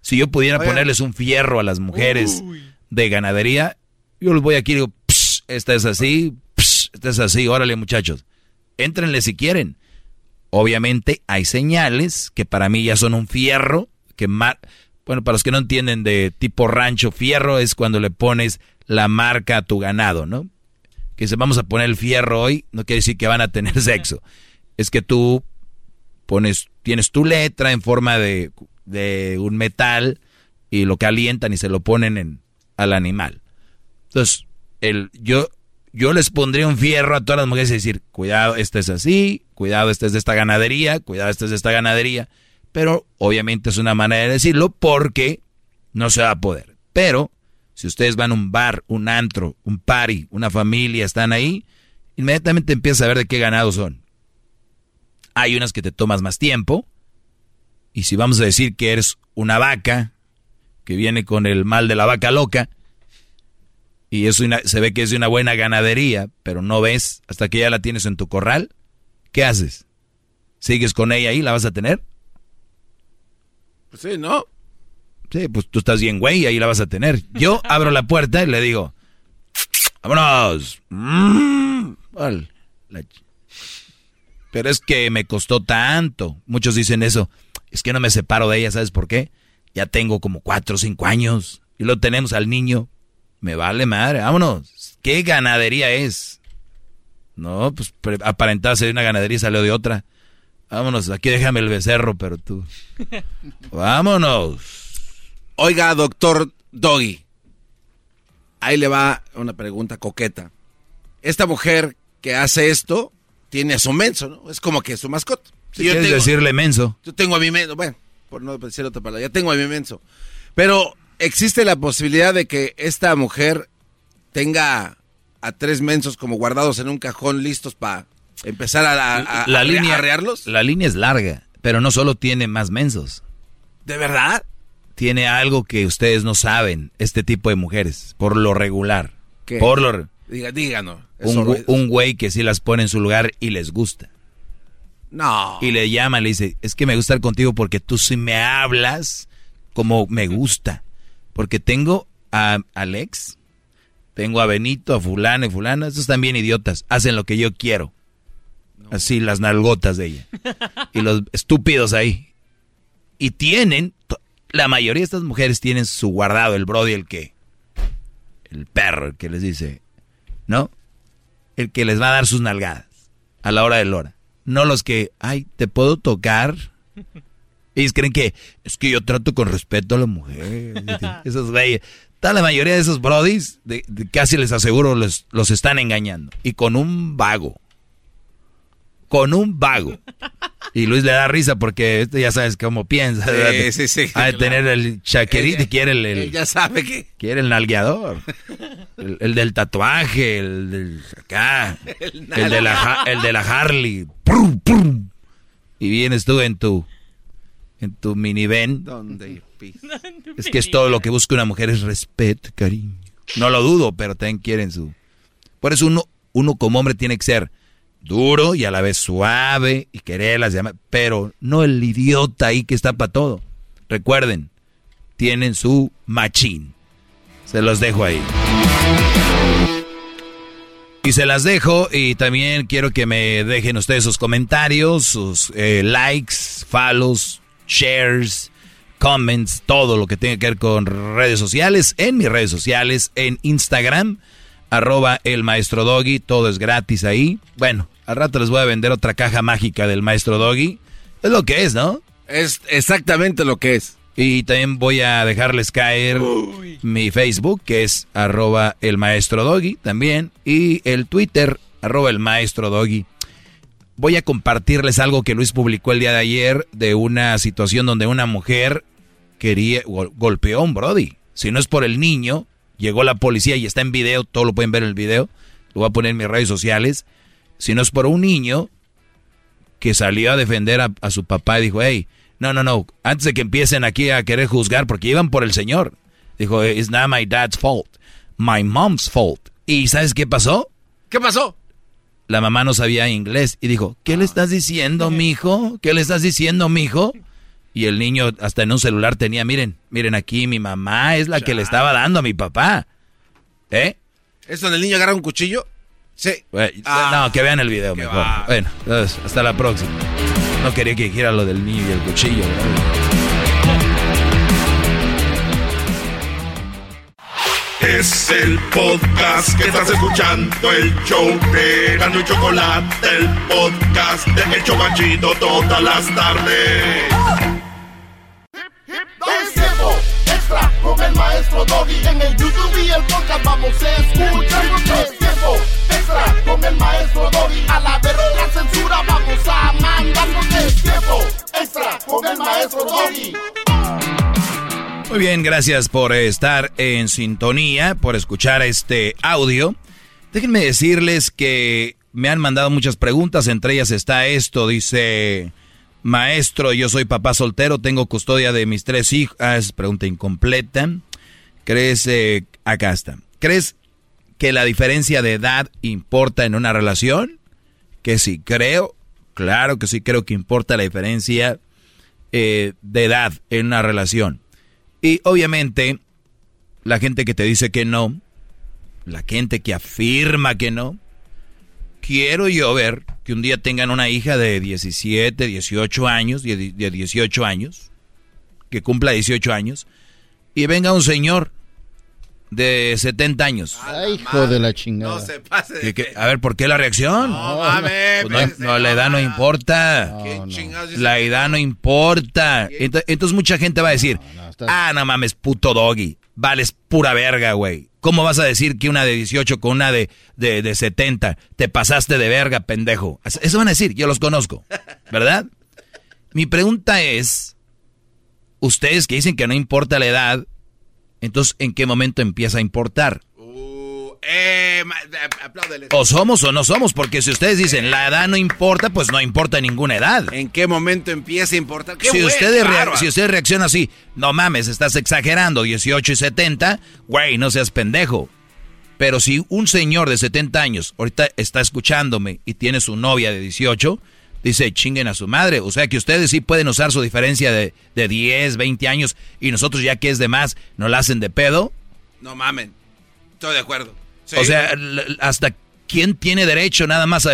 Speaker 6: Si yo pudiera
Speaker 4: Oigan.
Speaker 6: ponerles un fierro a las mujeres de ganadería, yo les voy aquí y digo, "Psh, esta es así, psh, esta es así, órale muchachos, éntrenle si quieren. Obviamente hay señales que para mí ya son un fierro, que ma- bueno, para los que no entienden de tipo rancho, fierro es cuando le pones la marca a tu ganado, ¿no? Que se vamos a poner el fierro hoy, no quiere decir que van a tener sexo. Es que tú pones, tienes tu letra en forma de, de un metal y lo calientan y se lo ponen en, al animal. Entonces, yo, les pondría un fierro a todas las mujeres y decir, cuidado, este es así, cuidado, este es de esta ganadería, cuidado, este es de esta ganadería. Pero obviamente es una manera de decirlo porque no se va a poder. Pero si ustedes van a un bar, un antro, un party, una familia, están ahí, inmediatamente empiezas a ver de qué ganado son. Hay unas que te tomas más tiempo. Y si vamos a decir que eres una vaca, que viene con el mal de la vaca loca, y es una, se ve que es de una buena ganadería, pero no ves hasta que ya la tienes en tu corral, ¿qué haces? ¿Sigues con ella ahí? ¿La vas a tener?
Speaker 4: Pues sí, ¿no?
Speaker 6: Sí, pues tú estás bien, güey, y ahí la vas a tener. Yo abro la puerta y le digo, vámonos. Mm, Pero es que me costó tanto. Muchos dicen eso. Es que no me separo de ella, ¿sabes por qué? Ya tengo como cuatro o cinco años. Y lo tenemos al niño. Me vale madre, vámonos. ¿Qué ganadería es? No, pues aparentaba ser una ganadería y salió de otra. Vámonos, aquí déjame el becerro, pero tú. Vámonos.
Speaker 4: Oiga, doctor Doggy. Ahí le va una pregunta coqueta. Esta mujer que hace esto tiene a su menso, ¿no? Es como que su mascota.
Speaker 6: Si quieres decirle menso.
Speaker 4: Yo tengo a mi menso, bueno, por no decir otra palabra, ya tengo a mi menso. Pero existe la posibilidad de que esta mujer tenga a tres mensos como guardados en un cajón listos para empezar a, a- a-
Speaker 6: la
Speaker 4: a-
Speaker 6: línea,
Speaker 4: arrearlos.
Speaker 6: La línea es larga, pero no solo tiene más mensos.
Speaker 4: ¿De verdad?
Speaker 6: Tiene algo que ustedes no saben, este tipo de mujeres, por lo regular.
Speaker 4: ¿Qué?
Speaker 6: Por lo re-
Speaker 4: Diga, díganos.
Speaker 6: un güey que sí las pone en su lugar y les gusta.
Speaker 4: No.
Speaker 6: Y le llama, le dice, es que me gusta estar contigo porque tú sí me hablas como me gusta. Porque tengo a Alex, tengo a Benito, a fulano y fulana, esos también idiotas, hacen lo que yo quiero. Así las nalgotas de ella. Y los estúpidos ahí. Y tienen, la mayoría de estas mujeres tienen su guardado, el brody, el que, el perro, el que les dice, ¿no? El que les va a dar sus nalgadas a la hora de la hora. No los que, ay, ¿te puedo tocar? Ellos creen que es que yo trato con respeto a la mujer. Esos güeyes. Toda la mayoría de esos brodis, de- de- casi les aseguro, los, los están engañando. Y con un vago. Con un vago. Y Luis le da risa porque este ya sabes cómo piensa.
Speaker 4: Sí,
Speaker 6: ¿verdad?
Speaker 4: sí, sí,
Speaker 6: Ha de
Speaker 4: claro.
Speaker 6: tener el chaquerito y quiere el, el-
Speaker 4: él ya sabe que.
Speaker 6: quiere el nalgueador. El, el del tatuaje, el del acá.
Speaker 4: El
Speaker 6: El de la, el de la Harley. Prum, prum. Y vienes tú en tu en tu minivan.
Speaker 4: ¿Dónde?
Speaker 6: Es que es todo lo que busca una mujer es respeto, cariño. No lo dudo, pero también quieren su. Por eso uno, uno como hombre tiene que ser duro y a la vez suave y quererlas pero no el idiota ahí que está para todo. Recuerden, tienen su machín. Se los dejo ahí. Y se las dejo y también quiero que me dejen ustedes sus comentarios, sus eh, likes, follows, shares, comments, todo lo que tenga que ver con redes sociales, en mis redes sociales, en Instagram, arroba el maestro Doggy, todo es gratis ahí. Bueno, al rato les voy a vender otra caja mágica del maestro Doggy. Es lo que es, ¿no?
Speaker 4: Es exactamente lo que es.
Speaker 6: Y también voy a dejarles caer mi Facebook, que es arroba el maestro Doggy también. Y el Twitter, arroba el maestro Doggy. Voy a compartirles algo que Luis publicó el día de ayer de una situación donde una mujer quería, golpeó a un Brody. Si no es por el niño, llegó la policía y está en video, todo lo pueden ver en el video. Lo voy a poner en mis redes sociales. Si no es por un niño que salió a defender a, su papá y dijo, hey, no, no, no. Antes de que empiecen aquí a querer juzgar, porque iban por el Señor. Dijo, it's not my dad's fault. My mom's fault. ¿Y sabes qué pasó?
Speaker 4: ¿Qué pasó?
Speaker 6: La mamá no sabía inglés y dijo, ¿qué le estás diciendo, mijo? ¿Qué le estás diciendo, mijo? Y el niño hasta en un celular tenía, miren, miren aquí, mi mamá es la que le estaba dando a mi papá. ¿Eh?
Speaker 4: ¿Es donde el niño agarra un cuchillo? Sí.
Speaker 6: no, que vean el video mejor. Bueno, hasta la próxima. No quería que dijera lo del niño y el cuchillo.
Speaker 1: Es el podcast que estás escuchando, el show de Gano y Chocolate, el podcast de El Chocachito todas las tardes. Es tiempo extra con el maestro Doggy. En el YouTube y el podcast vamos a escuchar. Es tiempo extra con el maestro Doggy. A la verga la censura vamos a mandar. Es tiempo extra con el maestro Doggy.
Speaker 6: Muy bien, gracias por estar en sintonía, por escuchar este audio. Déjenme decirles que me han mandado muchas preguntas, entre ellas está esto, dice, maestro, yo soy papá soltero, tengo custodia de mis tres hijos. Ah, es pregunta incompleta. ¿Crees, eh, acá está, ¿crees que la diferencia de edad importa en una relación? Que sí, creo, claro que sí creo que importa la diferencia eh, de edad en una relación. Y obviamente, la gente que te dice que no, la gente que afirma que no, quiero yo ver que un día tengan una hija de 17, 18 años, de 18 años, que cumpla 18 años, y venga un señor de 70 años.
Speaker 8: Ay, hijo de la chingada.
Speaker 4: No se pase.
Speaker 6: A ver, ¿por qué la reacción?
Speaker 4: No mames.
Speaker 6: Pues no, no, la edad no importa.
Speaker 4: ¿Qué chingados dice?
Speaker 6: La edad no importa. Ento- Entonces mucha gente va a decir, ah, no mames, puto doggy. Vales pura verga, güey. ¿Cómo vas a decir que una de 18 con una de, de, de 70? Te pasaste de verga, pendejo. Eso van a decir, yo los conozco. ¿Verdad? Mi pregunta es, ustedes que dicen que no importa la edad, entonces, ¿en qué momento empieza a importar?
Speaker 4: Ma- eh.
Speaker 6: O somos o no somos, porque si ustedes dicen la edad no importa, pues no importa ninguna edad.
Speaker 4: ¿En qué momento empieza a importar? ¡Qué
Speaker 6: Si ustedes, si ustedes reaccionan así, no mames, estás exagerando, 18 y 70, güey, no seas pendejo. Pero si un señor de 70 años ahorita está escuchándome y tiene su novia de 18, dice, chinguen a su madre. O sea que ustedes sí pueden usar su diferencia de, de 10, 20 años y nosotros ya que es de más, no la hacen de pedo.
Speaker 4: No mamen. Estoy de acuerdo. Sí.
Speaker 6: O sea, hasta quién tiene derecho nada más a,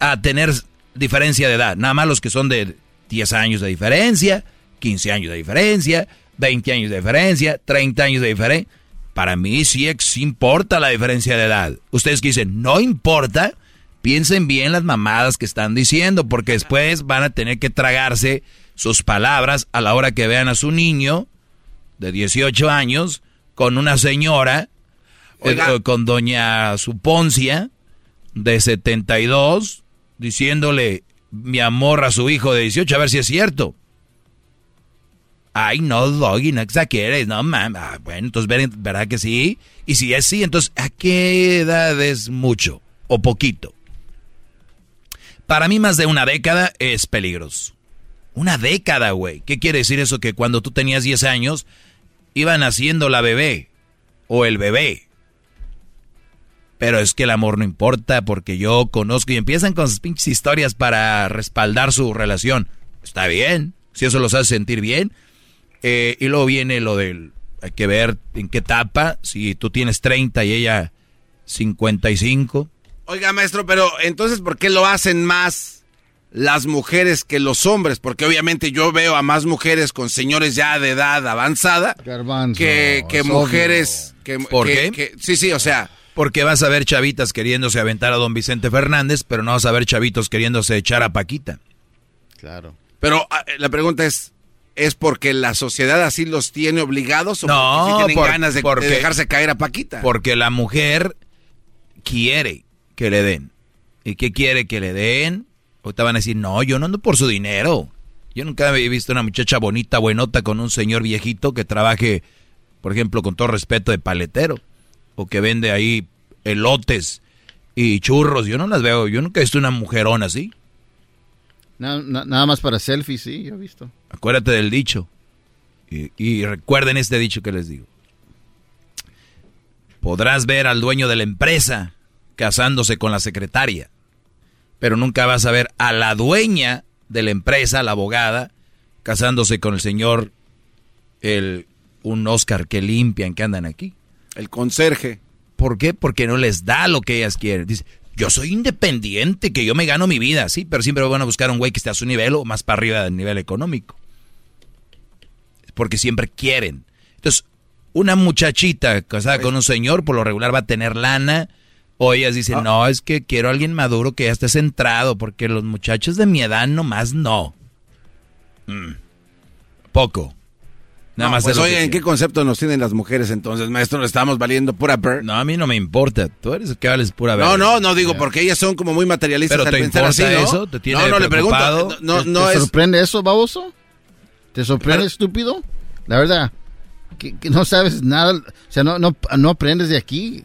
Speaker 6: a tener diferencia de edad. Nada más los que son de 10 años de diferencia, 15 años de diferencia, 20 años de diferencia, 30 años de diferencia. Para mí sí ex- importa la diferencia de edad. Ustedes que dicen, no importa, piensen bien las mamadas que están diciendo, porque después van a tener que tragarse sus palabras a la hora que vean a su niño de 18 años con una señora,
Speaker 4: Oiga.
Speaker 6: eh, con doña Suponcia, de 72, diciéndole mi amor a su hijo de 18, a ver si es cierto. Ay, no, Doggy, no exageres, no mames. Ah, bueno, entonces, ver- ¿verdad que sí? Y si es sí, entonces, ¿a qué edad es mucho o poquito? Para mí, más de una década es peligroso. Una década, güey. ¿Qué quiere decir eso? Que cuando tú tenías 10 años, iba naciendo la bebé o el bebé. Pero es que el amor no importa porque yo conozco y empiezan con sus pinches historias para respaldar su relación. Está bien, si eso los hace sentir bien. Eh, y luego viene lo del, hay que ver en qué etapa, si tú tienes 30 y ella 55,
Speaker 4: Oiga, maestro, pero entonces, ¿por qué lo hacen más las mujeres que los hombres? Porque obviamente yo veo a más mujeres con señores ya de edad avanzada que, que mujeres que,
Speaker 6: ¿Por
Speaker 4: que-
Speaker 6: qué?
Speaker 4: que- sí, sí, o sea,
Speaker 6: Porque vas a ver chavitas queriéndose aventar a don Vicente Fernández, pero no vas a ver chavitos queriéndose echar a Paquita.
Speaker 8: Claro.
Speaker 4: pero ah, la pregunta es ¿es porque la sociedad así los tiene obligados o
Speaker 6: No,
Speaker 4: porque sí tienen
Speaker 6: por-
Speaker 4: ganas de, de
Speaker 6: porque-
Speaker 4: dejarse caer a Paquita?
Speaker 6: Porque la mujer quiere que le den. ¿Y qué quiere que le den? Ahorita van a decir, no, yo no ando por su dinero. Yo nunca había visto una muchacha bonita, buenota, con un señor viejito que trabaje, por ejemplo, con todo respeto, de paletero. O que vende ahí elotes y churros. Yo no las veo. Yo nunca he visto una mujerona así.
Speaker 8: Na- nada más para selfies, sí, yo he visto.
Speaker 6: Acuérdate del dicho. Y, y recuerden este dicho que les digo. Podrás ver al dueño de la empresa casándose con la secretaria, pero nunca vas a ver a la dueña de la empresa, la abogada, casándose con el señor, el, un Oscar que limpian, que andan aquí.
Speaker 4: El conserje.
Speaker 6: ¿Por qué? Porque no les da lo que ellas quieren. Dice, yo soy independiente, que yo me gano mi vida, sí, pero siempre van a buscar un güey que esté a su nivel o más para arriba del nivel económico. Porque siempre quieren. Entonces, una muchachita casada con un señor, por lo regular va a tener lana. O ellas dicen, no, es que quiero a alguien maduro que ya esté centrado, porque los muchachos de mi edad nomás no. Mm. Poco. Nada
Speaker 4: No,
Speaker 6: más
Speaker 4: pues,
Speaker 6: que
Speaker 4: ¿en qué concepto nos tienen las mujeres entonces, maestro? ¿Le estamos valiendo pura bird?
Speaker 6: No, a mí no me importa. Tú eres el que vales pura
Speaker 4: No,
Speaker 6: verga.
Speaker 4: no, no digo, porque ellas son como muy materialistas
Speaker 6: ¿Pero
Speaker 4: al
Speaker 6: te
Speaker 4: pensar así, ¿no?
Speaker 6: eso? ¿Te tiene
Speaker 4: no, no, le pregunto.
Speaker 6: preocupado?
Speaker 4: No,
Speaker 8: ¿Te,
Speaker 4: no
Speaker 8: te
Speaker 4: es...
Speaker 8: sorprende eso, baboso? ¿Te sorprende, estúpido? La verdad, que, que no sabes nada, o sea, no, no, no aprendes de aquí.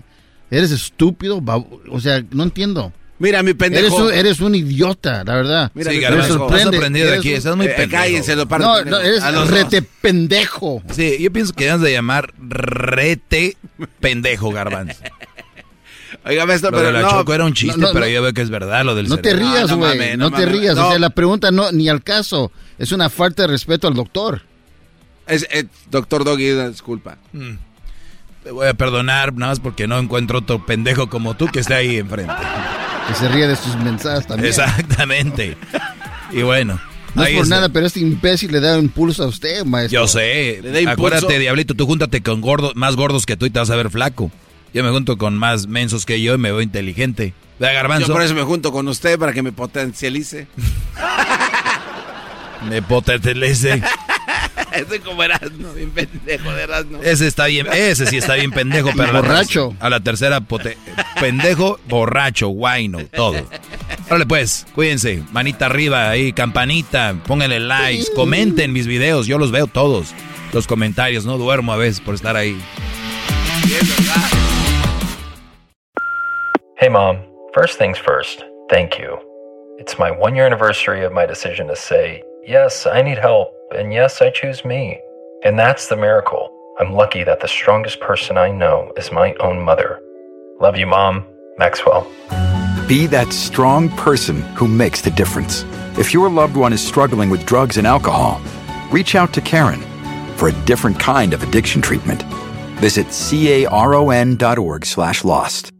Speaker 8: Eres estúpido, o sea, no entiendo.
Speaker 4: Mira, mi pendejo.
Speaker 8: Eres un, eres un idiota, la verdad.
Speaker 4: Mira,
Speaker 6: Sí,
Speaker 4: pendejo.
Speaker 6: has aprendido aquí,
Speaker 8: un-
Speaker 6: estás muy
Speaker 4: Eh,
Speaker 6: pendejo.
Speaker 4: cállense, lo paro,
Speaker 8: No, no, eres
Speaker 4: A los
Speaker 8: rete pendejo.
Speaker 6: Sí, yo pienso que debes de llamar rete pendejo, garbanzo.
Speaker 4: Oiga, maestro,
Speaker 6: Lo
Speaker 4: pero
Speaker 6: de la
Speaker 4: no.
Speaker 6: Choco era un chiste,
Speaker 8: no, no,
Speaker 6: pero
Speaker 8: no.
Speaker 6: yo veo que es verdad lo del
Speaker 8: No te rías,
Speaker 4: no
Speaker 8: güey. No,
Speaker 4: no
Speaker 8: te rías.
Speaker 4: no.
Speaker 8: O sea, la pregunta no ni al caso. Es una falta de respeto al doctor.
Speaker 4: Es, eh, doctor Doggy, disculpa.
Speaker 6: Mm. Te voy a perdonar nada más porque no encuentro otro pendejo como tú que esté ahí enfrente.
Speaker 8: Que se ríe de sus mensajes también.
Speaker 6: Exactamente. Y bueno.
Speaker 8: No es por
Speaker 6: está.
Speaker 8: nada, pero este imbécil le da impulso a usted, maestro.
Speaker 6: Yo sé.
Speaker 4: Le da impulso.
Speaker 6: Acuérdate, Diablito, tú júntate con gordos, más gordos que tú y te vas a ver flaco. Yo me junto con más mensos que yo y me veo inteligente. ¿Verdad, Garbanzo?
Speaker 4: Yo por eso me junto con usted para que me potencialice.
Speaker 6: Me potencialice.
Speaker 4: Ese como Erasmo, bien pendejo de Erasmo.
Speaker 6: Ese está bien, ese sí está bien pendejo, pero a la
Speaker 8: borracho.
Speaker 6: A la tercera pote- pendejo, borracho, guayno, todo. Órale pues, cuídense, manita arriba ahí, campanita, pónganle likes, comenten mis videos, yo los veo todos. Los comentarios, no duermo a veces por estar ahí.
Speaker 25: Hey, Mom. First things first, thank you. It's my one year anniversary of my decision to say, yes, I need help, and yes, I choose me. And that's the miracle. I'm lucky that the strongest person I know is my own mother. Love you, Mom. Maxwell.
Speaker 26: Be that strong person who makes the difference. If your loved one is struggling with drugs and alcohol, reach out to Karen for a different kind of addiction treatment. Visit caron.org slash lost.